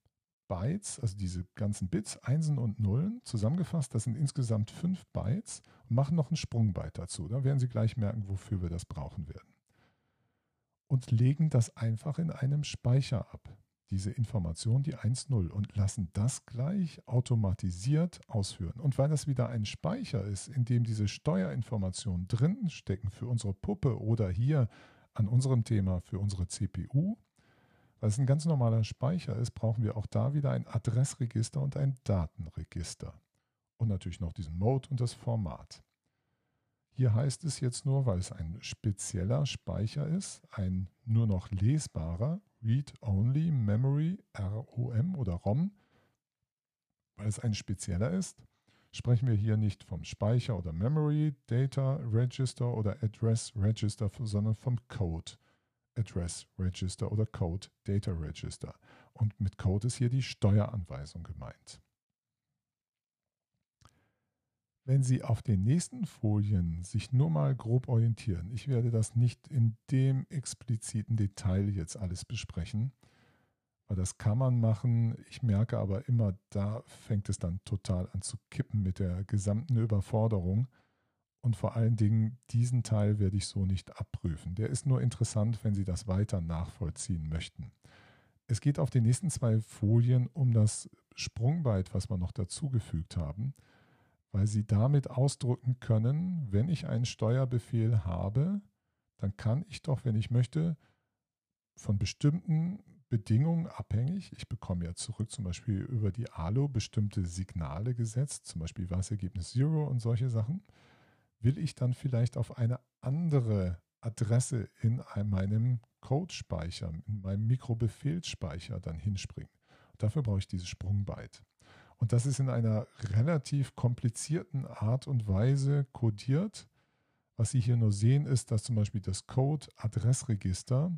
Bytes, also diese ganzen Bits, Einsen und Nullen, zusammengefasst, das sind insgesamt fünf Bytes und machen noch einen Sprungbyte dazu. Da werden Sie gleich merken, wofür wir das brauchen werden. Und legen das einfach in einem Speicher ab, diese Information, die 1.0, und lassen das gleich automatisiert ausführen. Und weil das wieder ein Speicher ist, in dem diese Steuerinformationen drin stecken für unsere Puppe oder hier an unserem Thema für unsere CPU, weil es ein ganz normaler Speicher ist, brauchen wir auch da wieder ein Adressregister und ein Datenregister. Und natürlich noch diesen Mode und das Format. Hier heißt es jetzt nur, weil es ein spezieller Speicher ist, ein nur noch lesbarer Read-Only Memory ROM oder ROM, weil es ein spezieller ist, sprechen wir hier nicht vom Speicher oder Memory, Data Register oder Address Register, sondern vom Code. Address Register oder Code Data Register. Und mit Code ist hier die Steueranweisung gemeint. Wenn Sie auf den nächsten Folien sich nur mal grob orientieren, ich werde das nicht in dem expliziten Detail jetzt alles besprechen, weil das kann man machen. Ich merke aber immer, da fängt es dann total an zu kippen mit der gesamten Überforderung. Und vor allen Dingen, diesen Teil werde ich so nicht abprüfen. Der ist nur interessant, wenn Sie das weiter nachvollziehen möchten. Es geht auf den nächsten zwei Folien um das Sprungbyte, was wir noch dazugefügt haben, weil Sie damit ausdrücken können, wenn ich einen Steuerbefehl habe, dann kann ich doch, wenn ich möchte, von bestimmten Bedingungen abhängig, ich bekomme ja zurück zum Beispiel über die ALO bestimmte Signale gesetzt, zum Beispiel war das Ergebnis Zero und solche Sachen, will ich dann vielleicht auf eine andere Adresse in meinem Code-Speicher, in meinem Mikrobefehlsspeicher dann hinspringen. Dafür brauche ich dieses Sprungbyte. Und das ist in einer relativ komplizierten Art und Weise codiert. Was Sie hier nur sehen, ist, dass zum Beispiel das Code-Adressregister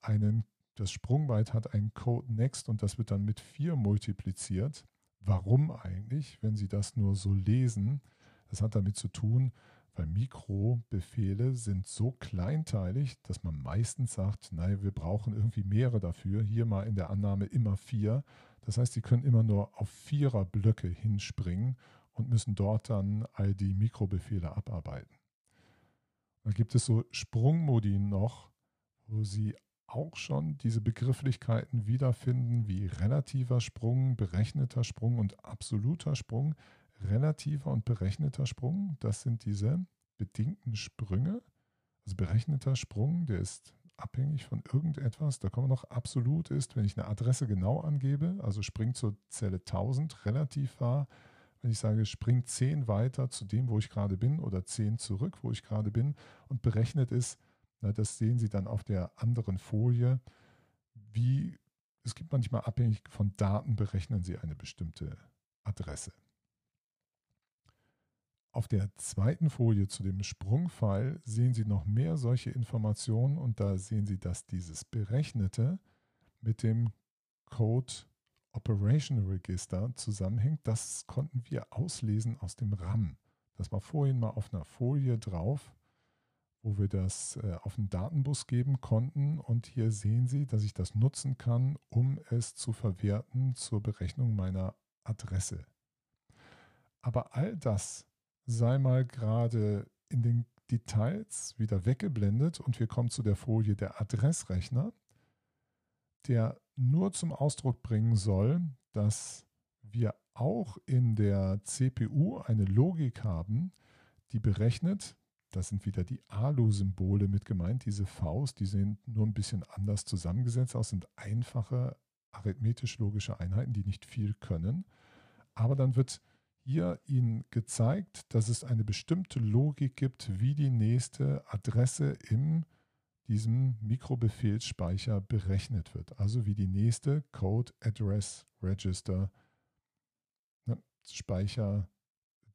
einen, das Sprungbyte hat einen Code Next und das wird dann mit 4 multipliziert. Warum eigentlich, wenn Sie das nur so lesen? Das hat damit zu tun, weil Mikrobefehle sind so kleinteilig, dass man meistens sagt, nein, wir brauchen irgendwie mehrere dafür. Hier mal in der Annahme immer vier. Das heißt, Sie können immer nur auf Viererblöcke hinspringen und müssen dort dann all die Mikrobefehle abarbeiten. Dann gibt es so Sprungmodi noch, wo Sie auch schon diese Begrifflichkeiten wiederfinden wie relativer Sprung, berechneter Sprung und absoluter Sprung. Relativer und berechneter Sprung, das sind diese bedingten Sprünge. Also berechneter Sprung, der ist abhängig von irgendetwas. Da kommen wir noch absolut ist, wenn ich eine Adresse genau angebe, also springt zur Zelle 1000, relativ war, wenn ich sage, springt 10 weiter zu dem, wo ich gerade bin oder 10 zurück, wo ich gerade bin und berechnet ist, na, das sehen Sie dann auf der anderen Folie, wie es gibt manchmal abhängig von Daten berechnen Sie eine bestimmte Adresse. Auf der zweiten Folie zu dem Sprungpfeil sehen Sie noch mehr solche Informationen und da sehen Sie, dass dieses Berechnete mit dem Code Operation Register zusammenhängt. Das konnten wir auslesen aus dem RAM. Das war vorhin mal auf einer Folie drauf, wo wir das äh, auf den Datenbus geben konnten. Und hier sehen Sie, dass ich das nutzen kann, um es zu verwerten zur Berechnung meiner Adresse. Aber all das sei mal gerade in den Details wieder weggeblendet und wir kommen zu der Folie der Adressrechner, der nur zum Ausdruck bringen soll, dass wir auch in der CPU eine Logik haben, die berechnet, das sind wieder die ALU-Symbole mit gemeint, diese Vs, die sind nur ein bisschen anders zusammengesetzt aus, sind einfache arithmetisch-logische Einheiten, die nicht viel können. Aber dann wird hier Ihnen gezeigt, dass es eine bestimmte Logik gibt, wie die nächste Adresse in diesem Mikrobefehlsspeicher berechnet wird. Also wie die nächste Code Address Register ne, Speicher,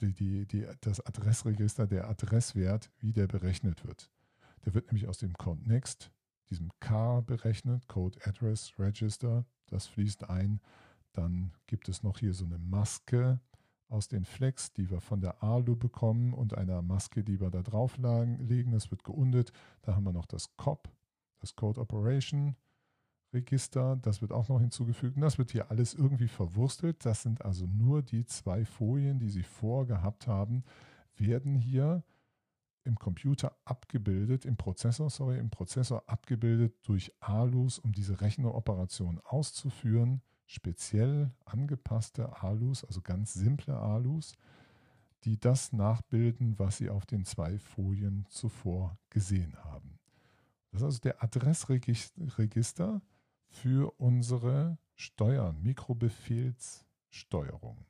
die, die, die, das Adressregister, der Adresswert, wie der berechnet wird. Der wird nämlich aus dem Context, diesem K berechnet, Code Address Register, das fließt ein. Dann gibt es noch hier so eine Maske, aus den Flex, die wir von der ALU bekommen und einer Maske, die wir da drauf legen. Das wird geundet. Da haben wir noch das COP, das Code Operation Register. Das wird auch noch hinzugefügt. Und das wird hier alles irgendwie verwurstelt. Das sind also nur die zwei Folien, die Sie vorgehabt haben, werden hier im Computer abgebildet, im Prozessor, sorry, im Prozessor abgebildet durch ALUs, um diese Rechneroperation auszuführen speziell angepasste Alus, also ganz simple Alus, die das nachbilden, was Sie auf den zwei Folien zuvor gesehen haben. Das ist also der Adressregister für unsere Steuern, Mikrobefehlssteuerung,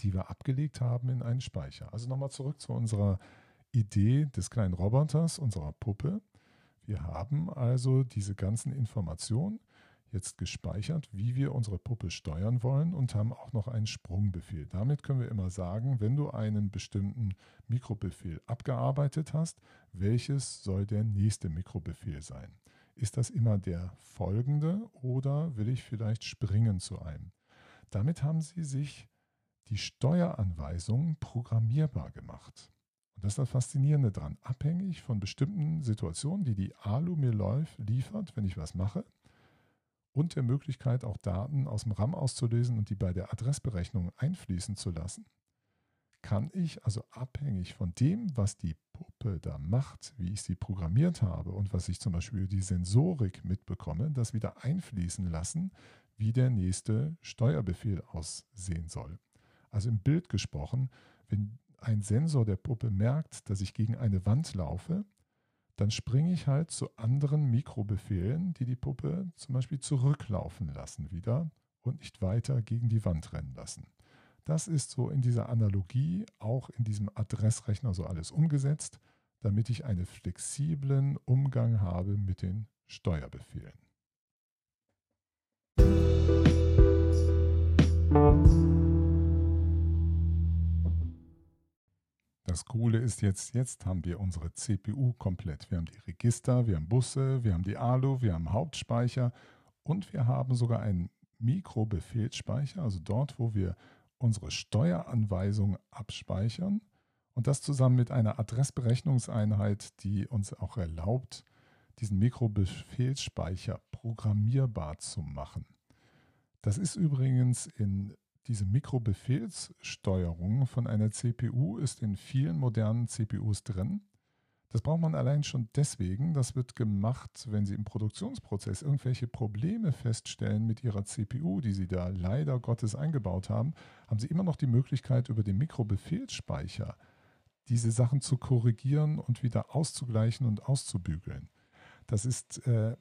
die wir abgelegt haben in einen Speicher. Also nochmal zurück zu unserer Idee des kleinen Roboters, unserer Puppe. Wir haben also diese ganzen Informationen jetzt gespeichert, wie wir unsere Puppe steuern wollen und haben auch noch einen Sprungbefehl. Damit können wir immer sagen, wenn du einen bestimmten Mikrobefehl abgearbeitet hast, welches soll der nächste Mikrobefehl sein? Ist das immer der folgende oder will ich vielleicht springen zu einem? Damit haben sie sich die Steueranweisungen programmierbar gemacht. Und das ist das Faszinierende dran. Abhängig von bestimmten Situationen, die die ALU mir liefert, wenn ich was mache, und der Möglichkeit, auch Daten aus dem RAM auszulesen und die bei der Adressberechnung einfließen zu lassen, kann ich also abhängig von dem, was die Puppe da macht, wie ich sie programmiert habe und was ich zum Beispiel über die Sensorik mitbekomme, das wieder einfließen lassen, wie der nächste Steuerbefehl aussehen soll. Also im Bild gesprochen, wenn ein Sensor der Puppe merkt, dass ich gegen eine Wand laufe, dann springe ich halt zu anderen Mikrobefehlen, die die Puppe zum Beispiel zurücklaufen lassen wieder und nicht weiter gegen die Wand rennen lassen. Das ist so in dieser Analogie auch in diesem Adressrechner so alles umgesetzt, damit ich einen flexiblen Umgang habe mit den Steuerbefehlen. Das Coole ist jetzt, jetzt haben wir unsere CPU komplett. Wir haben die Register, wir haben Busse, wir haben die ALU, wir haben Hauptspeicher und wir haben sogar einen Mikrobefehlsspeicher, also dort, wo wir unsere Steueranweisungen abspeichern und das zusammen mit einer Adressberechnungseinheit, die uns auch erlaubt, diesen Mikrobefehlsspeicher programmierbar zu machen. Das ist übrigens in diese Mikrobefehlssteuerung von einer CPU ist in vielen modernen CPUs drin. Das braucht man allein schon deswegen. Das wird gemacht, wenn Sie im Produktionsprozess irgendwelche Probleme feststellen mit Ihrer CPU, die Sie da leider Gottes eingebaut haben, haben Sie immer noch die Möglichkeit, über den Mikrobefehlsspeicher diese Sachen zu korrigieren und wieder auszugleichen und auszubügeln. Das ist äh,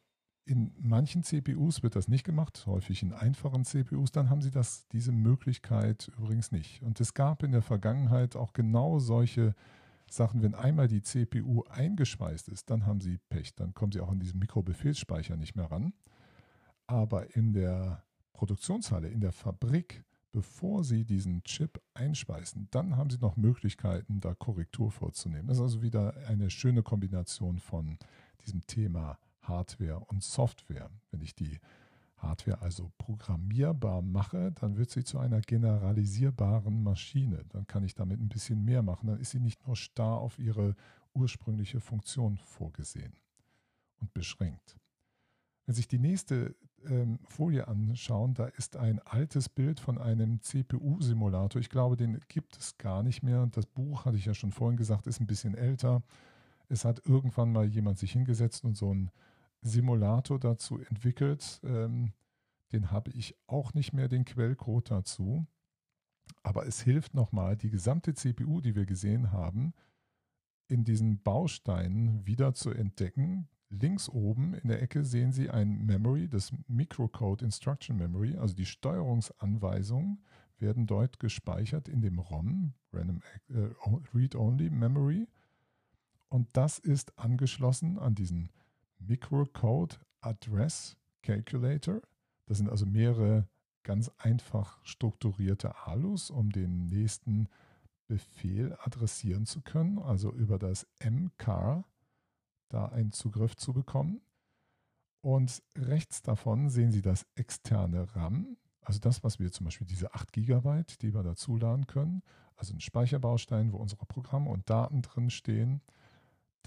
in manchen CPUs wird das nicht gemacht, häufig in einfachen CPUs, dann haben sie das, diese Möglichkeit übrigens nicht. Und es gab in der Vergangenheit auch genau solche Sachen, wenn einmal die CPU eingeschweißt ist, dann haben sie Pech, dann kommen sie auch an diesen Mikrobefehlsspeicher nicht mehr ran. Aber in der Produktionshalle, in der Fabrik, bevor sie diesen Chip einschweißen, dann haben sie noch Möglichkeiten, da Korrektur vorzunehmen. Das ist also wieder eine schöne Kombination von diesem Thema Hardware und Software. Wenn ich die Hardware also programmierbar mache, dann wird sie zu einer generalisierbaren Maschine. Dann kann ich damit ein bisschen mehr machen. Dann ist sie nicht nur starr auf ihre ursprüngliche Funktion vorgesehen und beschränkt. Wenn sich die nächste ähm, Folie anschauen, da ist ein altes Bild von einem CPU-Simulator. Ich glaube, den gibt es gar nicht mehr. Das Buch, hatte ich ja schon vorhin gesagt, ist ein bisschen älter. Es hat irgendwann mal jemand sich hingesetzt und so ein Simulator dazu entwickelt. Ähm, den habe ich auch nicht mehr, den Quellcode dazu. Aber es hilft nochmal, die gesamte CPU, die wir gesehen haben, in diesen Bausteinen wieder zu entdecken. Links oben in der Ecke sehen Sie ein Memory, das Microcode Instruction Memory, also die Steuerungsanweisungen werden dort gespeichert in dem ROM, Random äh, Read Only Memory. Und das ist angeschlossen an diesen Microcode Address Calculator. Das sind also mehrere ganz einfach strukturierte ALUs, um den nächsten Befehl adressieren zu können, also über das MCAR da einen Zugriff zu bekommen. Und rechts davon sehen Sie das externe RAM, also das, was wir zum Beispiel diese 8 GB, die wir dazu laden können, also ein Speicherbaustein, wo unsere Programme und Daten drin stehen.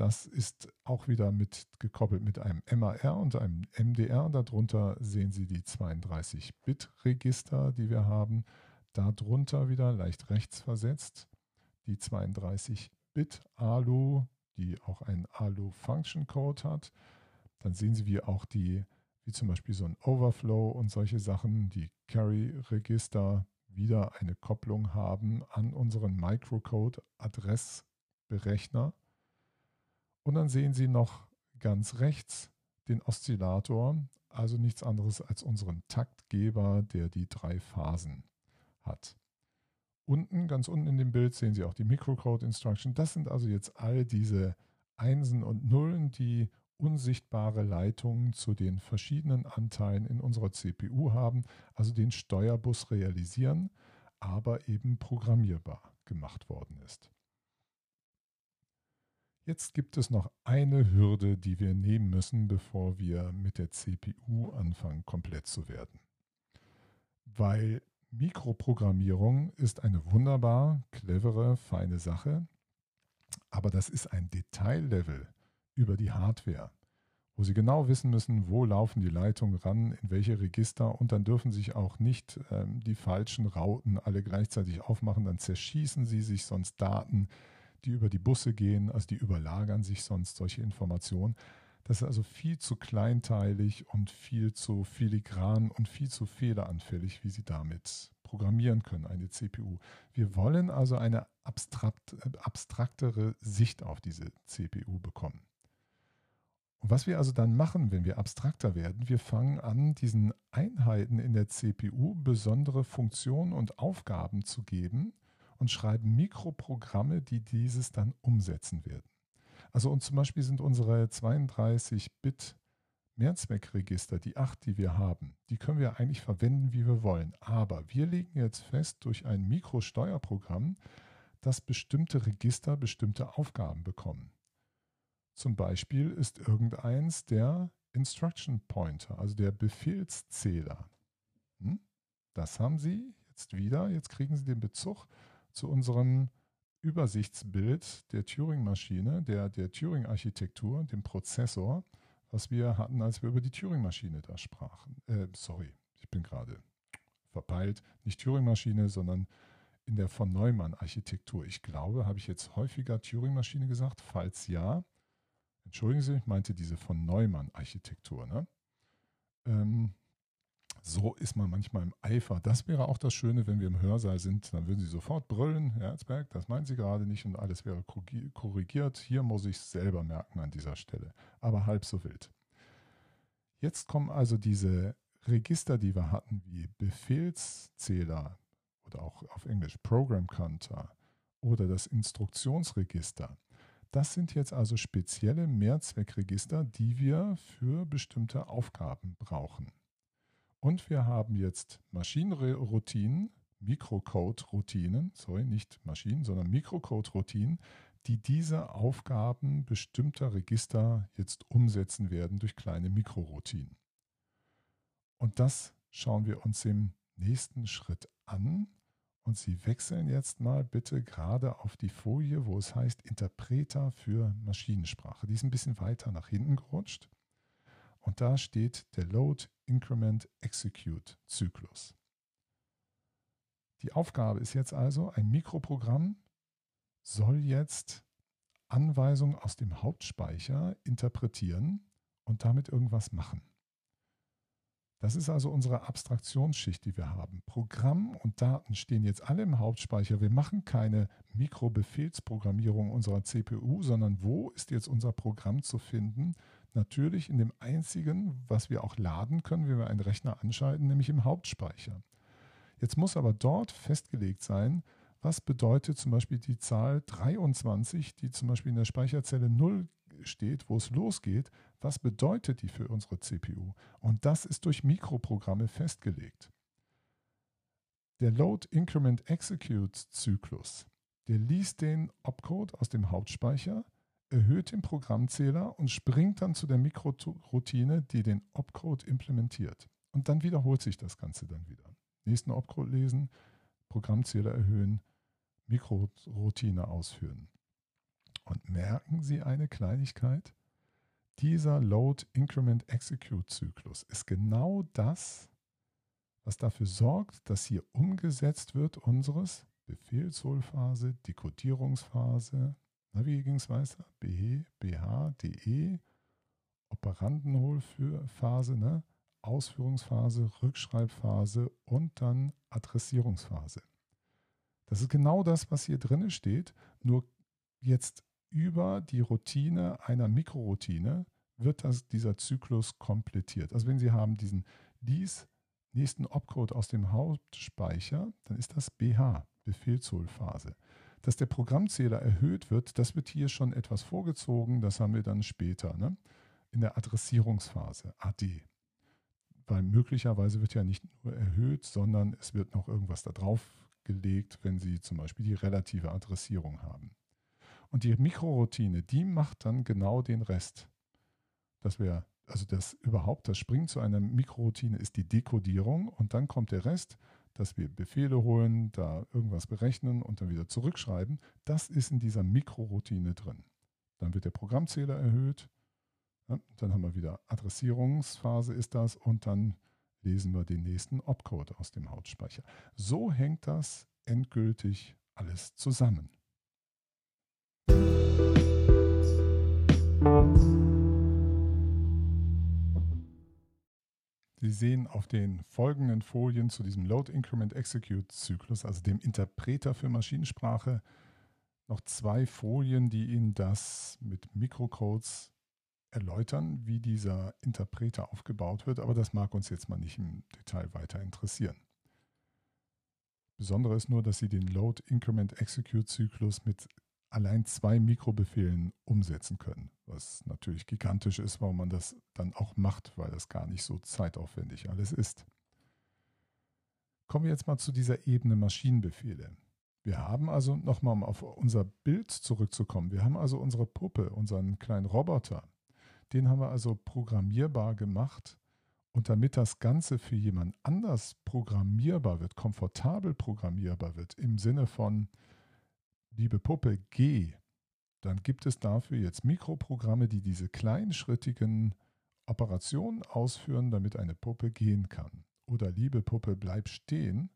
Das ist auch wieder mit gekoppelt mit einem MAR und einem MDR. Darunter sehen Sie die 32-Bit-Register, die wir haben. Darunter wieder leicht rechts versetzt die 32-Bit-ALU, die auch einen ALU-Function-Code hat. Dann sehen Sie, wie auch die, wie zum Beispiel so ein Overflow und solche Sachen, die Carry-Register wieder eine Kopplung haben an unseren Microcode-Adressberechner. Und dann sehen Sie noch ganz rechts den Oszillator, also nichts anderes als unseren Taktgeber, der die drei Phasen hat. Unten, ganz unten in dem Bild, sehen Sie auch die Microcode Instruction. Das sind also jetzt all diese Einsen und Nullen, die unsichtbare Leitungen zu den verschiedenen Anteilen in unserer CPU haben, also den Steuerbus realisieren, aber eben programmierbar gemacht worden ist. Jetzt gibt es noch eine Hürde, die wir nehmen müssen, bevor wir mit der CPU anfangen, komplett zu werden. Weil Mikroprogrammierung ist eine wunderbar clevere, feine Sache, aber das ist ein Detaillevel über die Hardware, wo Sie genau wissen müssen, wo laufen die Leitungen ran, in welche Register und dann dürfen sich auch nicht ähm, die falschen Rauten alle gleichzeitig aufmachen, dann zerschießen Sie sich sonst Daten die über die Busse gehen, also die überlagern sich sonst solche Informationen. Das ist also viel zu kleinteilig und viel zu filigran und viel zu fehleranfällig, wie Sie damit programmieren können, eine CPU. Wir wollen also eine abstrakt, abstraktere Sicht auf diese CPU bekommen. Und was wir also dann machen, wenn wir abstrakter werden, wir fangen an, diesen Einheiten in der CPU besondere Funktionen und Aufgaben zu geben, und schreiben Mikroprogramme, die dieses dann umsetzen werden. Also und zum Beispiel sind unsere 32-Bit Mehrzweckregister, die acht, die wir haben, die können wir eigentlich verwenden, wie wir wollen. Aber wir legen jetzt fest durch ein Mikrosteuerprogramm, dass bestimmte Register bestimmte Aufgaben bekommen. Zum Beispiel ist irgendeins der Instruction Pointer, also der Befehlszähler. Hm? Das haben Sie jetzt wieder. Jetzt kriegen Sie den Bezug zu unserem Übersichtsbild der Turing-Maschine, der, der Turing-Architektur, dem Prozessor, was wir hatten, als wir über die Turing-Maschine da sprachen. Äh, sorry, ich bin gerade verpeilt. Nicht Turing-Maschine, sondern in der von Neumann-Architektur. Ich glaube, habe ich jetzt häufiger Turing-Maschine gesagt? Falls ja, entschuldigen Sie, ich meinte diese von Neumann-Architektur. Ne? Ähm, so ist man manchmal im Eifer. Das wäre auch das Schöne, wenn wir im Hörsaal sind, dann würden Sie sofort brüllen, Herzberg, das meinen Sie gerade nicht und alles wäre korrigiert. Hier muss ich es selber merken an dieser Stelle, aber halb so wild. Jetzt kommen also diese Register, die wir hatten, wie Befehlszähler oder auch auf Englisch Program Counter oder das Instruktionsregister. Das sind jetzt also spezielle Mehrzweckregister, die wir für bestimmte Aufgaben brauchen. Und wir haben jetzt Maschinenroutinen, Mikrocode-Routinen, sorry, nicht Maschinen, sondern Mikrocode-Routinen, die diese Aufgaben bestimmter Register jetzt umsetzen werden durch kleine Mikroroutinen. Und das schauen wir uns im nächsten Schritt an. Und Sie wechseln jetzt mal bitte gerade auf die Folie, wo es heißt Interpreter für Maschinensprache. Die ist ein bisschen weiter nach hinten gerutscht. Und da steht der Load Increment Execute Zyklus. Die Aufgabe ist jetzt also, ein Mikroprogramm soll jetzt Anweisungen aus dem Hauptspeicher interpretieren und damit irgendwas machen. Das ist also unsere Abstraktionsschicht, die wir haben. Programm und Daten stehen jetzt alle im Hauptspeicher. Wir machen keine Mikrobefehlsprogrammierung unserer CPU, sondern wo ist jetzt unser Programm zu finden? Natürlich in dem einzigen, was wir auch laden können, wenn wir einen Rechner anschalten, nämlich im Hauptspeicher. Jetzt muss aber dort festgelegt sein, was bedeutet zum Beispiel die Zahl 23, die zum Beispiel in der Speicherzelle 0 steht, wo es losgeht, was bedeutet die für unsere CPU? Und das ist durch Mikroprogramme festgelegt. Der Load Increment Execute Zyklus, der liest den Opcode aus dem Hauptspeicher, erhöht den Programmzähler und springt dann zu der Mikroroutine, die den Opcode implementiert. Und dann wiederholt sich das Ganze dann wieder. Nächsten Opcode lesen, Programmzähler erhöhen, Mikroroutine ausführen. Und merken Sie eine Kleinigkeit? Dieser Load Increment Execute Zyklus ist genau das, was dafür sorgt, dass hier umgesetzt wird unseres Befehlsholphase, Dekodierungsphase, na, wie ging es weiter? BH, DE, Operandenholphase, ne? Ausführungsphase, Rückschreibphase und dann Adressierungsphase. Das ist genau das, was hier drin steht, nur jetzt über die Routine einer Mikroroutine wird das, dieser Zyklus komplettiert. Also wenn Sie haben diesen dies nächsten Opcode aus dem Hauptspeicher, dann ist das BH, Befehlsholphase. Dass der Programmzähler erhöht wird, das wird hier schon etwas vorgezogen, das haben wir dann später ne? in der Adressierungsphase, AD. Weil möglicherweise wird ja nicht nur erhöht, sondern es wird noch irgendwas da drauf gelegt, wenn Sie zum Beispiel die relative Adressierung haben. Und die Mikroroutine, die macht dann genau den Rest. Das wäre, also das überhaupt, das Springen zu einer Mikroroutine ist die Dekodierung und dann kommt der Rest, dass wir Befehle holen, da irgendwas berechnen und dann wieder zurückschreiben. Das ist in dieser Mikroroutine drin. Dann wird der Programmzähler erhöht. Dann haben wir wieder Adressierungsphase ist das und dann lesen wir den nächsten Opcode aus dem Hauptspeicher. So hängt das endgültig alles zusammen. Sie sehen auf den folgenden Folien zu diesem Load Increment Execute Zyklus, also dem Interpreter für Maschinensprache, noch zwei Folien, die Ihnen das mit Mikrocodes erläutern, wie dieser Interpreter aufgebaut wird, aber das mag uns jetzt mal nicht im Detail weiter interessieren. Besondere ist nur, dass Sie den Load Increment Execute Zyklus mit allein zwei Mikrobefehlen umsetzen können, was natürlich gigantisch ist, warum man das dann auch macht, weil das gar nicht so zeitaufwendig alles ist. Kommen wir jetzt mal zu dieser Ebene Maschinenbefehle. Wir haben also nochmal, um auf unser Bild zurückzukommen, wir haben also unsere Puppe, unseren kleinen Roboter, den haben wir also programmierbar gemacht. Und damit das Ganze für jemand anders programmierbar wird, komfortabel programmierbar wird, im Sinne von, liebe Puppe, geh, dann gibt es dafür jetzt Mikroprogramme, die diese kleinschrittigen Operationen ausführen, damit eine Puppe gehen kann. Oder liebe Puppe, bleib stehen,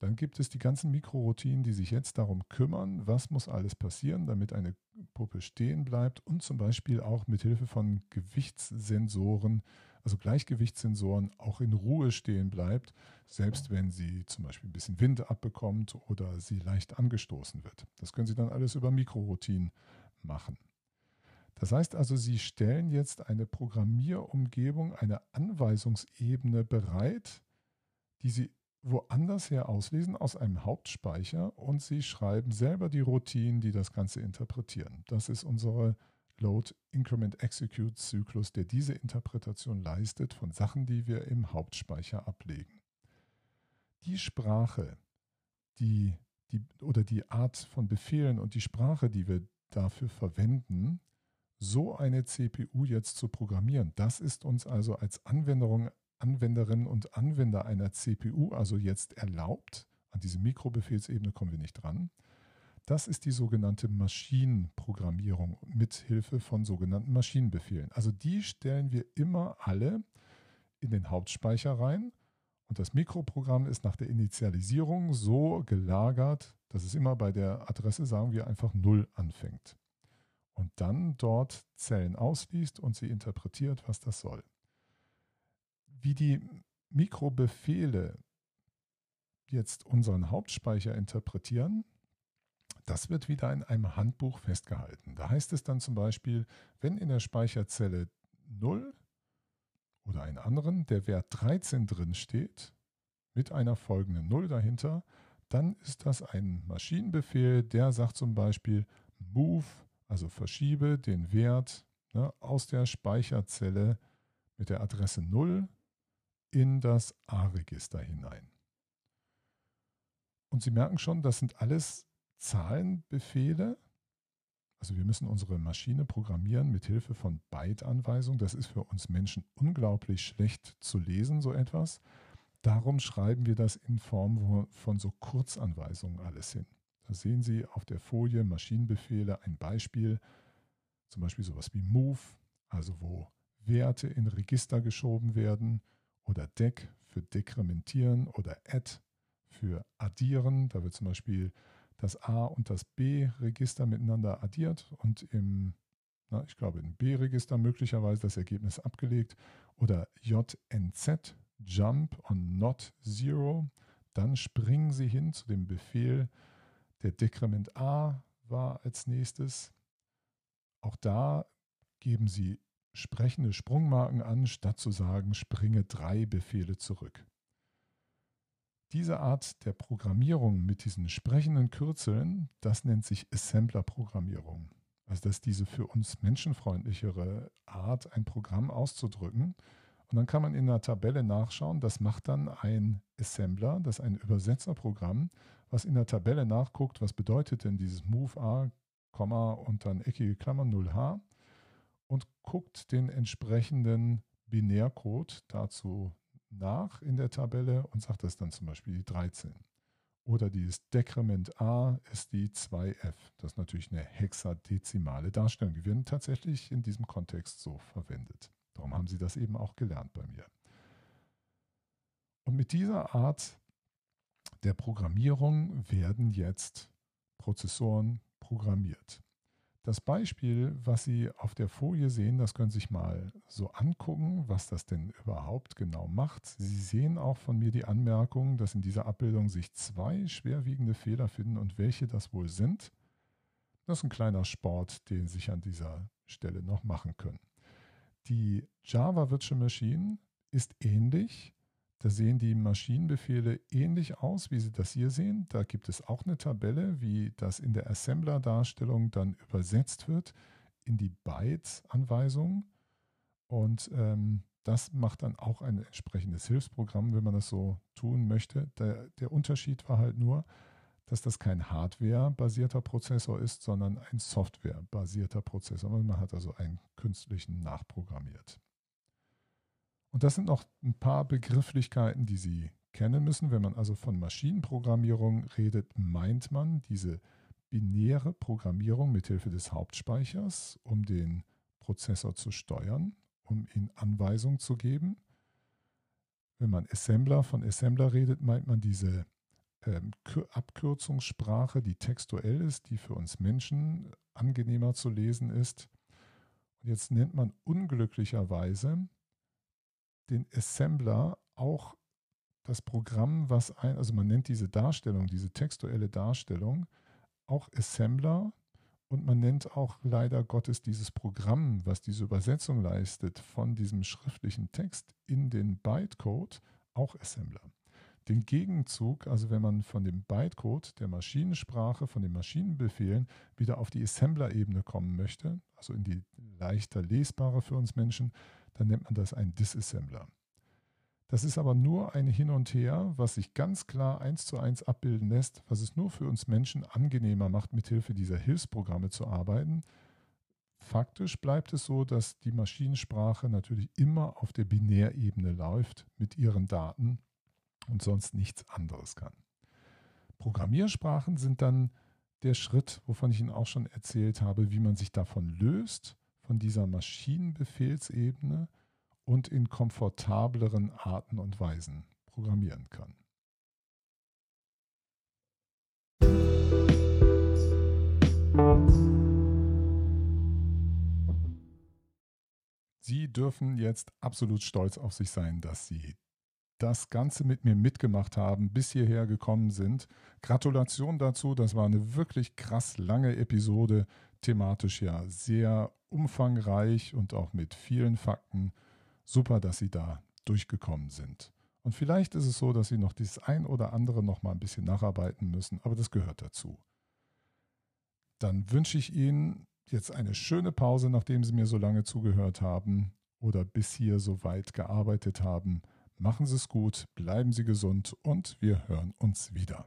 Dann gibt es die ganzen Mikroroutinen, die sich jetzt darum kümmern, was muss alles passieren, damit eine Puppe stehen bleibt. Und zum Beispiel auch mit Hilfe von Gewichtssensoren, also Gleichgewichtssensoren, auch in Ruhe stehen bleibt, selbst wenn sie zum Beispiel ein bisschen Wind abbekommt oder sie leicht angestoßen wird. Das können Sie dann alles über Mikroroutinen machen. Das heißt also, Sie stellen jetzt eine Programmierumgebung, eine Anweisungsebene bereit, die Sie woanders her auslesen aus einem Hauptspeicher und Sie schreiben selber die Routinen, die das Ganze interpretieren. Das ist unsere Load Increment Execute Zyklus, der diese Interpretation leistet von Sachen, die wir im Hauptspeicher ablegen. Die Sprache, die, die oder die Art von Befehlen und die Sprache, die wir dafür verwenden, so eine CPU jetzt zu programmieren, das ist uns also als Anwendung Anwenderinnen und Anwender einer CPU also jetzt erlaubt, an diese Mikrobefehlsebene kommen wir nicht dran, das ist die sogenannte Maschinenprogrammierung mit Hilfe von sogenannten Maschinenbefehlen. Also die stellen wir immer alle in den Hauptspeicher rein und das Mikroprogramm ist nach der Initialisierung so gelagert, dass es immer bei der Adresse, sagen wir, einfach 0 anfängt. Und dann dort Zellen ausliest und sie interpretiert, was das soll wie die Mikrobefehle jetzt unseren Hauptspeicher interpretieren, das wird wieder in einem Handbuch festgehalten. Da heißt es dann zum Beispiel, wenn in der Speicherzelle 0 oder einen anderen der Wert 13 drin steht, mit einer folgenden 0 dahinter, dann ist das ein Maschinenbefehl, der sagt zum Beispiel move, also verschiebe den Wert ne, aus der Speicherzelle mit der Adresse 0 in das A-Register hinein. Und Sie merken schon, das sind alles Zahlenbefehle. Also wir müssen unsere Maschine programmieren mit Hilfe von Byte-Anweisungen. Das ist für uns Menschen unglaublich schlecht zu lesen, so etwas. Darum schreiben wir das in Form von so Kurzanweisungen alles hin. Da sehen Sie auf der Folie Maschinenbefehle ein Beispiel, zum Beispiel sowas wie Move, also wo Werte in Register geschoben werden oder dec für dekrementieren oder add für addieren. Da wird zum Beispiel das A und das B-Register miteinander addiert und im, na, ich glaube, im B-Register möglicherweise das Ergebnis abgelegt. Oder JNZ, Jump on Not Zero. Dann springen Sie hin zu dem Befehl, der Dekrement A war als nächstes. Auch da geben Sie sprechende Sprungmarken an, statt zu sagen, springe drei Befehle zurück. Diese Art der Programmierung mit diesen sprechenden Kürzeln, das nennt sich Assembler-Programmierung. Also das ist diese für uns menschenfreundlichere Art, ein Programm auszudrücken. Und dann kann man in der Tabelle nachschauen, das macht dann ein Assembler, das ist ein Übersetzerprogramm, was in der Tabelle nachguckt, was bedeutet denn dieses Move A, Komma und dann eckige Klammer 0H und guckt den entsprechenden Binärcode dazu nach in der Tabelle und sagt das dann zum Beispiel die 13. Oder dieses Dekrement A ist die 2f. Das ist natürlich eine hexadezimale Darstellung. Die werden tatsächlich in diesem Kontext so verwendet. Darum haben Sie das eben auch gelernt bei mir. Und mit dieser Art der Programmierung werden jetzt Prozessoren programmiert. Das Beispiel, was Sie auf der Folie sehen, das können Sie sich mal so angucken, was das denn überhaupt genau macht. Sie sehen auch von mir die Anmerkung, dass in dieser Abbildung sich zwei schwerwiegende Fehler finden und welche das wohl sind. Das ist ein kleiner Sport, den Sie sich an dieser Stelle noch machen können. Die Java Virtual Machine ist ähnlich da sehen die Maschinenbefehle ähnlich aus, wie Sie das hier sehen. Da gibt es auch eine Tabelle, wie das in der Assembler-Darstellung dann übersetzt wird in die Bytes-Anweisung. Und ähm, das macht dann auch ein entsprechendes Hilfsprogramm, wenn man das so tun möchte. Der, der Unterschied war halt nur, dass das kein Hardware-basierter Prozessor ist, sondern ein Software-basierter Prozessor. Man hat also einen künstlichen nachprogrammiert. Und das sind noch ein paar Begrifflichkeiten, die Sie kennen müssen. Wenn man also von Maschinenprogrammierung redet, meint man diese binäre Programmierung mithilfe des Hauptspeichers, um den Prozessor zu steuern, um ihm Anweisungen zu geben. Wenn man Assembler von Assembler redet, meint man diese ähm, Abkürzungssprache, die textuell ist, die für uns Menschen angenehmer zu lesen ist. Und jetzt nennt man unglücklicherweise den Assembler auch das Programm, was ein, also man nennt diese Darstellung, diese textuelle Darstellung, auch Assembler und man nennt auch leider Gottes dieses Programm, was diese Übersetzung leistet von diesem schriftlichen Text in den Bytecode, auch Assembler. Den Gegenzug, also wenn man von dem Bytecode der Maschinensprache, von den Maschinenbefehlen wieder auf die Assembler-Ebene kommen möchte, also in die leichter lesbare für uns Menschen, dann nennt man das ein Disassembler. Das ist aber nur ein Hin und Her, was sich ganz klar eins zu eins abbilden lässt, was es nur für uns Menschen angenehmer macht, mithilfe dieser Hilfsprogramme zu arbeiten. Faktisch bleibt es so, dass die Maschinensprache natürlich immer auf der Binärebene läuft mit ihren Daten und sonst nichts anderes kann. Programmiersprachen sind dann der Schritt, wovon ich Ihnen auch schon erzählt habe, wie man sich davon löst, von dieser Maschinenbefehlsebene und in komfortableren Arten und Weisen programmieren kann. Sie dürfen jetzt absolut stolz auf sich sein, dass Sie das Ganze mit mir mitgemacht haben, bis hierher gekommen sind. Gratulation dazu, das war eine wirklich krass lange Episode, thematisch ja sehr umfangreich und auch mit vielen Fakten. Super, dass Sie da durchgekommen sind. Und vielleicht ist es so, dass Sie noch dieses ein oder andere noch mal ein bisschen nacharbeiten müssen, aber das gehört dazu. Dann wünsche ich Ihnen jetzt eine schöne Pause, nachdem Sie mir so lange zugehört haben oder bis hier so weit gearbeitet haben. Machen Sie es gut, bleiben Sie gesund und wir hören uns wieder.